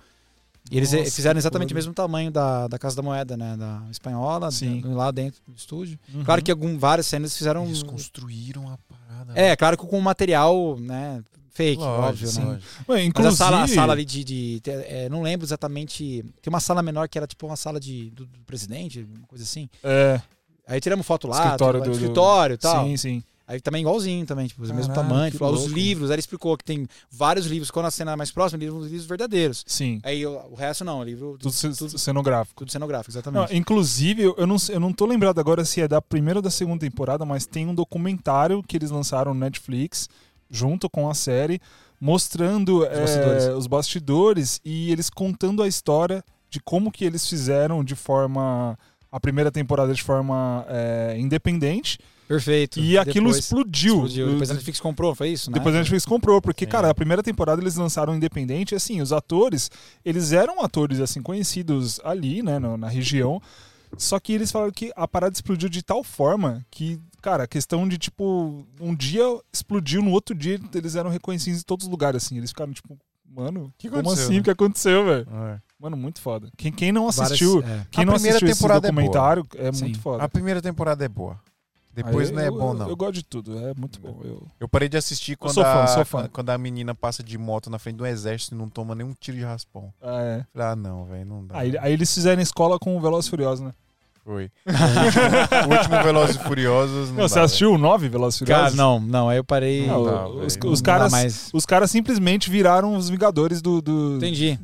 E eles Nossa, fizeram exatamente o mesmo tamanho da, da Casa da Moeda, né? Da espanhola, Sim. da- lá dentro do estúdio. Uhum. Claro que algum, várias cenas fizeram. Eles construíram a parada. É, claro que com material, né? Fake, Lógico, óbvio, sim. né? Mas inclusive, a sala, a sala ali de. de- te- é, não lembro exatamente. Tem uma sala menor que era tipo uma sala de, do, do presidente, uma coisa assim. É, Aí tiramos foto lá, Escritório tipo, do- do- escritório e tal. sim, sim. Aí também igualzinho também, tipo, o mesmo tamanho. Falou, os livros, aí ele explicou que tem vários livros. Quando a cena é mais próxima, livros, livros verdadeiros. Sim. Aí o, o resto não, livro Tudo, tudo, ce- tudo, cenográfico. cenográfico, Não, exatamente. inclusive, eu não, eu não tô lembrado agora se é da primeira ou da segunda temporada, mas tem um documentário que eles lançaram no Netflix, junto com a série, mostrando é, bastidores. os bastidores e eles contando a história de como que eles fizeram de forma. A primeira temporada de forma é, independente. Perfeito. E aquilo Depois explodiu. explodiu. Depois a Netflix comprou, foi isso, né? Depois a Netflix comprou, porque, Sim. cara, a primeira temporada eles lançaram independente, e, assim, os atores, eles eram atores, assim, conhecidos ali, né, na região, só que eles falaram que a parada explodiu de tal forma que, cara, a questão de, tipo, um dia explodiu, no outro dia eles eram reconhecidos em todos os lugares, assim, eles ficaram, tipo, mano, Que como aconteceu, assim? né? O que aconteceu, velho? É. Mano, muito foda. Quem, quem não Várias- assistiu, é. quem A não primeira assistiu esse temporada é documentário, é, Sim. muito foda. A primeira temporada é boa. Depois Aí não é eu- bom, eu- não. Eu gosto de tudo, é muito bom. Eu... Eu parei de assistir quando, sou fã, a, sou fã. quando a menina passa de moto na frente do exército e não toma nenhum tiro de raspão. Ah, é. Falei, ah, não, velho, não dá. Aí, aí eles fizeram escola com o Velozes e Furiosos, né? Foi. o, último, o Velozes e Furiosos. Não Não, você dá, assistiu o 9 Velozes e Cara, Furiosos? não, não, aí eu parei. Não, dá, os, os caras, mais. os caras simplesmente viraram os Vingadores do. do, Entendi.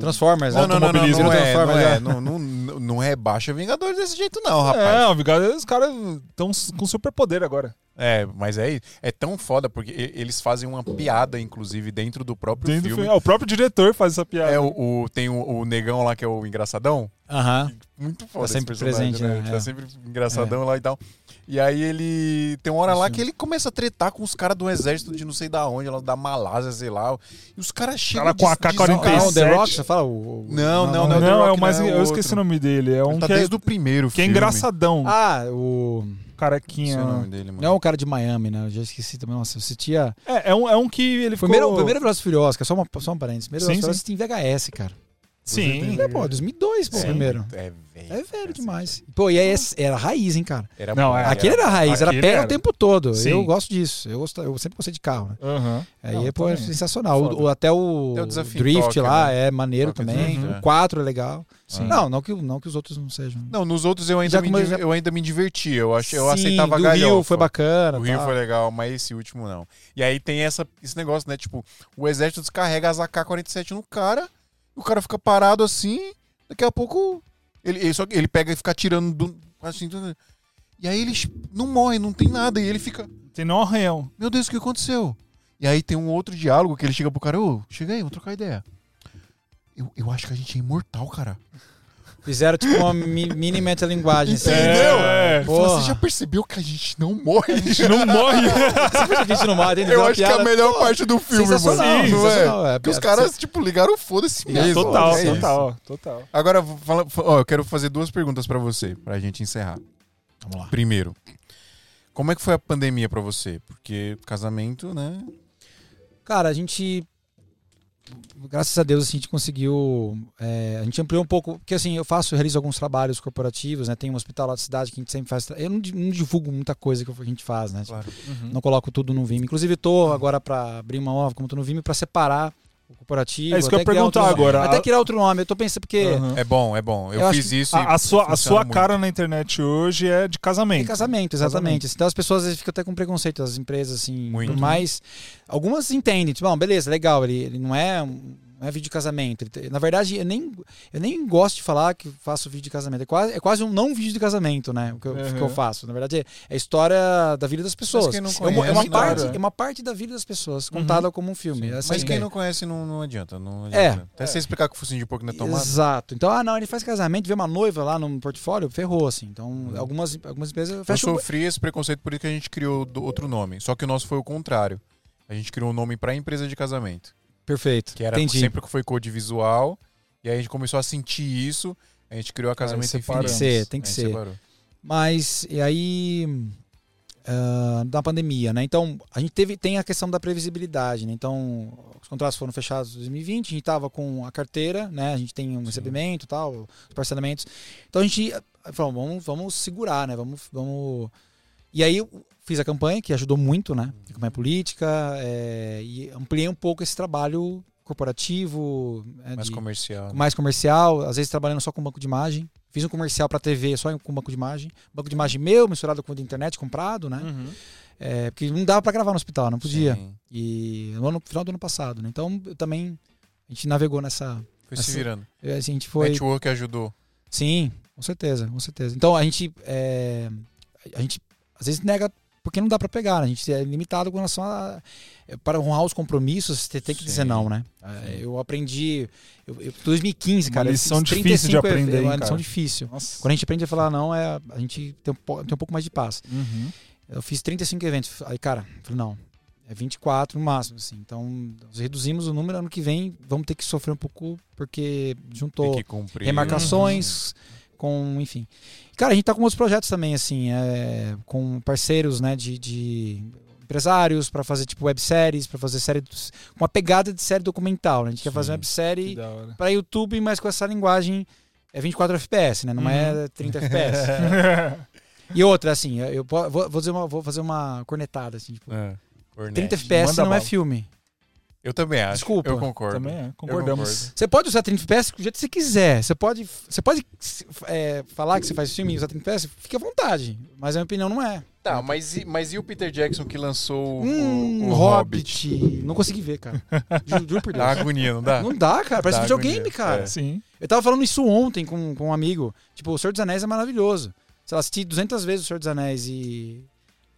Transformers, Não, né? não, não, não, não, é, não, Transformers, é, né? não, não, não, não rebaixa Vingadores desse jeito, não, É, rapaz. os Vingadores, os caras estão com superpoder agora. É, mas é, é tão foda porque eles fazem uma piada, inclusive, dentro do próprio Dentro do filme. filme. Ah, o próprio diretor faz essa piada. É, o, o- tem o, o negão lá que é o engraçadão. Aham. Muito foda Tá sempre esse personagem, presente, né? Ele É. Tá sempre engraçadão lá e tal. E aí ele. Tem uma hora lá que ele começa a tretar com os caras do exército de não sei da onde, lá da Malásia, sei lá. E os caras chegam. Cara com a des- AK-47. des- Ah, o The Rock, você fala? O, o- Não, não, Não, The é Rock o mais. não, é eu o esqueci o nome dele. É um Ele tá que, é, desde o primeiro que é filme. engraçadão. Ah, o. carequinha. Não sei o nome dele, mano. Não é o cara de Miami, né? Eu já esqueci também. Nossa, eu assistia. É, é um, é um que ele ficou. Primeiro, o primeiro Velozes Furiosos, que é só, uma, só um parênteses. Primeiro Sim, Velozes Furiosos tem VHS, cara. Sim. É, pô, 2002, pô, Sim. primeiro. É velho. É velho demais. Pô, e aí é- era raiz, hein, cara. Era Não, bom, é, Aquele era raiz, era pé era. o tempo todo. Sim. Eu gosto disso. Eu, gosto, eu sempre gostei de carro, né? Aham. Aí, Não, pô, é sensacional. O, o- até o, o Drift Tóquio, lá né? é maneiro Tóquio também. Drift, é. O 4 é legal. Sim. Não, não que, não que os outros não sejam. Não, nos outros eu ainda, me, já- eu ainda me diverti. Eu, achei, eu Sim, aceitava a do galhofa. Rio foi bacana. O Rio tá. foi legal, mas esse último não. E aí tem essa, esse negócio, né? Tipo, o exército descarrega as AK-47 no cara, o cara fica parado assim, daqui a pouco ele, ele, só, ele pega e fica atirando do, assim, e aí eles não morrem, não tem nada, e ele fica, Tem não arranhão. meu Deus, o que aconteceu? E aí tem um outro diálogo que ele chega pro cara, ô, chega aí, vamos trocar ideia. Eu, eu acho que a gente é imortal, cara. Fizeram tipo uma mi- mini metalinguagem. assim. Entendeu? É. Ele falou, Porra. você já percebeu que a gente não morre? A gente não morre. Você a gente não mata, Eu acho que é a melhor parte do filme, Sensacional, mano. Não é? sensacional. É, Porque os é, caras, tipo, ligaram foda-se mesmo. total, é total, total. Agora, fala, ó, eu quero fazer duas perguntas pra você, pra gente encerrar. Vamos lá. Primeiro, como é que foi a pandemia pra você? Porque casamento, né? Cara, a gente. Graças a Deus, assim, a gente conseguiu. é, a gente ampliou um pouco. Porque assim, eu faço, eu realizo alguns trabalhos corporativos, né? Tem um hospital lá da cidade que a gente sempre faz. Eu não, não divulgo muita coisa que a gente faz, né? Claro. Não coloco tudo no Vime. Inclusive, tô agora para abrir uma nova, como tô no Vime, para separar corporativo. É isso que eu perguntar nome. agora. Até criar outro nome. Eu tô pensando, porque. Aham. É bom, é bom. Eu, Eu fiz isso e A, a sua, a sua muito. cara na internet hoje é de casamento. Em casamento, exatamente. Então as pessoas às vezes ficam até com preconceito, as empresas, assim, Muito. por mais. Algumas entendem, tipo, bom, beleza, legal, ele, ele não é. um- Não é vídeo de casamento. Na verdade, eu nem, eu nem gosto de falar que faço vídeo de casamento. É quase, é quase um não vídeo de casamento, né? O que eu, Uhum. que eu faço. Na verdade, é a história da vida das pessoas. quem não é, uma, é, uma parte, é uma parte da vida das pessoas, contada como um filme. É Mas quem ideia. não conhece não, não adianta. Não É. adianta. Até você explicar que o focinho de porco não é tomado. Exato. Então, ah, não, ele faz casamento, vê uma noiva lá no portfólio, ferrou, assim. Então, algumas, algumas empresas Eu fecham. sofri esse preconceito por isso que a gente criou outro nome. Só que o nosso foi o contrário. A gente criou um nome pra empresa de casamento. Perfeito. Que era Entendi. sempre que foi cor de visual. E aí a gente começou a sentir isso. A gente criou a casamento separamos. Tem que ser, tem que ser. separou. Mas, e aí, ah, da pandemia, né? Então, a gente teve, tem a questão da previsibilidade, né? Então, os contratos foram fechados em 2020, a gente estava com a carteira, né? A gente tem um recebimento e tal, os parcelamentos. Então, a gente ah, falou, vamos, vamos segurar, né? Vamos, vamos... E aí, fiz a campanha, que ajudou muito, né? A campanha política, é, e ampliei um pouco esse trabalho corporativo, né, Mais de- comercial. mais comercial, às vezes trabalhando só com banco de imagem. Fiz um comercial para TV só com banco de imagem. Banco de imagem meu, misturado com o da internet comprado, né? Uhum. É, porque não dava para gravar no hospital, não podia. Sim. E no final do ano passado, né? Então eu também a gente navegou nessa. Foi se Assim, virando. A gente foi. Network ajudou. Sim, com certeza, com certeza. Então a gente. é, a gente às vezes nega porque não dá para pegar, né? a gente é limitado com relação a. é, Para honrar os compromissos, você tem que dizer Sim. não, né? É, Eu aprendi. Eu, eu, 2015, Uma cara. eu lição difícil de 35 aprender, É uma hein, lição difícil. Nossa. Quando a gente aprende a falar não, é, a gente tem um, tem um pouco mais de paz. Uhum. Eu fiz 35 eventos. Aí, cara, falei, não, é 24 no máximo, assim. Então, nós reduzimos o número. Ano que vem, vamos ter que sofrer um pouco, porque juntou Tem que cumprir. remarcações, com, enfim. Cara, a gente tá com outros projetos também, assim, é, com parceiros, né, de, de empresários para fazer, tipo, webséries, para fazer série, uma pegada de série documental, né? A gente quer fazer uma Sim. Websérie para YouTube, mas com essa linguagem é 24 FPS, né? Não é 30 FPS. E outra, assim, eu vou, vou dizer uma, vou fazer uma cornetada, assim, tipo, É. Cornete. 30 FPS não é bala. filme. Eu também acho. Desculpa. Eu concordo. Também é, concordamos. concordo. Você pode usar 30 FPS do jeito que você quiser. Você pode, você pode é, falar que você faz filme e usar 30 FPS, fique à vontade. Mas a minha opinião não é. Tá, mas e, mas e o Peter Jackson que lançou o- Hum, o, o Hobbit. Não consegui ver, cara. Juro, juro por Deus. Dá agonia, não dá? Não dá, cara. Parece Dá videogame, agonia, cara. é. Sim. Eu tava falando isso ontem com, com um amigo. Tipo, O Senhor dos Anéis é maravilhoso. Sei lá, assisti 200 vezes O Senhor dos Anéis e...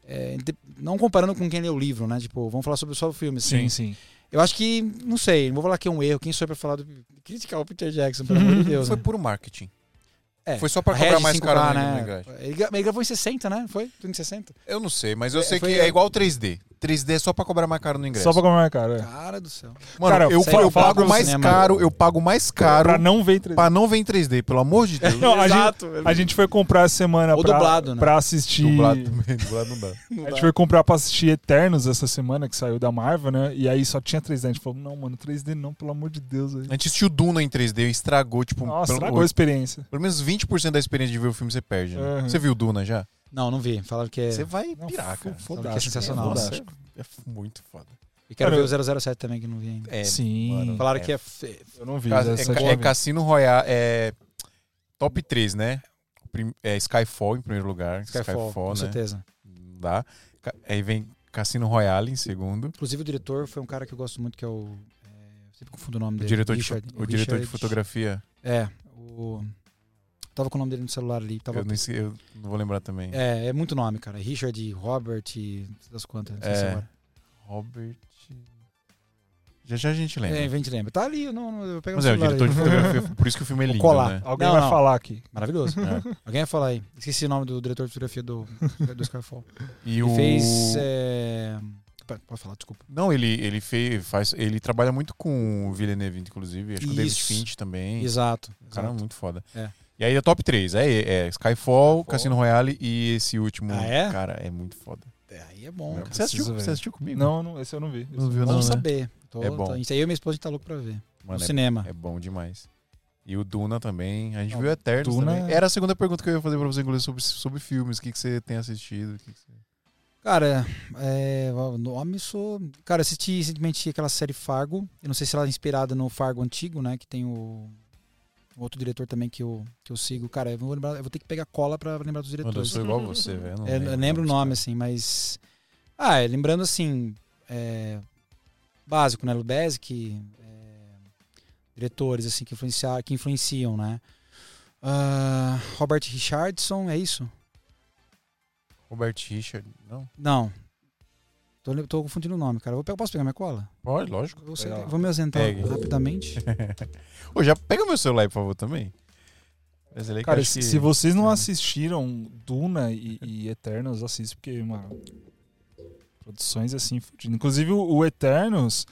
é, não comparando com quem lê o livro, né? Tipo, vamos falar sobre só o filme. assim. Sim, sim. Eu acho que, não sei, não vou falar que é um erro. Quem sou pra falar do... Criticar o Peter Jackson, pelo amor de Deus. Foi né? puro marketing. É, Foi só pra a cobrar mais 5K, caro né? ingresso. Ele, ele gravou em 60, né? Foi? Tudo em 60? Eu não sei, mas eu É, sei que é igual 3D. 3D é só pra cobrar mais caro no ingresso. Só pra comer, cara. é. Cara do céu. Mano, Cara, eu, sério, eu pago mais cinema. caro, eu pago mais caro Pra não ver em 3D. pra não ver em 3D, pelo amor de Deus. Não, a gente, Exato. a gente foi comprar essa semana Ou pra, dublado, né? pra assistir. Dublado também, dublado não dá. Não A dá. gente foi comprar pra assistir Eternos essa semana, que saiu da Marvel, né? E aí só tinha 3D. A gente falou, não, mano, 3D não, pelo amor de Deus. velho. A gente assistiu Duna em 3D e estragou, tipo, Nossa, pelo, estragou a experiência. pelo menos 20% da experiência de ver o filme você perde. né? Uhum. Você viu Duna já? Não, não vi. Falaram que é... Você vai Não, pirar, cara. fodástico, que é sensacional. Nossa, é, é muito foda. E quero Cara, ver o 007 também, que não vi ainda. É, Sim. mano, Falaram é que é... fe- Eu não vi. É, eu é vi. Cassino Royale, é top 3, né? Prim- É Skyfall em primeiro lugar. Skyfall, com né? certeza. Não dá. Aí vem Cassino Royale em segundo. Inclusive o diretor foi um cara que eu gosto muito, que é o... é, eu sempre confundo o nome O dele. diretor, Richard- de, fo- o diretor de Richard- fotografia. É, o... Tava com o nome dele no celular ali. Tava... Eu, nem sei- eu não vou lembrar também. É, é muito nome, cara. Richard, Robert, das quantas. Não sei se É. Robert. Já já a gente lembra. É, a gente lembra. Tá ali, não, não, eu vou pegar Mas o é, o celular diretor de fotografia, por isso que o filme é Vou lindo, colar. né? Alguém Não, vai não. falar aqui. Maravilhoso. É. Alguém vai falar aí. Esqueci o nome do diretor de fotografia do, do Skyfall. E Ele o... fez. É... Pode falar, desculpa. Não, ele, ele fez, faz, ele trabalha muito com o Villeneuve, inclusive. Acho que o David. Finch também. Exato. O cara é exato. muito foda. É. E aí é top 3. É, é Skyfall, Skyfall. Cassino Royale e esse último. Ah, é? Cara, é muito foda. É, aí é bom. Você assistiu, você assistiu comigo? Não, não, esse eu não vi. Não viu, não, Vamos né? saber. Tô, É bom. tô- isso aí eu e minha esposa a gente tá louco pra ver. Mano, no é, cinema. é bom demais. E o Duna também. A gente Não, viu Eternos Duna- também. Era a segunda pergunta que eu ia fazer pra você, inclusive, sobre, sobre filmes. O que, que você tem assistido? Que que você- Cara, é, o nome sou. Cara, eu assisti recentemente aquela série Fargo. Eu não sei se ela é inspirada no Fargo antigo, né? Que tem o. Outro diretor também que eu, que eu sigo. Cara, eu vou, lembrar, eu vou ter que pegar cola pra lembrar dos Mano, eu diretores. sou igual você, velho. não É, eu lembro o nome, assim, mas. Ah, é, lembrando assim. é, básico, né? Lubezki, é, diretores assim que, influenciar, que influenciam, né? Ah, Robert Richardson, é isso? Robert Richard. Não? Não. Tô, tô confundindo o nome, cara. Vou pegar, posso pegar minha cola? Pode, lógico. Vou, vou me ausentar Pegue. rapidamente. Ô, já pega meu celular por favor, também. Que eu Cara, se, que- se vocês não É. assistiram Duna e, e Eternos, assiste, porque, mano. Produções assim. Inclusive, o, o Eternos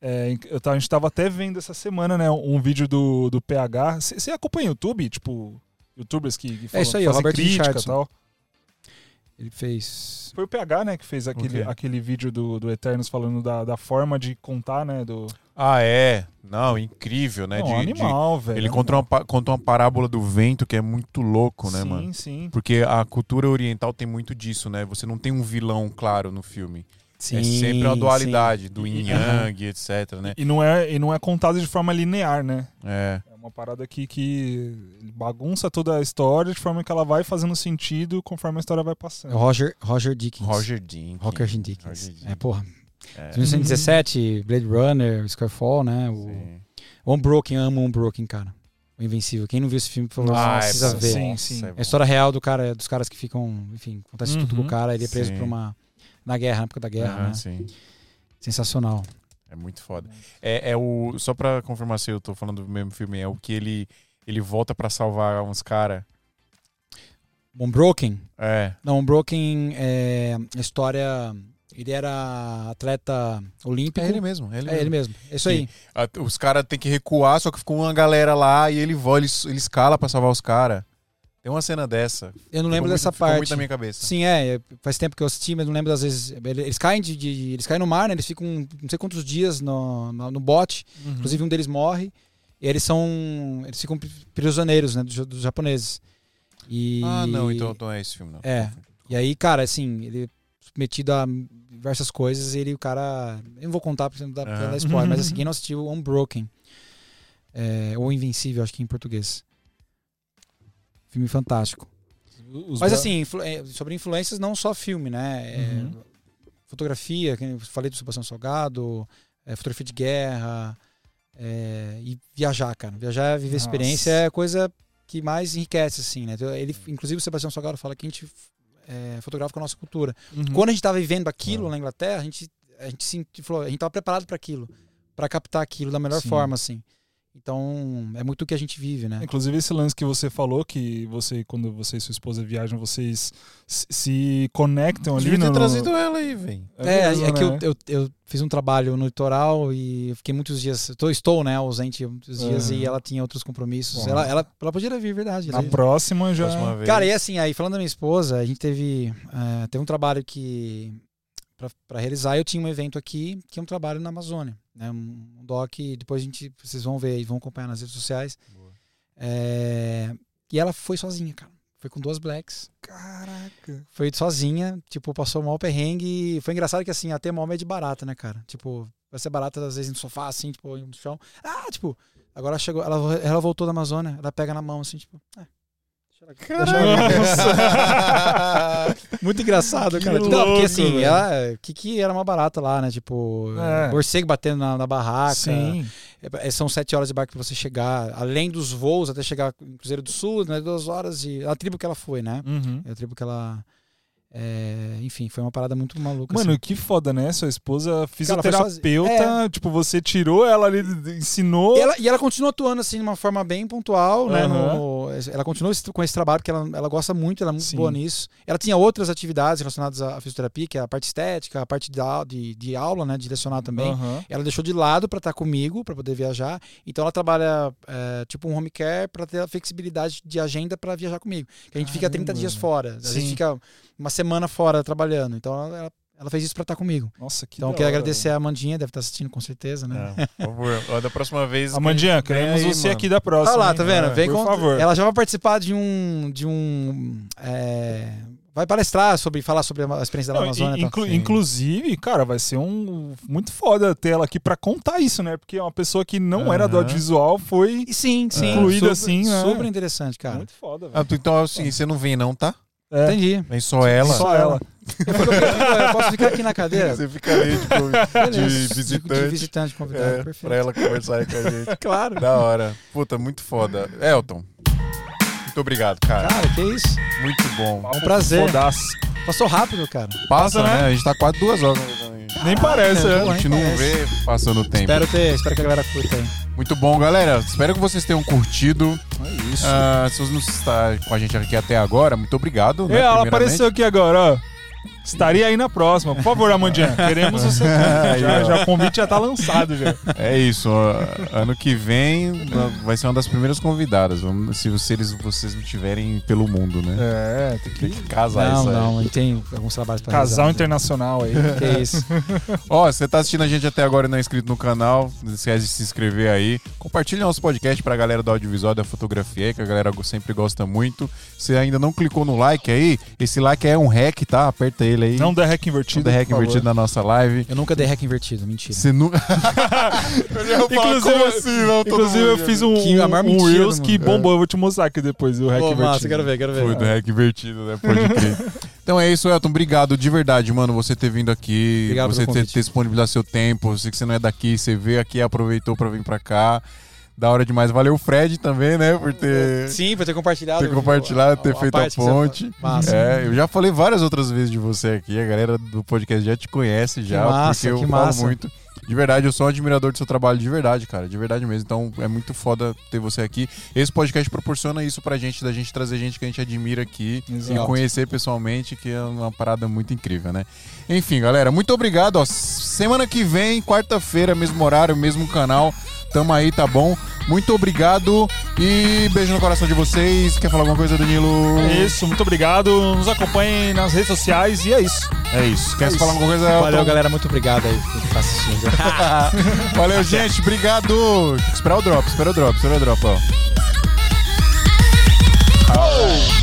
É, eu tava- a gente tava até vendo essa semana, né, um vídeo do, do PH. Você acompanha o YouTube? Tipo, youtubers que, que falam, É isso aí, o fazem Roberto crítica e tal. Ele fez. Foi o PH, né, que fez aquele, aquele vídeo do, do Eternos falando da, da forma de contar, né, do... Ah, é. Não, incrível, né? Não, de, de- animal, velho. Ele conta uma, pa- conta uma parábola do vento que é muito louco, né, sim, mano? Sim, Porque a cultura oriental tem muito disso, né? Você não tem um vilão claro no filme. É sempre uma dualidade do yin yang, etc, né? E não, é, e não é contado de forma linear, né? É. É uma parada aqui que bagunça toda a história de forma que ela vai fazendo sentido conforme a história vai É passando. Roger, Roger Dickens. Roger Dean. Roger Dickens. Roger Deakins. É, porra. É. 1917, Blade Runner, Skyfall, né? O Sim. Unbroken, amo Unbroken, cara. O Invencível. Quem não viu esse filme, favor, Ah, é precisa bom. ver. Sim, sim. é É a história real do cara, dos caras que ficam, enfim, acontece tudo com o Uhum. cara, ele é preso Sim. por uma na guerra, na época da guerra, Aham, né? sim. Sensacional. É muito foda. É, é o. Só pra confirmar se eu tô falando do mesmo filme, é o que ele, ele volta pra salvar uns caras. Unbroken? É. Não, Unbroken é a história. Ele era atleta olímpico. É ele mesmo. É ele É mesmo. ele mesmo. É isso aí. A- Os caras têm que recuar, só que ficou uma galera lá e ele voa, ele, ele escala pra salvar os caras. Tem uma cena dessa. Eu não lembro dessa parte. muito na minha cabeça. Sim, é. é, Faz tempo que eu assisti, mas não lembro das vezes. Eles caem de, de- eles caem no mar, né? Eles ficam não sei quantos dias no, no, no bote. Uhum. Inclusive um deles morre. E eles são. Eles ficam prisioneiros, né? Dos, dos japoneses. E, Ah, não, então não é esse filme, não. É. E aí, cara, assim, ele é submetido a diversas coisas e ele, o cara. Eu não vou contar pra não pra Aham. dar spoiler, mas assim, quem não assistiu Unbroken. É, ou Invencível, acho que em português. Filme fantástico. Os Mas assim, influ- é, sobre influências, não só filme, né? É, Uhum. Fotografia, que eu falei do Sebastião Salgado, é, fotografia de guerra, é, e viajar, cara. Viajar, viver Nossa. experiência é a coisa que mais enriquece, assim, né? Então, Ele, inclusive o Sebastião Salgado fala que a gente é, fotografa com a nossa cultura. Uhum. Quando a gente estava vivendo aquilo Ah. na Inglaterra, a gente, a gente, senti- falou, a gente estava preparado para aquilo, para captar aquilo da melhor Sim. forma, assim. Então, é muito o que a gente vive, né? Inclusive esse lance que você falou, que você, quando você e sua esposa viajam, vocês se- conectam ali Devia ter no... trazido ela aí, velho. É, mesmo, é que né? eu, eu, eu fiz um trabalho no litoral e eu fiquei muitos dias. Tô, estou, né, ausente muitos dias Uhum. e ela tinha outros compromissos. Bom. Ela, ela, ela podia vir, verdade. Na ela- próxima já... Próxima vez. Cara, e assim, aí falando da minha esposa, a gente teve, eh, teve um trabalho que. Pra, pra realizar, eu tinha um evento aqui, que é um trabalho na Amazônia. Né, um, doc, depois a gente, vocês vão ver e vão acompanhar nas redes sociais. Boa. Eh, e ela foi sozinha, cara. Foi com duas blacks. Caraca. Foi sozinha, tipo, passou mal perrengue. e Foi engraçado que assim, até mal é de barata, né, cara? Tipo, vai ser barata às vezes no sofá, assim, tipo, no chão. Ah, tipo, agora chegou, ela, ela voltou da Amazônia, ela pega na mão, assim, tipo, é. Muito engraçado, Que cara. Não, louco, porque assim, o que que era uma barata lá, né? Tipo, É. morcego batendo na, na barraca. Sim. É, São sete horas de barco pra você chegar, além dos voos, até chegar em Cruzeiro do Sul, né? Duas horas de. A tribo que ela foi, né? Uhum. É a tribo que ela. É, enfim, foi uma parada muito maluca. Mano, assim. que foda, né? Sua esposa foi fisioterapeuta, tipo, você tirou ela ali, ensinou. E ela, e ela continua atuando assim de uma forma bem pontual, né? Aham. no- ela continua com esse trabalho, porque ela, ela gosta muito, ela é muito Sim. boa nisso. Ela tinha outras atividades relacionadas à fisioterapia, que é a parte estética, a parte de, de, de aula, né? De lecionar também. Aham. Ela deixou de lado para estar comigo, para poder viajar. Então ela trabalha é, tipo um home care para ter a flexibilidade de agenda para viajar comigo. Que a gente fica 30 Caramba. dias fora. A Sim. gente fica uma semana fora trabalhando. Então ela, ela- ela fez isso para estar comigo. Nossa, que Então quero agradecer a Amandinha, deve estar assistindo com certeza, né? É, por favor. Ó, da próxima vez. Amandinha, vem queremos aí, você mano. aqui da próxima. Olha lá, hein? tá vendo? É, Vem por com- favor. Ela já vai participar de um. de um. é, vai palestrar sobre. falar sobre a experiência da Não, Amazônia. tal. inclu- inclusive, cara, vai ser um muito foda ter ela aqui pra contar isso, né? Porque uma pessoa que não era do audiovisual foi sim, sim. Incluída super, assim, né? Super interessante, cara. muito foda, velho. Ah, então é o seguinte, você não vem não, tá? É, Entendi. Vem só ela. Só ela. Eu, fico- eu posso ficar aqui na cadeira? Você fica ali tipo, de visitante. De visitante convidado, É, perfeito. pra ela conversar aí com a gente. Claro. Da hora. Puta, muito foda. Elton, muito obrigado, cara. Cara, que isso. Muito bom. É um prazer. Fodaço. Passou rápido, cara. Passa, Passa, né? né? A gente tá quase duas horas. Nem parece, É, é. boa, A gente não Parece. vê passando o tempo. Espero, ter, espero que a galera curta aí. Muito bom, galera. Espero que vocês tenham curtido. É isso. Ah, se você não está com a gente aqui até agora, muito obrigado. Né, ela primeiramente. apareceu aqui agora, ó. Estaria aí na próxima. Por favor, Amandinha, queremos você. já, já, o convite já tá lançado já. É isso. Ano que vem vai ser uma das primeiras convidadas. Se vocês, vocês não tiverem pelo mundo, né? É, tem que, tem que casar não, isso aí. Não, não, tem alguns trabalhos pra Casal realizar, internacional aí. Que é isso. Ó, você tá assistindo a gente até agora e não é inscrito no canal, não esquece de se inscrever aí. Compartilha nosso podcast pra galera do audiovisual da fotografia, que a galera sempre gosta muito. Se ainda não clicou no like aí, esse like é um hack, tá? Aperta ele aí. Não dê hack invertido. Não dê hack invertido na nossa live. Eu nunca dei hack invertido, mentira. Você nunca. inclusive, assim, não, inclusive eu fiz um, que, um, um Reels que bombou. Eu vou te mostrar aqui depois o hack Pô, invertido. Massa, quero ver, quero ver. Foi do hack invertido, né? Pode crer. Então é isso, Elton. Obrigado de verdade, mano, você ter vindo aqui, Obrigado você ter, ter disponibilizado seu tempo. Eu sei que você não é daqui, você veio aqui e aproveitou para vir para cá. Da hora demais. Valeu o Fred também, né? Por ter. Sim, por ter compartilhado. Ter compartilhado, ter a, feito a, a ponte. Massa. É, eu já falei várias outras vezes de você aqui. A galera do podcast já te conhece já, que massa, porque eu que falo massa. muito. De verdade, eu sou um admirador do seu trabalho, de verdade, cara. De verdade mesmo. Então é muito foda ter você aqui. Esse podcast proporciona isso pra gente, da gente trazer gente que a gente admira aqui Exato. e conhecer pessoalmente, que é uma parada muito incrível, né? Enfim, galera, muito obrigado. Ó, semana que vem, quarta-feira, mesmo horário, mesmo canal. Tamo aí, tá bom? Muito obrigado e beijo no coração de vocês. Quer falar alguma coisa, Danilo? Isso, muito obrigado. Nos acompanhem nas redes sociais e é isso. É isso. Quer é falar alguma coisa? Valeu, tô... galera. Muito obrigado aí por tá assistindo. Valeu, gente. Obrigado. Esperar o drop, esperar o drop, esperar o drop, ó. Oh!